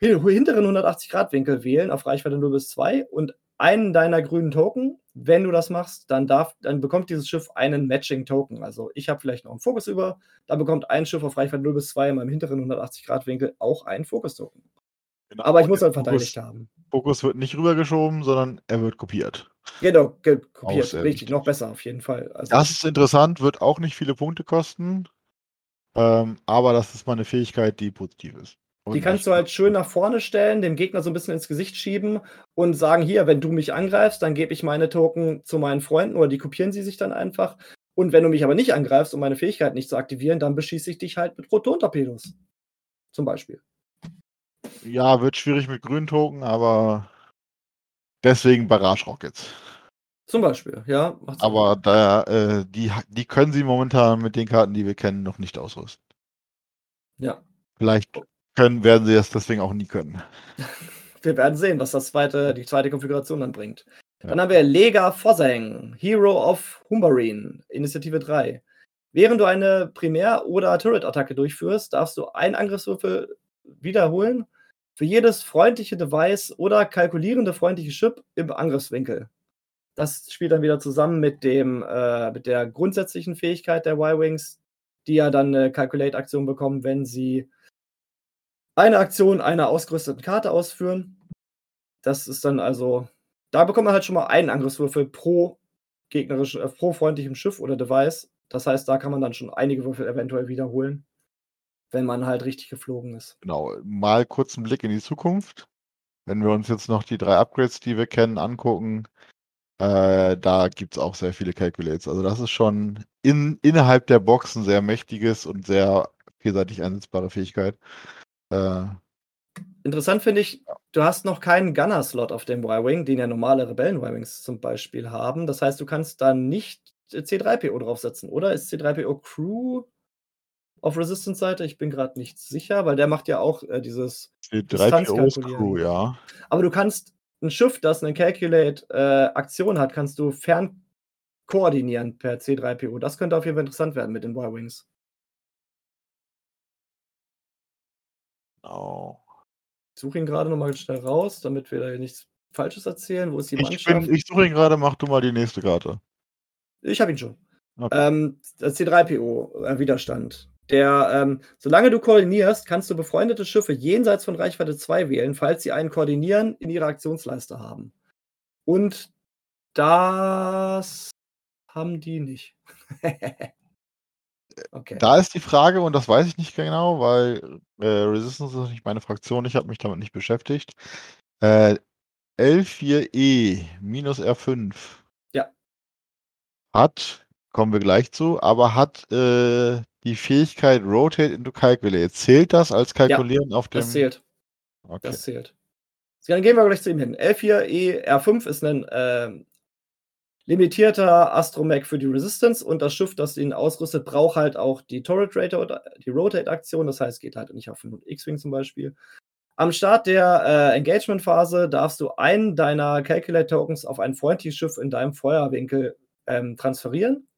hinteren 180-Grad-Winkel wählen, auf Reichweite 0 bis 2 und einen deiner grünen Token. Wenn du das machst, dann, darf, dann bekommt dieses Schiff einen Matching-Token. Also ich habe vielleicht noch einen Fokus über, dann bekommt ein Schiff auf Reichweite 0 bis 2 in meinem hinteren 180-Grad-Winkel auch einen Fokus-Token. Genau, Aber ich muss halt verteidigt haben. Fokus wird nicht rübergeschoben, sondern er wird kopiert. Genau, ge kopiert. Richtig, noch besser auf jeden Fall. Also das ist interessant, wird auch nicht viele Punkte kosten. Ähm, aber das ist mal eine Fähigkeit, die positiv ist. Die kannst du halt schön nach vorne stellen, dem Gegner so ein bisschen ins Gesicht schieben und sagen: Hier, wenn du mich angreifst, dann gebe ich meine Token zu meinen Freunden oder die kopieren sie sich dann einfach. Und wenn du mich aber nicht angreifst, um meine Fähigkeit nicht zu aktivieren, dann beschieße ich dich halt mit Proton-Torpedos. Zum Beispiel. Ja, wird schwierig mit grünen Token, aber deswegen Barrage Rockets. Zum Beispiel, ja. Aber da, äh, die, die können sie momentan mit den Karten, die wir kennen, noch nicht ausrüsten. Ja. Vielleicht können, werden sie es deswegen auch nie können. Wir werden sehen, was das zweite, die zweite Konfiguration dann bringt. Ja. Dann haben wir Lega Fosseng, Hero of Humbarine, Initiative 3. Während du eine Primär- oder Turret-Attacke durchführst, darfst du einen Angriffswürfel wiederholen für jedes freundliche Device oder kalkulierende freundliche Chip im Angriffswinkel. Das spielt dann wieder zusammen mit, dem, äh, mit der grundsätzlichen Fähigkeit der Y-Wings, die ja dann eine Calculate-Aktion bekommen, wenn sie eine Aktion einer ausgerüsteten Karte ausführen. Das ist dann also, da bekommt man halt schon mal einen Angriffswürfel pro gegnerischen, äh, pro freundlichem Schiff oder Device. Das heißt, da kann man dann schon einige Würfel eventuell wiederholen, wenn man halt richtig geflogen ist. Genau, mal kurz einen Blick in die Zukunft. Wenn wir uns jetzt noch die drei Upgrades, die wir kennen, angucken, äh, da gibt es auch sehr viele Calculates. Also das ist schon in, innerhalb der Box ein sehr mächtiges und sehr vielseitig einsetzbare Fähigkeit. Äh, Interessant finde ich, du hast noch keinen Gunner-Slot auf dem Y-Wing, den ja normale Rebellen-Y-Wings zum Beispiel haben. Das heißt, du kannst da nicht C3PO draufsetzen, oder? Ist C3PO Crew auf Resistance-Seite? Ich bin gerade nicht sicher, weil der macht ja auch äh, dieses C3PO Crew, ja. Aber du kannst ein Schiff, das eine Calculate-Aktion äh, hat, kannst du fern koordinieren per C3PO. Das könnte auf jeden Fall interessant werden mit den Y-Wings. Genau. Ich suche ihn gerade nochmal schnell raus, damit wir da nichts Falsches erzählen. Wo ist die ich Mannschaft? Bin, ich suche ihn gerade, mach du mal die nächste Karte. Ich habe ihn schon. Okay. Ähm, das C3PO-Widerstand. Äh, der, ähm, solange du koordinierst, kannst du befreundete Schiffe jenseits von Reichweite 2 wählen, falls sie einen Koordinieren in ihrer Aktionsleiste haben. Und das haben die nicht. okay. Da ist die Frage, und das weiß ich nicht genau, weil äh, Resistance ist nicht meine Fraktion, ich habe mich damit nicht beschäftigt. Äh, L4E minus R5. Ja. Hat, kommen wir gleich zu, aber hat äh, die Fähigkeit Rotate into Calculate. Zählt das als Kalkulieren ja, auf dem. Das zählt. Okay. Das zählt. Dann gehen wir gleich zu ihm hin. L4E R5 ist ein äh, limitierter Astromech für die Resistance und das Schiff, das ihn ausrüstet, braucht halt auch die Turret Rate oder die Rotate-Aktion. Das heißt, geht halt nicht auf einen X-Wing zum Beispiel. Am Start der äh, Engagement-Phase darfst du einen deiner Calculate-Tokens auf ein freundliches Schiff in deinem Feuerwinkel ähm, transferieren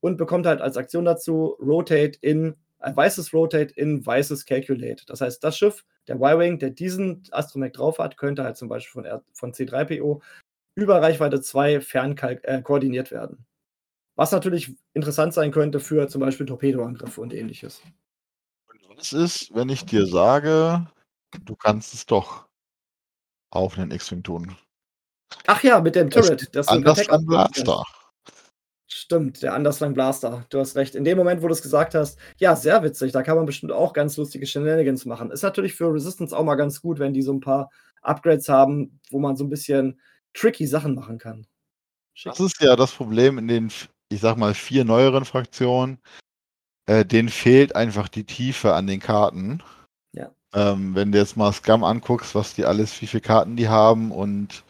und bekommt halt als Aktion dazu Rotate in ein weißes Rotate in weißes Calculate. Das heißt, das Schiff, der Y-Wing, der diesen Astromech drauf hat, könnte halt zum Beispiel von, von C3PO über Reichweite 2 fern äh, koordiniert werden. Was natürlich interessant sein könnte für zum Beispiel Torpedoangriffe und ähnliches. Und was ist, wenn ich dir sage, du kannst es doch auf einen X-Wing tun? Ach ja, mit dem Turret. Das, das anders an Blaster. Stimmt, der Anderslang Blaster. Du hast recht. In dem Moment, wo du es gesagt hast, ja, sehr witzig, da kann man bestimmt auch ganz lustige Shenanigans machen. Ist natürlich für Resistance auch mal ganz gut, wenn die so ein paar Upgrades haben, wo man so ein bisschen tricky Sachen machen kann. Schick. Das ist ja das Problem in den, ich sag mal, vier neueren Fraktionen. Äh, denen fehlt einfach die Tiefe an den Karten. Ja. Ähm, wenn du jetzt mal Scum anguckst, was die alles, wie viele Karten die haben und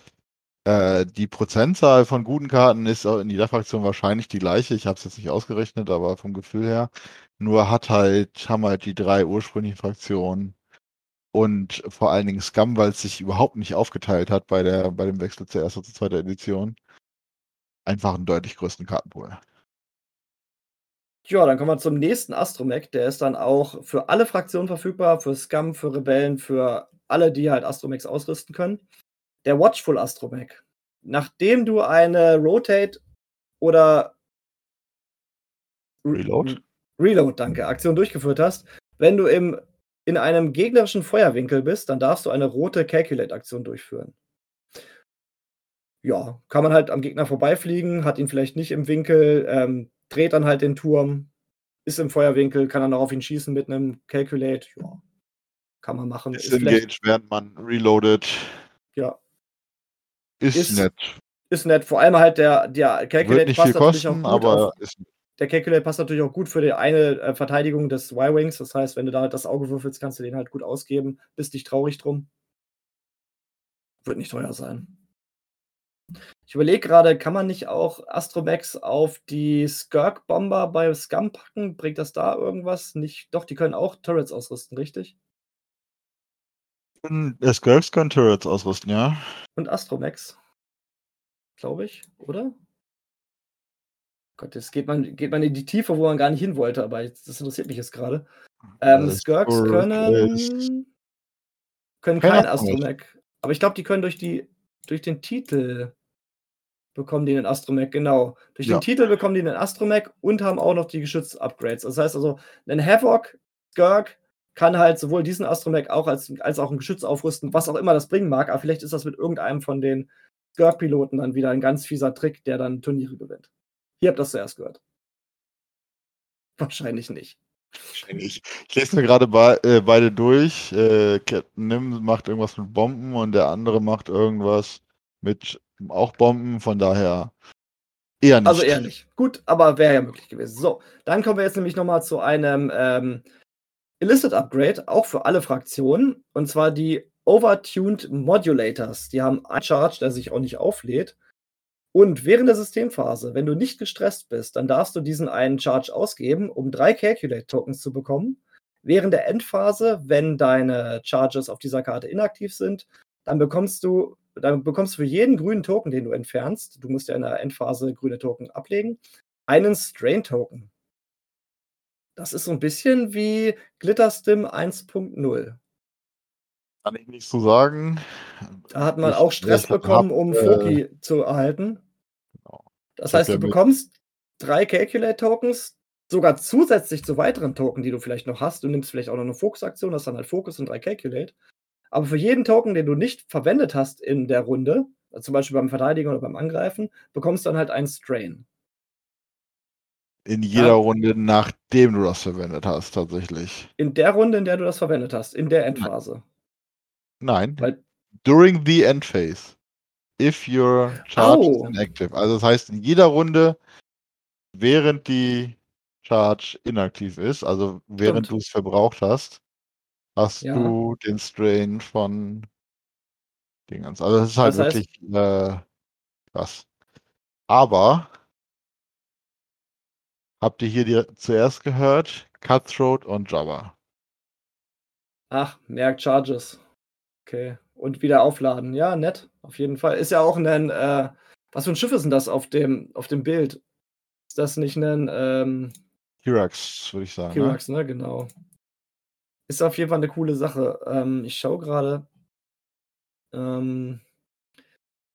äh, die Prozentzahl von guten Karten ist in jeder Fraktion wahrscheinlich die gleiche. Ich habe es jetzt nicht ausgerechnet, aber vom Gefühl her. Nur hat halt, haben halt die drei ursprünglichen Fraktionen und vor allen Dingen Scum, weil es sich überhaupt nicht aufgeteilt hat bei, der, bei dem Wechsel zur ersten und zweiten Edition, einfach einen deutlich größeren Kartenpool. Ja, dann kommen wir zum nächsten Astromech. Der ist dann auch für alle Fraktionen verfügbar, für Scum, für Rebellen, für alle, die halt Astromechs ausrüsten können der Watchful Astromech. Nachdem du eine Rotate oder Reload. Reload, danke, Aktion durchgeführt hast, wenn du im, in einem gegnerischen Feuerwinkel bist, dann darfst du eine rote Calculate-Aktion durchführen. Ja, kann man halt am Gegner vorbeifliegen, hat ihn vielleicht nicht im Winkel, ähm, dreht dann halt den Turm, ist im Feuerwinkel, kann dann auch auf ihn schießen mit einem Calculate. Ja, kann man machen. Engaged, während man reloadet. Ja, ist, ist nett. Ist nett. Vor allem halt der, der Calculate passt natürlich kosten, auch gut aber ist der Calculate passt natürlich auch gut für die eine äh, Verteidigung des Y-Wings. Das heißt, wenn du da halt das Auge würfelst, kannst du den halt gut ausgeben. Bist nicht traurig drum. Wird nicht teuer sein. Ich überlege gerade, kann man nicht auch Astromax auf die Skirk-Bomber bei Scum packen? Bringt das da irgendwas? Nicht. Doch, die können auch Turrets ausrüsten, richtig? Skirks können Turrets ausrüsten, ja. Und Astromax. Glaube ich, oder? Gott, jetzt geht man, geht man in die Tiefe, wo man gar nicht hin wollte, aber jetzt, das interessiert mich jetzt gerade. Ähm, Skirks können, können kein Astromech. Aber ich glaube, die können durch, die, durch den Titel bekommen die einen Astromech, genau. Durch ja. den Titel bekommen die einen Astromech und haben auch noch die Geschütz-Upgrades. Das heißt also, ein Havoc, Skirk, kann halt sowohl diesen Astromech auch als, als auch ein Geschütz aufrüsten, was auch immer das bringen mag, aber vielleicht ist das mit irgendeinem von den Skirk-Piloten dann wieder ein ganz fieser Trick, der dann Turniere gewinnt. Ihr habt das zuerst gehört. Wahrscheinlich nicht. Wahrscheinlich. Ich lese mir gerade be äh, beide durch. Äh, Captain Nim macht irgendwas mit Bomben und der andere macht irgendwas mit auch Bomben, von daher eher nicht. Also eher nicht. Gut, aber wäre ja möglich gewesen. So, dann kommen wir jetzt nämlich nochmal zu einem ähm, Illicit Upgrade, auch für alle Fraktionen, und zwar die Overtuned Modulators. Die haben einen Charge, der sich auch nicht auflädt. Und während der Systemphase, wenn du nicht gestresst bist, dann darfst du diesen einen Charge ausgeben, um drei Calculate-Tokens zu bekommen. Während der Endphase, wenn deine Charges auf dieser Karte inaktiv sind, dann bekommst du, dann bekommst du für jeden grünen Token, den du entfernst, du musst ja in der Endphase grüne Token ablegen, einen Strain-Token. Das ist so ein bisschen wie Glitterstim 1.0. Kann ich nicht so sagen. Da hat man ich, auch Stress bekommen, hab, um äh, Foki zu erhalten. Genau. Das heißt, du bekommst drei Calculate-Tokens, sogar zusätzlich zu weiteren Token, die du vielleicht noch hast. Du nimmst vielleicht auch noch eine Fokus-Aktion, das ist dann halt Fokus und drei Calculate. Aber für jeden Token, den du nicht verwendet hast in der Runde, zum Beispiel beim Verteidigen oder beim Angreifen, bekommst du dann halt einen Strain. In jeder ja. Runde, nachdem du das verwendet hast, tatsächlich. In der Runde, in der du das verwendet hast, in der Endphase. Nein. Weil During the End Phase. If your charge oh. is inactive. Also das heißt, in jeder Runde, während die Charge inaktiv ist, also während du es verbraucht hast, hast ja. du den Strain von Dingens. Also das ist halt das heißt, wirklich äh, krass. Aber habt ihr hier die, zuerst gehört? Cutthroat und Jabba. Ach, merkt Charges. Okay. Und wieder aufladen. Ja, nett. Auf jeden Fall. Ist ja auch ein, äh, was für ein Schiff ist denn das auf dem, auf dem Bild? Ist das nicht ein, ähm, Kirax, würde ich sagen. Kirax, ne? ne? Genau. Ist auf jeden Fall eine coole Sache. Ähm, ich schaue gerade. Ähm,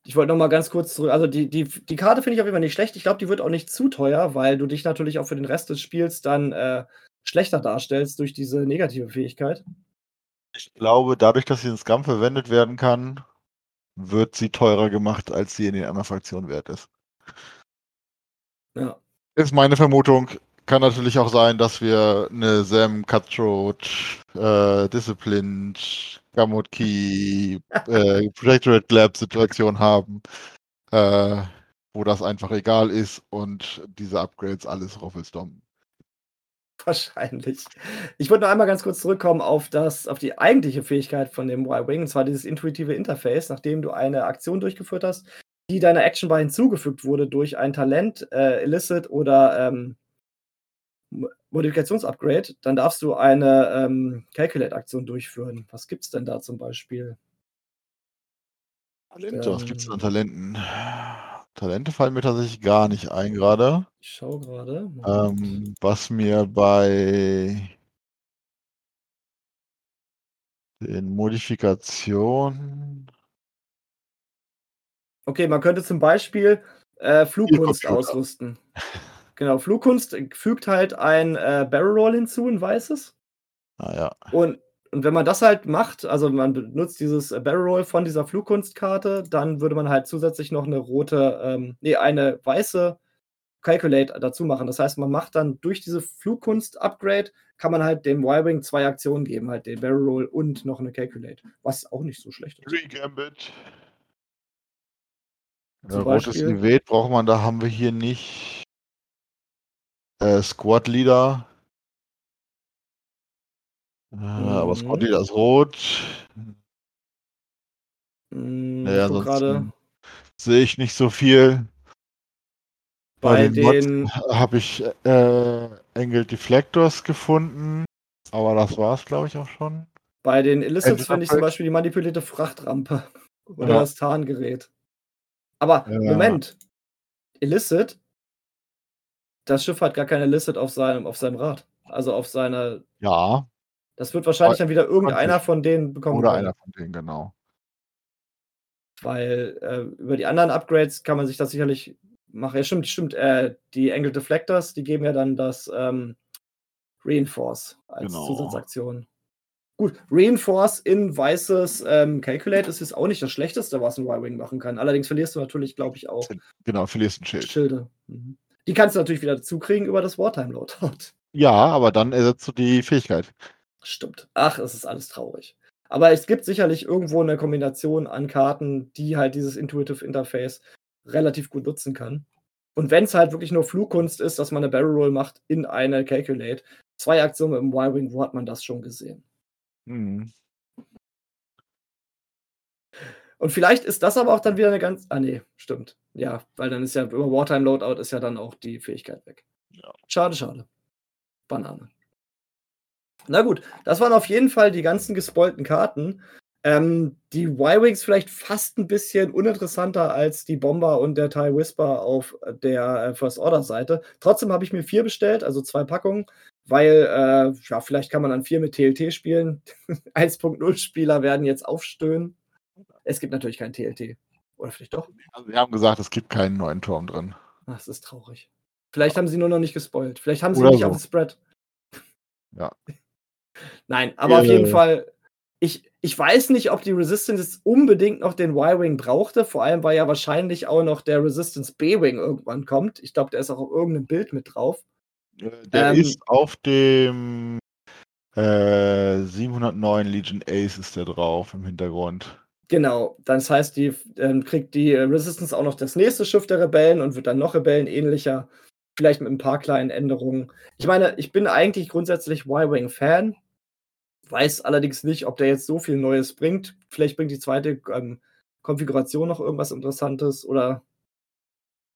ich wollte noch mal ganz kurz zurück. Also die, die, die Karte finde ich auf jeden Fall nicht schlecht. Ich glaube, die wird auch nicht zu teuer, weil du dich natürlich auch für den Rest des Spiels dann äh, schlechter darstellst durch diese negative Fähigkeit. Ich glaube, dadurch, dass sie ins Scrum verwendet werden kann, wird sie teurer gemacht, als sie in den anderen Fraktionen wert ist. Ja. Ist meine Vermutung. Kann natürlich auch sein, dass wir eine Sam Cutthroat, äh, Disciplined, Gamut Key, äh, Protectorate Lab Situation haben, äh, wo das einfach egal ist und diese Upgrades alles Roffelstorm. Wahrscheinlich. Ich wollte noch einmal ganz kurz zurückkommen auf, das, auf die eigentliche Fähigkeit von dem Y-Wing, und zwar dieses intuitive Interface, nachdem du eine Aktion durchgeführt hast, die deiner Action Bar hinzugefügt wurde durch ein Talent, äh, Illicit oder ähm, Modifikationsupgrade, dann darfst du eine ähm, Calculate-Aktion durchführen. Was gibt es denn da zum Beispiel? Talente, ähm, was gibt es denn an Talenten? Talente fallen mir tatsächlich gar nicht ein gerade. Ich schaue gerade. Ähm, was mir bei den Modifikationen. Okay, man könnte zum Beispiel äh, Flugkunst ausrüsten. Genau, Flugkunst fügt halt ein äh, Barrel Roll hinzu, ein weißes. Ah ja. Und, und wenn man das halt macht, also man benutzt dieses Barrel Roll von dieser Flugkunstkarte, dann würde man halt zusätzlich noch eine rote, ähm, nee, eine weiße Calculate dazu machen. Das heißt, man macht dann durch diese Flugkunst-Upgrade, kann man halt dem Y-Wing zwei Aktionen geben, halt den Barrel Roll und noch eine Calculate. Was auch nicht so schlecht ist. Re-Gambit. Ja, rotes Geweht braucht man, da haben wir hier nicht. Äh, Squad Leader. Mhm. Aber Squad Leader ist rot. Mhm, naja, sonst sehe ich nicht so viel. Bei, Bei den, den habe ich äh, Engel Deflectors gefunden, aber das war es, glaube ich, auch schon. Bei den Illicits finde ich zum Beispiel die manipulierte Frachtrampe oder ja. das Tarngerät. Aber ja. Moment, Illicit das Schiff hat gar keine Illicit auf seinem, auf seinem Rad. Also auf seiner. Ja. Das wird wahrscheinlich dann wieder irgendeiner von denen bekommen. Oder einer von denen, genau. Weil äh, über die anderen Upgrades kann man sich das sicherlich machen. Ja, stimmt, stimmt. Äh, die Angle Deflectors, die geben ja dann das ähm, Reinforce als genau. Zusatzaktion. Gut, Reinforce in weißes ähm, Calculate ist jetzt auch nicht das Schlechteste, was ein Y-Wing machen kann. Allerdings verlierst du natürlich, glaube ich, auch. Genau, verlierst ein Schild. Schilde. Mhm. Die kannst du natürlich wieder dazu kriegen über das Wartime-Loadout. Ja, aber dann ersetzt du die Fähigkeit. Stimmt. Ach, es ist alles traurig. Aber es gibt sicherlich irgendwo eine Kombination an Karten, die halt dieses Intuitive Interface relativ gut nutzen kann. Und wenn es halt wirklich nur Flugkunst ist, dass man eine Barrel Roll macht in eine Calculate, zwei Aktionen im Y-Wing, wo hat man das schon gesehen? Mhm. Und vielleicht ist das aber auch dann wieder eine ganz. Ah, nee, stimmt. Ja, weil dann ist ja über Wartime Loadout ist ja dann auch die Fähigkeit weg. Ja. Schade, schade. Banane. Na gut, das waren auf jeden Fall die ganzen gespoilten Karten. Ähm, die Y-Wings vielleicht fast ein bisschen uninteressanter als die Bomber und der TIE Whisper auf der äh, First Order Seite. Trotzdem habe ich mir vier bestellt, also zwei Packungen, weil äh, ja, vielleicht kann man dann vier mit TLT spielen. 1.0 Spieler werden jetzt aufstöhnen. Es gibt natürlich kein TLT. Oder vielleicht doch? Also wir haben gesagt, es gibt keinen neuen Turm drin. Ach, das ist traurig. Vielleicht haben sie nur noch nicht gespoilt. Vielleicht haben sie Oder nicht so. auf dem Spread. Ja. Nein, aber ja, auf jeden ja. Fall, ich, ich weiß nicht, ob die Resistance unbedingt noch den Y-Wing brauchte. Vor allem, weil ja wahrscheinlich auch noch der Resistance B-Wing irgendwann kommt. Ich glaube, der ist auch auf irgendeinem Bild mit drauf. Äh, der Ähm, ist auf dem äh, 709 Legion Ace ist der drauf im Hintergrund. Genau, das heißt, die ähm, kriegt die Resistance auch noch das nächste Schiff der Rebellen und wird dann noch rebellenähnlicher. Vielleicht mit ein paar kleinen Änderungen. Ich meine, ich bin eigentlich grundsätzlich Y-Wing-Fan. Weiß allerdings nicht, ob der jetzt so viel Neues bringt. Vielleicht bringt die zweite ähm, Konfiguration noch irgendwas Interessantes oder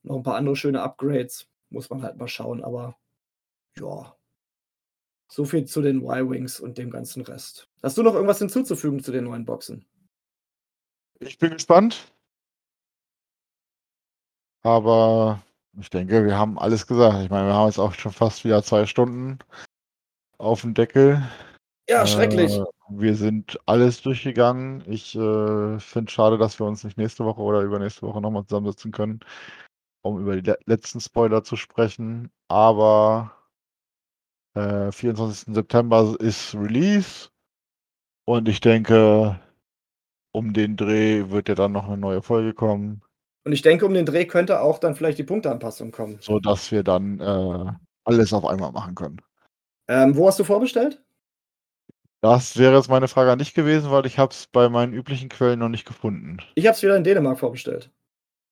noch ein paar andere schöne Upgrades. Muss man halt mal schauen, aber ja. So viel zu den Y-Wings und dem ganzen Rest. Hast du noch irgendwas hinzuzufügen zu den neuen Boxen? Ich bin gespannt. Aber ich denke, wir haben alles gesagt. Ich meine, wir haben jetzt auch schon fast wieder zwei Stunden auf dem Deckel. Ja, schrecklich. Äh, wir sind alles durchgegangen. Ich äh, finde es schade, dass wir uns nicht nächste Woche oder übernächste Woche nochmal zusammensetzen können, um über die le letzten Spoiler zu sprechen. Aber äh, 24. September ist Release. Und ich denke, um den Dreh wird ja dann noch eine neue Folge kommen, Und ich denke, um den Dreh könnte auch dann vielleicht die Punkteanpassung kommen. sodass wir dann äh, alles auf einmal machen können. Ähm, wo hast du vorbestellt? Das wäre jetzt meine Frage an dich gewesen, weil ich habe es bei meinen üblichen Quellen noch nicht gefunden. Ich habe es wieder in Dänemark vorbestellt.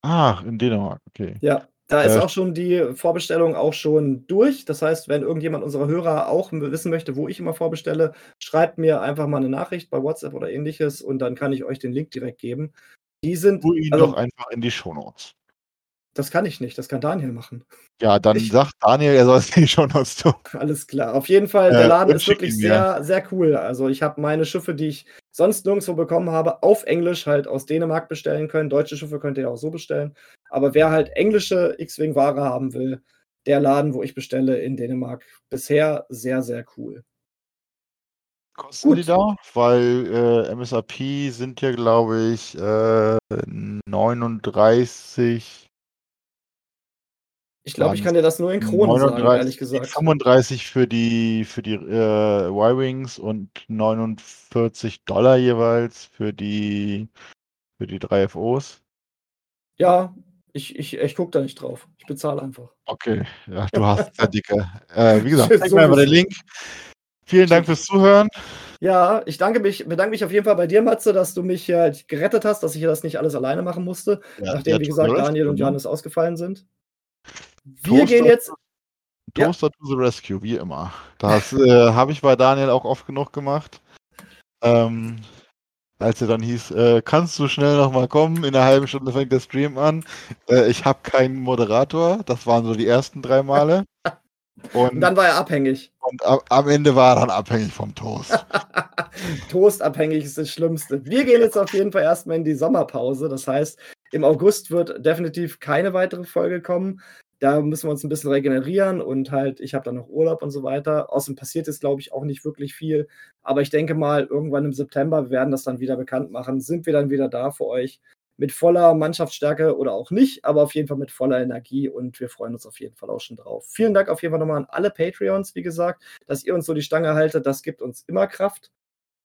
Ach, in Dänemark, okay. Ja, da ist Äh, auch schon die Vorbestellung auch schon durch. Das heißt, wenn irgendjemand unserer Hörer auch wissen möchte, wo ich immer vorbestelle, schreibt mir einfach mal eine Nachricht bei WhatsApp oder ähnliches und dann kann ich euch den Link direkt geben. Die sind, Tu ihn also doch einfach in die Shownotes. Das kann ich nicht, das kann Daniel machen. Ja, dann Ich- sagt Daniel, er soll es in die Shownotes tun. Alles klar. Auf jeden Fall, der Äh, Laden und ist wirklich ihn mir. sehr, sehr cool. Also ich habe meine Schiffe, die ich sonst nirgendwo bekommen habe, auf Englisch halt aus Dänemark bestellen können. Deutsche Schiffe könnt ihr auch so bestellen. Aber wer halt englische X-Wing-Ware haben will, der Laden, wo ich bestelle in Dänemark, bisher sehr, sehr cool. Kosten Gut. die da? Weil äh, MSRP sind ja, glaube ich, äh, 39, Ich glaube, ich kann dir das nur in Kronen sagen, 39, ehrlich gesagt. 35 für die, für die äh, Y-Wings und 49 Dollar jeweils für die, für die 3 FOs. Ja, ich, ich, ich gucke da nicht drauf. Ich bezahle einfach. Okay, ja, du hast ja dicke. Äh, wie gesagt, zeig mir einfach den. Link. Vielen Dank fürs Zuhören. Ja, ich danke mich, bedanke mich auf jeden Fall bei dir, Matze, dass du mich hier halt gerettet hast, dass ich das nicht alles alleine machen musste, Ja, nachdem, wie gesagt, Daniel und ne? Johannes ausgefallen sind. Wir Toaster- gehen jetzt. Ja. Toaster to the rescue, wie immer. Das äh, habe ich bei Daniel auch oft genug gemacht. Ähm, als er dann hieß, äh, kannst du schnell nochmal kommen, in einer halben Stunde fängt der Stream an. Äh, ich habe keinen Moderator, das waren so die ersten drei Male. Und, Und dann war er abhängig. und am, am Ende war er dann abhängig vom Toast. Toastabhängig ist das Schlimmste. Wir gehen jetzt auf jeden Fall erstmal in die Sommerpause. Das heißt, im August wird definitiv keine weitere Folge kommen. Da müssen wir uns ein bisschen regenerieren und halt, ich habe dann noch Urlaub und so weiter. Außerdem passiert ist, glaube ich, auch nicht wirklich viel. Aber ich denke mal, irgendwann im September, wir werden das dann wieder bekannt machen, sind wir dann wieder da für euch mit voller Mannschaftsstärke oder auch nicht, aber auf jeden Fall mit voller Energie und wir freuen uns auf jeden Fall auch schon drauf. Vielen Dank auf jeden Fall nochmal an alle Patreons, wie gesagt, dass ihr uns so die Stange haltet, das gibt uns immer Kraft.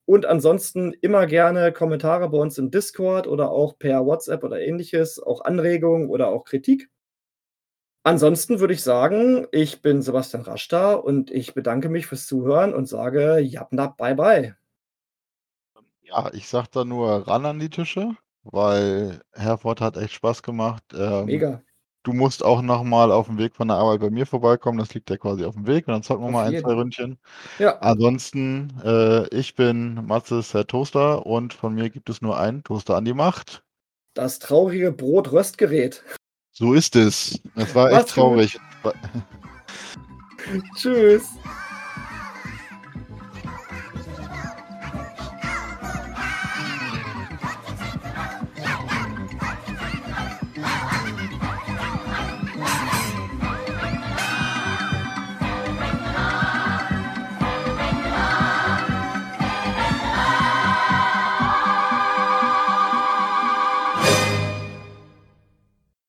Und ansonsten immer gerne Kommentare bei uns im Discord oder auch per WhatsApp oder ähnliches, auch Anregungen oder auch Kritik. Ansonsten würde ich sagen, ich bin Sebastian Raschda und ich bedanke mich fürs Zuhören und sage Japnap, bye bye. Ja, ich sag da nur ran an die Tische, weil Herford hat echt Spaß gemacht. Ähm, Mega. Du musst auch nochmal auf dem Weg von der Arbeit bei mir vorbeikommen. Das liegt ja quasi auf dem Weg. Und dann zocken wir Auf mal ein, jeden. zwei Ründchen. Ja, Ansonsten, äh, ich bin Matzes Herr Toaster und von mir gibt es nur einen Toaster an die Macht. das traurige Brot-Röstgerät. So ist es. Es war echt traurig. Tschüss.